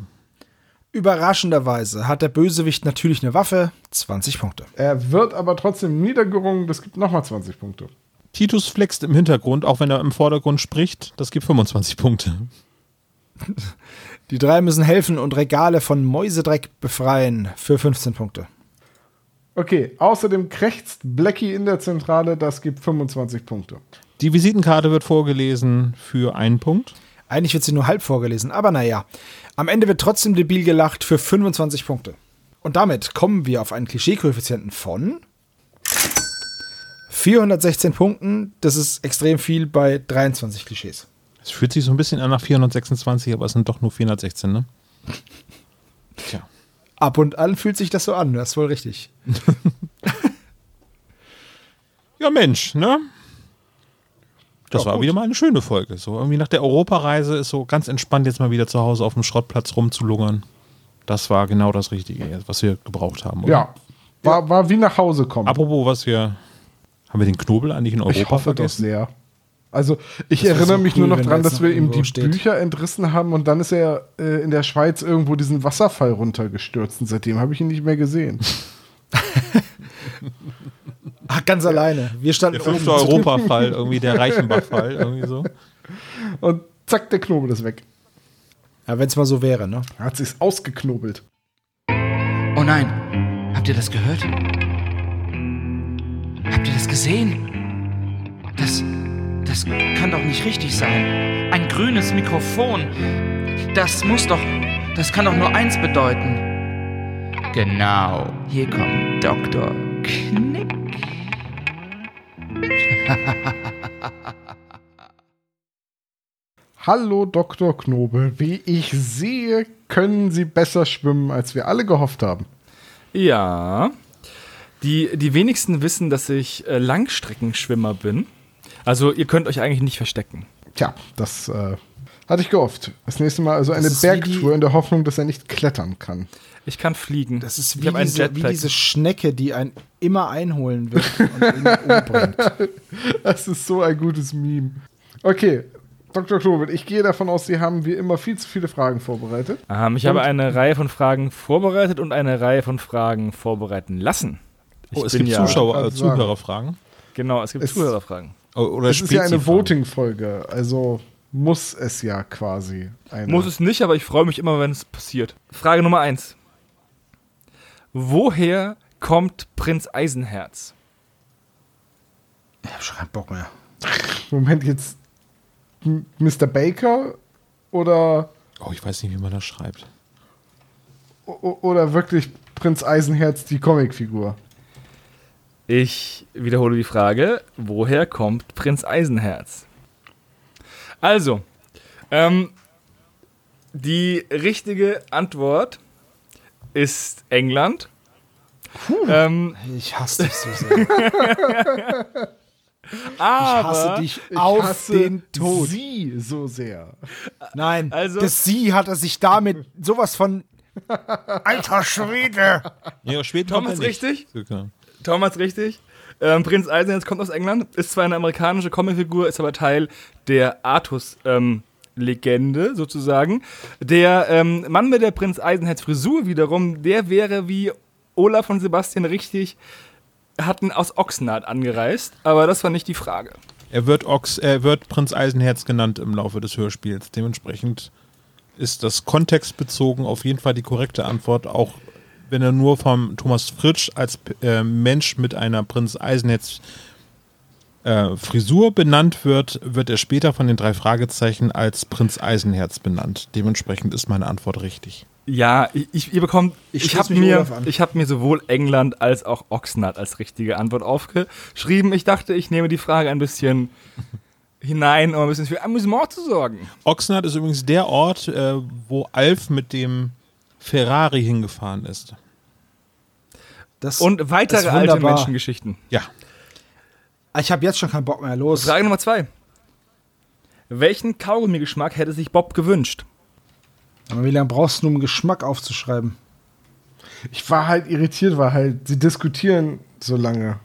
Überraschenderweise hat der Bösewicht natürlich eine Waffe, 20 Punkte.
Er wird aber trotzdem niedergerungen, das gibt nochmal 20 Punkte.
Titus flext im Hintergrund, auch wenn er im Vordergrund spricht. Das gibt 25 Punkte.
Die drei müssen helfen und Regale von Mäusedreck befreien für 15 Punkte.
Okay, außerdem krächzt Blackie in der Zentrale, das gibt 25 Punkte.
Die Visitenkarte wird vorgelesen für einen Punkt.
Eigentlich wird sie nur halb vorgelesen, aber naja. Am Ende wird trotzdem debil gelacht für 25 Punkte. Und damit kommen wir auf einen Klischee-Koeffizienten von 416 Punkten. Das ist extrem viel bei 23 Klischees.
Es fühlt sich so ein bisschen an nach 426, aber es sind doch nur 416, ne? Tja.
Ab und an fühlt sich das so an, das ist wohl richtig.
Ja, Mensch, ne? Das
Ja,
war
gut.
wieder mal eine schöne Folge. So irgendwie nach der Europareise ist so ganz entspannt jetzt mal wieder zu Hause auf dem Schrottplatz rumzulungern. Das war genau das Richtige, was wir gebraucht haben. Oder?
Ja, war, war wie nach Hause kommen.
Apropos, was wir. Haben wir den Knobel eigentlich in Europa
ich hoffe doch
vergessen?
sehr. Also ich
Das
erinnere
so
mich
cool,
nur noch
wenn
dran,
da jetzt
dass
noch
wir ihm die
steht.
Bücher entrissen haben und dann ist er äh, in der Schweiz irgendwo diesen Wasserfall runtergestürzt und seitdem habe ich ihn nicht mehr gesehen.
Ach, ganz alleine. Wir standen
Der fünfte. Europafall, irgendwie der Reichenbach-Fall, irgendwie so.
Und zack, der Knobel ist weg.
Ja, wenn es mal so wäre, ne?
Er hat sich's ausgeknobelt.
Oh nein, habt ihr das gehört? Gesehen? Das, das kann doch nicht richtig sein. Ein grünes Mikrofon. Das muss doch, das kann doch nur eins bedeuten. Genau, hier kommt Dr. Knick.
Hallo Dr. Knobel, wie ich sehe, können Sie besser schwimmen, als wir alle gehofft haben.
Ja. Die, die wenigsten wissen, dass ich äh, Langstreckenschwimmer bin. Also ihr könnt euch eigentlich nicht verstecken.
Tja, das äh, hatte ich gehofft. Das nächste Mal also eine Bergtour in der Hoffnung, dass er nicht klettern kann.
Ich kann fliegen.
Das ist wie diese, wie diese Schnecke, die einen immer einholen wird und ihn umbringt.
Das ist so ein gutes Meme. Okay, Dr. Knobel, ich gehe davon aus, Sie haben wie immer viel zu viele Fragen vorbereitet.
Ähm, ich habe eine Reihe von Fragen vorbereitet und eine Reihe von Fragen vorbereiten lassen. Ich
Oh, es gibt
ja-
Zuschauer, äh. Zuhörerfragen.
Genau, es gibt
Es-
Zuhörerfragen.
O- Oder
Es ist ja eine. Voting-Folge, also muss es ja quasi eine.
Muss es nicht, aber ich freue mich immer, wenn es passiert. Frage Nummer eins. Woher kommt Prinz Eisenherz?
Ich hab schon keinen Bock mehr.
Moment, jetzt Mr. Baker oder,
Oh, ich weiß nicht, wie man das schreibt.
oder wirklich Prinz Eisenherz, die Comicfigur?
Ich wiederhole die Frage, woher kommt Prinz Eisenherz? Also, ähm, die richtige Antwort ist England. Ähm,
Ich hasse dich so sehr. Ich
aber,
hasse dich
Ich
auf
hasse
den Tod.
Sie so sehr.
Nein,
Also-
das Sie hat er sich damit sowas von. Alter Schwede!
Ja, Schweden
Tom
kommt
ist Thomas richtig. Ähm, Prinz Eisenherz kommt aus England, ist zwar eine amerikanische Comicfigur, ist aber Teil der Artus-Legende sozusagen. Der ähm, Mann mit der Prinz Eisenherz Frisur wiederum, der wäre wie Olaf und Sebastian richtig, hatten aus Ochsenart angereist, aber das war nicht die Frage.
Er wird, Ox, er wird Prinz Eisenherz genannt im Laufe des Hörspiels. Dementsprechend ist das kontextbezogen auf jeden Fall die korrekte Antwort, auch wenn er nur vom Thomas Fritsch als äh, Mensch mit einer Prinz Eisenherz äh, Frisur benannt wird, wird er später von den drei Fragezeichen als Prinz Eisenherz benannt. Dementsprechend ist meine Antwort richtig.
Ja, ich, ich, ihr bekommt,
Ich
ich, habe mir, ich hab mir sowohl England als auch Oxnard als richtige Antwort aufgeschrieben. Ich dachte, ich nehme die Frage ein bisschen hinein, um ein bisschen für Amüsement zu sorgen.
Oxnard ist übrigens der Ort, äh, wo Alf mit dem Ferrari hingefahren ist.
Das
Und weitere
ist
alte. Menschengeschichten.
Ja.
Ich habe jetzt schon keinen Bock mehr. Los.
Frage Nummer zwei. Welchen Kaugummi-Geschmack hätte sich Bob gewünscht?
Aber wie lange brauchst du, um einen Geschmack aufzuschreiben?
Ich war halt irritiert, weil halt, sie diskutieren so lange.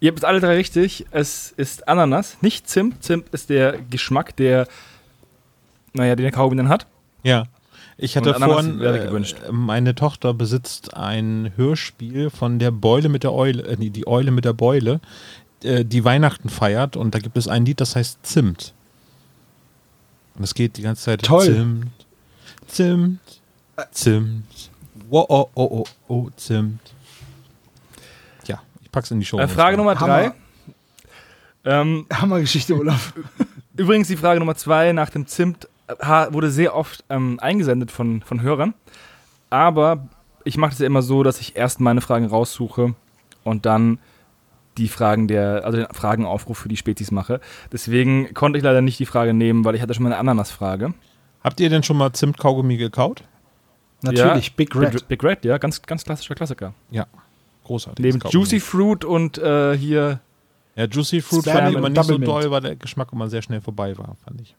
Ihr habt es alle drei richtig. Es ist Ananas, nicht Zimt. Zimt ist der Geschmack, der, naja, den der Kaugummi dann hat.
Ja. Ich hatte vorhin, äh,
gewünscht.
meine Tochter besitzt ein Hörspiel von der Beule mit der Eule, äh, nee, die Eule mit der Beule, äh, die Weihnachten feiert und da gibt es ein Lied, das heißt Zimt. Und es geht die ganze Zeit
Toll.
Zimt, Zimt, Zimt, oh, oh, oh, oh, oh, Zimt. Ja, ich pack's in die Show.
Äh, Frage Nummer drei.
Hammer.
Ähm,
Hammergeschichte, Olaf.
Übrigens die Frage Nummer zwei nach dem Zimt wurde sehr oft ähm, eingesendet von, von Hörern. Aber ich mache das ja immer so, dass ich erst meine Fragen raussuche und dann die Fragen der, also den Fragenaufruf für die Spezies mache. Deswegen konnte ich leider nicht die Frage nehmen, weil ich hatte schon mal eine Ananas-Frage.
Habt ihr denn schon mal Zimt-Kaugummi gekaut?
Natürlich,
Ja,
Big Red.
Big, Big Red, ja, ganz, ganz klassischer Klassiker.
Ja, großartig.
Neben Juicy Fruit und äh, hier,
Ja, Juicy Fruit
Spearmint
fand ich immer nicht so
Double
doll, weil der Geschmack immer sehr schnell vorbei war, fand ich.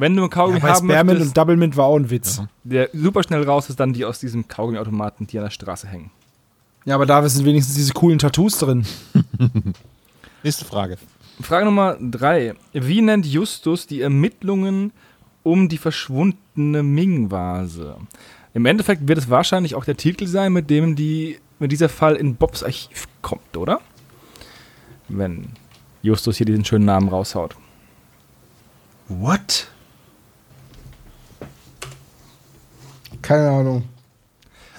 Wenn du einen Kaugummi
Ja,
haben
Spearmint
möchtest,
und Double Mint war auch ein Witz.
Ja.
der super schnell raus ist, dann die aus diesem Kaugummiautomaten, die an der Straße hängen.
Ja, aber da sind wenigstens diese coolen Tattoos drin.
Nächste Frage.
Frage Nummer drei. Wie nennt Justus die Ermittlungen um die verschwundene Ming-Vase? Im Endeffekt wird es wahrscheinlich auch der Titel sein, mit dem die, mit dieser Fall in Bobs Archiv kommt, oder? Wenn Justus hier diesen schönen Namen raushaut.
What?
Keine Ahnung.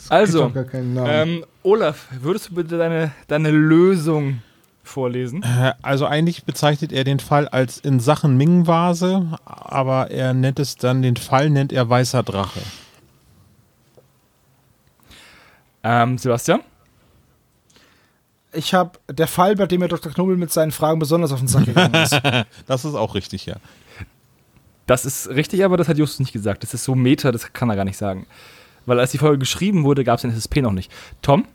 Also,
keinen Namen.
ähm, Olaf, würdest du bitte deine, deine Lösung vorlesen?
Äh, Also eigentlich bezeichnet er den Fall als in Sachen Ming-Vase, aber er nennt es dann, den Fall nennt er Weißer Drache.
Ähm, Sebastian?
Ich habe der Fall, bei dem Herr Dr. Knobel mit seinen Fragen besonders auf den Sack gegangen ist.
Das ist auch richtig, ja.
Das ist richtig, aber das hat Justus nicht gesagt. Das ist so Meta, das kann er gar nicht sagen. Weil als die Folge geschrieben wurde, gab es den SSP noch nicht. Tom?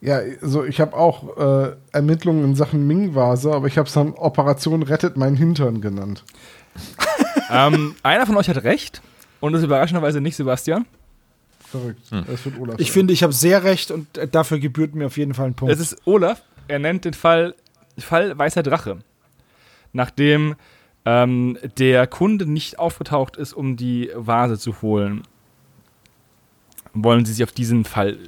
Ja, so ich habe auch äh, Ermittlungen in Sachen Ming-Vase, aber ich habe es dann Operation Rettet meinen Hintern genannt.
ähm, einer von euch hat recht und das ist überraschenderweise nicht Sebastian.
Verrückt.
Hm.
Das wird Olaf
Ich
sein.
finde, ich habe sehr recht und äh, dafür gebührt mir auf jeden Fall ein Punkt.
Es ist Olaf. Er nennt den Fall Fall Weißer Drache. Nachdem ähm, der Kunde nicht aufgetaucht ist, um die Vase zu holen, wollen sie sich auf diesen Fall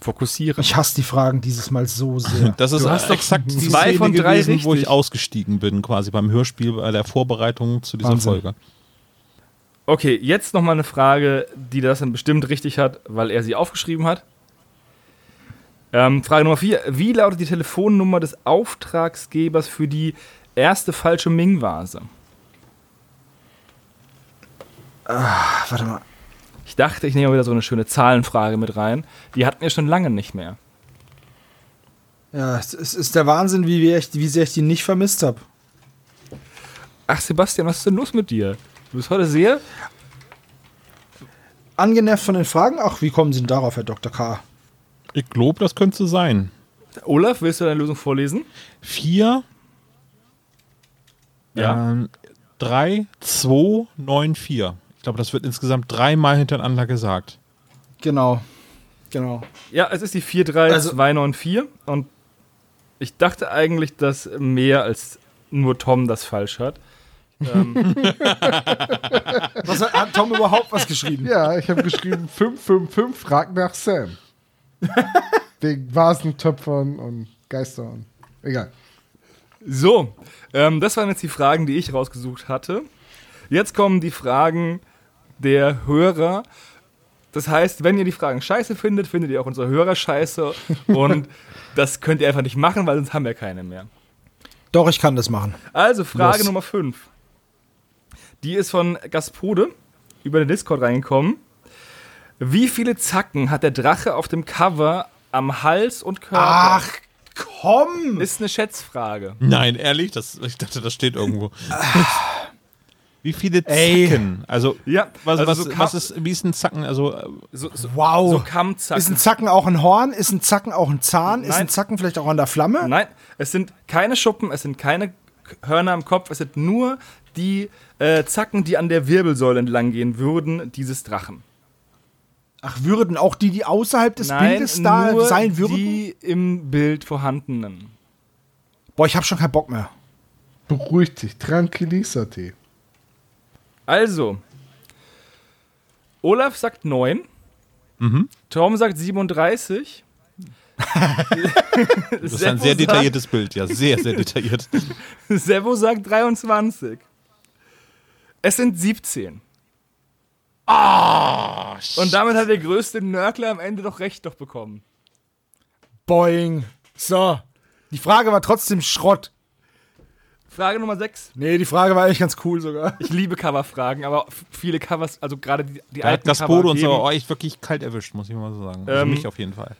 fokussieren.
ich hasse die Fragen dieses Mal so sehr.
Das ist
Du hast doch
exakt die
zwei
Szene
von drei
gewesen, wo ich
richtig.
ausgestiegen bin, quasi beim Hörspiel bei der Vorbereitung zu dieser
Wahnsinn.
Folge.
Okay, jetzt nochmal eine Frage, die das dann bestimmt richtig hat, weil er sie aufgeschrieben hat. Ähm, Frage Nummer 4. Wie lautet die Telefonnummer des Auftragsgebers für die erste falsche Ming-Vase?
Warte mal.
Ich dachte, ich nehme mal wieder so eine schöne Zahlenfrage mit rein. Die hatten wir schon lange nicht mehr.
Ja, es es ist der Wahnsinn, wie, wir- wie sehr ich die nicht vermisst habe.
Ach, Sebastian, was ist denn los mit dir? Du bist heute sehr.
Angenervt von den Fragen? Ach, wie kommen Sie denn darauf, Herr Dr. K.?
Ich glaube, das könnte sein.
Olaf, willst du deine Lösung vorlesen?
Vier, ähm, drei, zwei, neun, vier. Ich glaube, das wird insgesamt dreimal hintereinander gesagt.
Genau. Genau.
Ja, es ist die 43294 und ich dachte eigentlich, dass mehr als nur Tom das falsch hat. Ähm,
Was hat, hat Tom überhaupt was geschrieben?
Ja, ich habe geschrieben 555, frag nach Sam. Wegen Vasentöpfern und Geistern. Egal.
So, ähm, das waren jetzt die Fragen, die ich rausgesucht hatte. Jetzt kommen die Fragen der Hörer. Das heißt, wenn ihr die Fragen scheiße findet, findet ihr auch unsere Hörer scheiße. Und das könnt ihr einfach nicht machen, weil sonst haben wir keine mehr.
Doch, ich kann das machen.
Also, Frage
Los.
Nummer 5. Die ist von Gaspode über den Discord reingekommen. Wie viele Zacken hat der Drache auf dem Cover am Hals und Körper?
Ach, komm!
Ist eine Schätzfrage.
Nein, ehrlich, das, ich dachte, das steht irgendwo. Wie viele
Ey.
Zacken? Also,
Ja,
was,
also
was,
so
was ist, wie ist ein Zacken? Also, äh,
So, so,
Wow.
so Kammzacken.
Ist ein Zacken auch ein Horn? Ist ein Zacken auch ein Zahn? Ist
Nein.
ein Zacken vielleicht auch an der Flamme?
Nein, es sind keine Schuppen, es sind keine Hörner am Kopf, es sind nur die äh, Zacken, die an der Wirbelsäule entlang gehen würden, dieses Drachen.
Ach, würden auch die, die außerhalb des
Nein,
Bildes da
nur
sein würden?
die im Bild vorhandenen.
Boah, ich hab schon keinen Bock mehr.
Beruhig dich, tranquilízate.
Also, Olaf sagt 9.
Mhm.
Tom sagt 37.
das ist ein sehr detailliertes Bild, ja, sehr, sehr detailliert.
Sebo sagt 23. Es sind 17.
Ah,
Und damit hat der größte Nörgler am Ende doch recht doch bekommen.
Boing. So. Die Frage war trotzdem Schrott.
Frage Nummer 6.
Nee, die Frage war eigentlich ganz cool sogar.
Ich liebe Coverfragen, aber viele Covers, also gerade die, die
Da hat
alten
Gaspode
Cover
uns aber euch wirklich kalt erwischt, muss ich mal so sagen. Also
Ähm,
mich auf jeden Fall.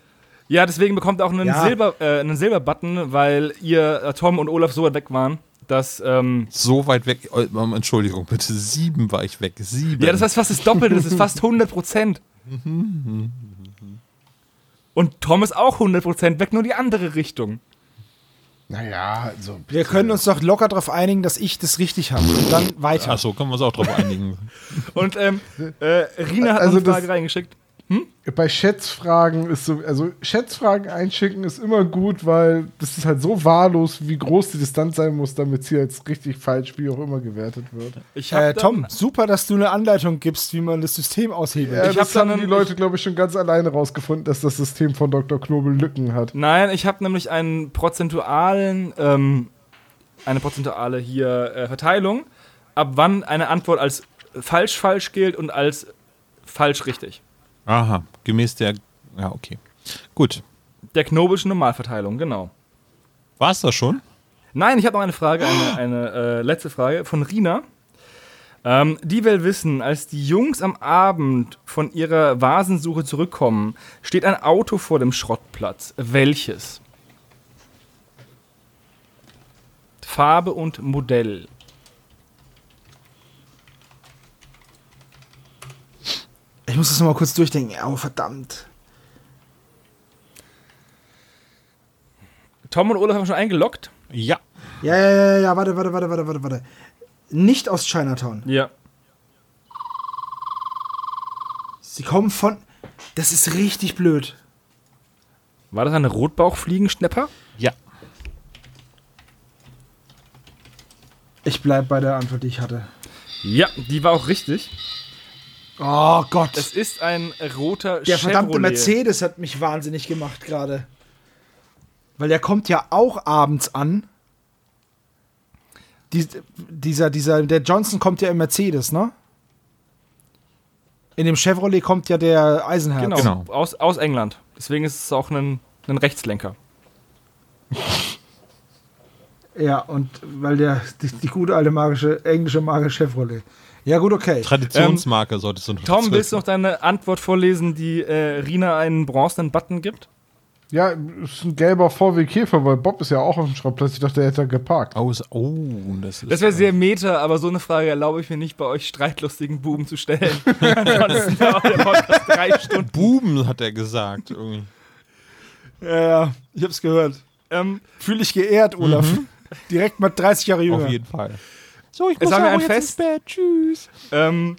Ja, deswegen bekommt er auch einen,
Ja.
Silber, äh, einen Silberbutton, weil ihr, äh, Tom und Olaf so weit weg waren, dass, ähm,
So weit weg, oh, Entschuldigung, bitte, sieben war ich weg. Sieben.
ja, das heißt fast das Doppelte, das ist fast 100 Prozent. Und Tom ist auch 100 Prozent weg, nur die andere Richtung.
Naja, also.
Wir können uns doch locker darauf einigen, dass ich das richtig habe. Und dann weiter.
Achso, können wir uns auch drauf einigen.
Und ähm, äh, Rina hat
Also
eine Frage reingeschickt.
Bei Schätzfragen ist so, also Schätzfragen einschicken ist immer gut, weil das ist halt so wahllos, wie groß die Distanz sein muss, damit sie jetzt richtig falsch, wie auch immer gewertet wird.
Ich hab
Äh, Tom, super, dass du eine Anleitung gibst, wie man das System aushebelt.
Ja,
Ich hab
das haben
dann
die Leute, glaube ich, schon ganz alleine rausgefunden, dass das System von Dr. Knobel Lücken hat.
Nein, ich habe nämlich einen prozentualen, ähm, eine prozentuale hier äh, Verteilung, ab wann eine Antwort als falsch falsch gilt und als falsch richtig.
Aha, gemäß der. Ja, okay. Gut.
Der Knobelschen Normalverteilung, genau.
War es das schon?
Nein, ich habe noch eine Frage, eine, eine äh, letzte Frage von Rina. Ähm, die will wissen, als die Jungs am Abend von ihrer Vasensuche zurückkommen, steht ein Auto vor dem Schrottplatz. Welches? Farbe und Modell.
Ich muss das noch mal kurz durchdenken. Oh, verdammt.
Tom und Olaf haben schon eingeloggt.
Ja.
Ja, ja, ja, ja, warte, warte, warte, warte, warte, warte. Nicht aus Chinatown.
Ja.
Sie kommen von. Das ist richtig blöd.
War das eine Rotbauchfliegenschnepper?
Ja.
Ich bleib bei der Antwort, die ich hatte.
Ja, die war auch richtig.
Oh Gott.
Es ist ein roter
der verdammte
Chevrolet.
Mercedes hat mich wahnsinnig gemacht gerade. Weil der kommt ja auch abends an. Dies, dieser, dieser, der Johnson kommt ja im Mercedes, ne? In dem Chevrolet kommt ja der Eisenherz.
Genau,
Genau.
Aus, aus England. Deswegen ist es auch ein, ein Rechtslenker.
Ja, und weil der, die, die gute alte magische, englische Marke Chevrolet. Ja, gut, okay.
Traditionsmarke solltest du noch
Tom, willst du noch deine Antwort vorlesen, die äh, Rina einen bronzenen Button gibt?
Ja, ist ein gelber VW Käfer, weil Bob ist ja auch auf dem Schrottplatz. Ich dachte, er hätte da geparkt.
Aus, oh, das ist.
Das wäre sehr meta, aber so eine Frage erlaube ich mir nicht, bei euch streitlustigen Buben zu stellen. Ansonsten dauert der Podcast drei Stunden.
Buben, hat er gesagt. Irgendwie.
Ja, ja, ich hab's gehört.
Ähm,
Fühle ich geehrt, Olaf. Direkt mal 30 Jahre jünger.
Auf jeden Fall. So, ich
haben wir ein
jetzt
Fest.
ins Bett. Tschüss.
ähm,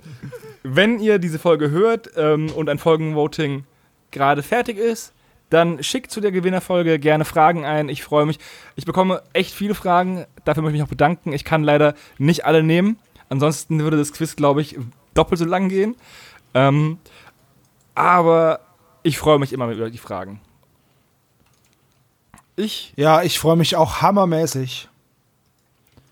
wenn ihr diese Folge hört ähm, und ein Folgenvoting gerade fertig ist, dann schickt zu der Gewinnerfolge gerne Fragen ein. Ich freue mich. Ich bekomme echt viele Fragen. Dafür möchte ich mich auch bedanken. Ich kann leider nicht alle nehmen. Ansonsten würde das Quiz, glaube ich, doppelt so lang gehen. Ähm, aber ich freue mich immer über die Fragen. Ich
Ja, ich freue mich auch hammermäßig.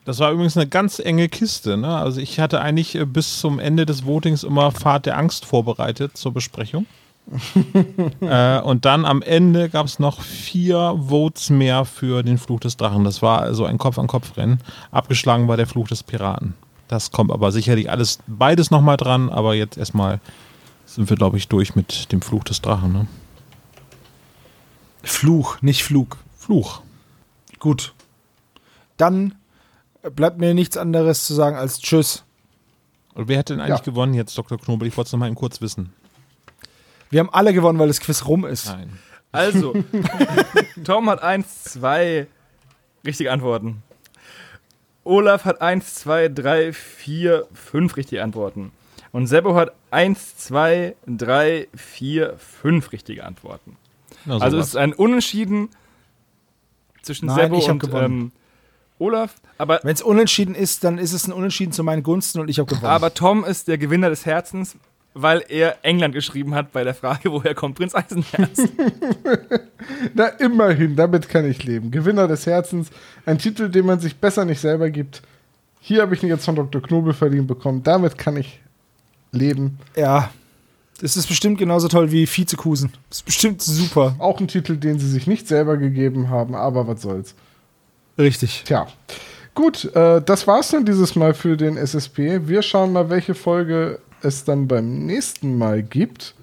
Das war übrigens eine ganz enge Kiste. Ne? Also ich hatte eigentlich äh, bis zum Ende des Votings immer Fahrt der Angst vorbereitet zur Besprechung. äh, und dann am Ende gab es noch vier Votes mehr für den Fluch des Drachen. Das war also ein Kopf-an-Kopf-Rennen. Abgeschlagen war der Fluch des Piraten. Das kommt aber sicherlich alles, beides nochmal dran. Aber jetzt erstmal sind wir, glaube ich, durch mit dem Fluch des Drachen. Ne?
Fluch, nicht Flug.
Fluch.
Gut. Dann bleibt mir nichts anderes zu sagen als Tschüss.
Und wer hätte denn eigentlich
Ja.
gewonnen jetzt, Dr. Knobel? Ich wollte es nochmal eben kurz wissen.
Wir haben alle gewonnen, weil das Quiz rum ist.
Nein.
Also, Tom hat eins, zwei richtige Antworten. Olaf hat eins, zwei, drei, vier, fünf richtige Antworten. Und Seppo hat eins, zwei, drei, vier, fünf richtige Antworten.
Na,
Also es ist ein Unentschieden zwischen
Nein,
Seppo und
gewonnen.
ähm, Olaf. Aber,
Wenn es unentschieden ist, dann ist es ein Unentschieden zu meinen Gunsten und ich habe gewonnen.
aber Tom ist der Gewinner des Herzens, weil er England geschrieben hat bei der Frage, woher kommt Prinz Eisenherz.
Na, immerhin, damit kann ich leben. Gewinner des Herzens, ein Titel, den man sich besser nicht selber gibt. Hier habe ich ihn jetzt von Dr. Knobel verliehen bekommen. Damit kann ich leben.
ja, das ist bestimmt genauso toll wie Vizekusen. Das ist bestimmt super.
Auch ein Titel, den sie sich nicht selber gegeben haben, aber was soll's.
Richtig.
Tja. Gut, äh, das war's dann dieses Mal für den SSP. Wir schauen mal, welche Folge es dann beim nächsten Mal gibt.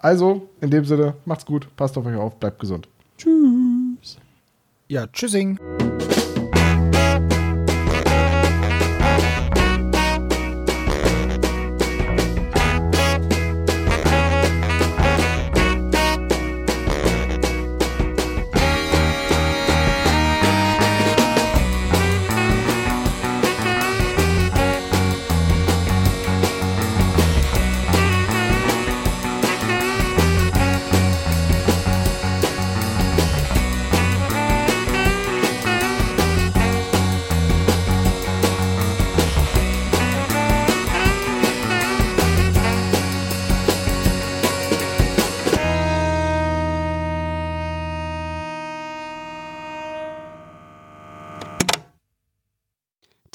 Also, in dem Sinne, macht's gut, passt auf euch auf, bleibt gesund.
Ja, tschüssing.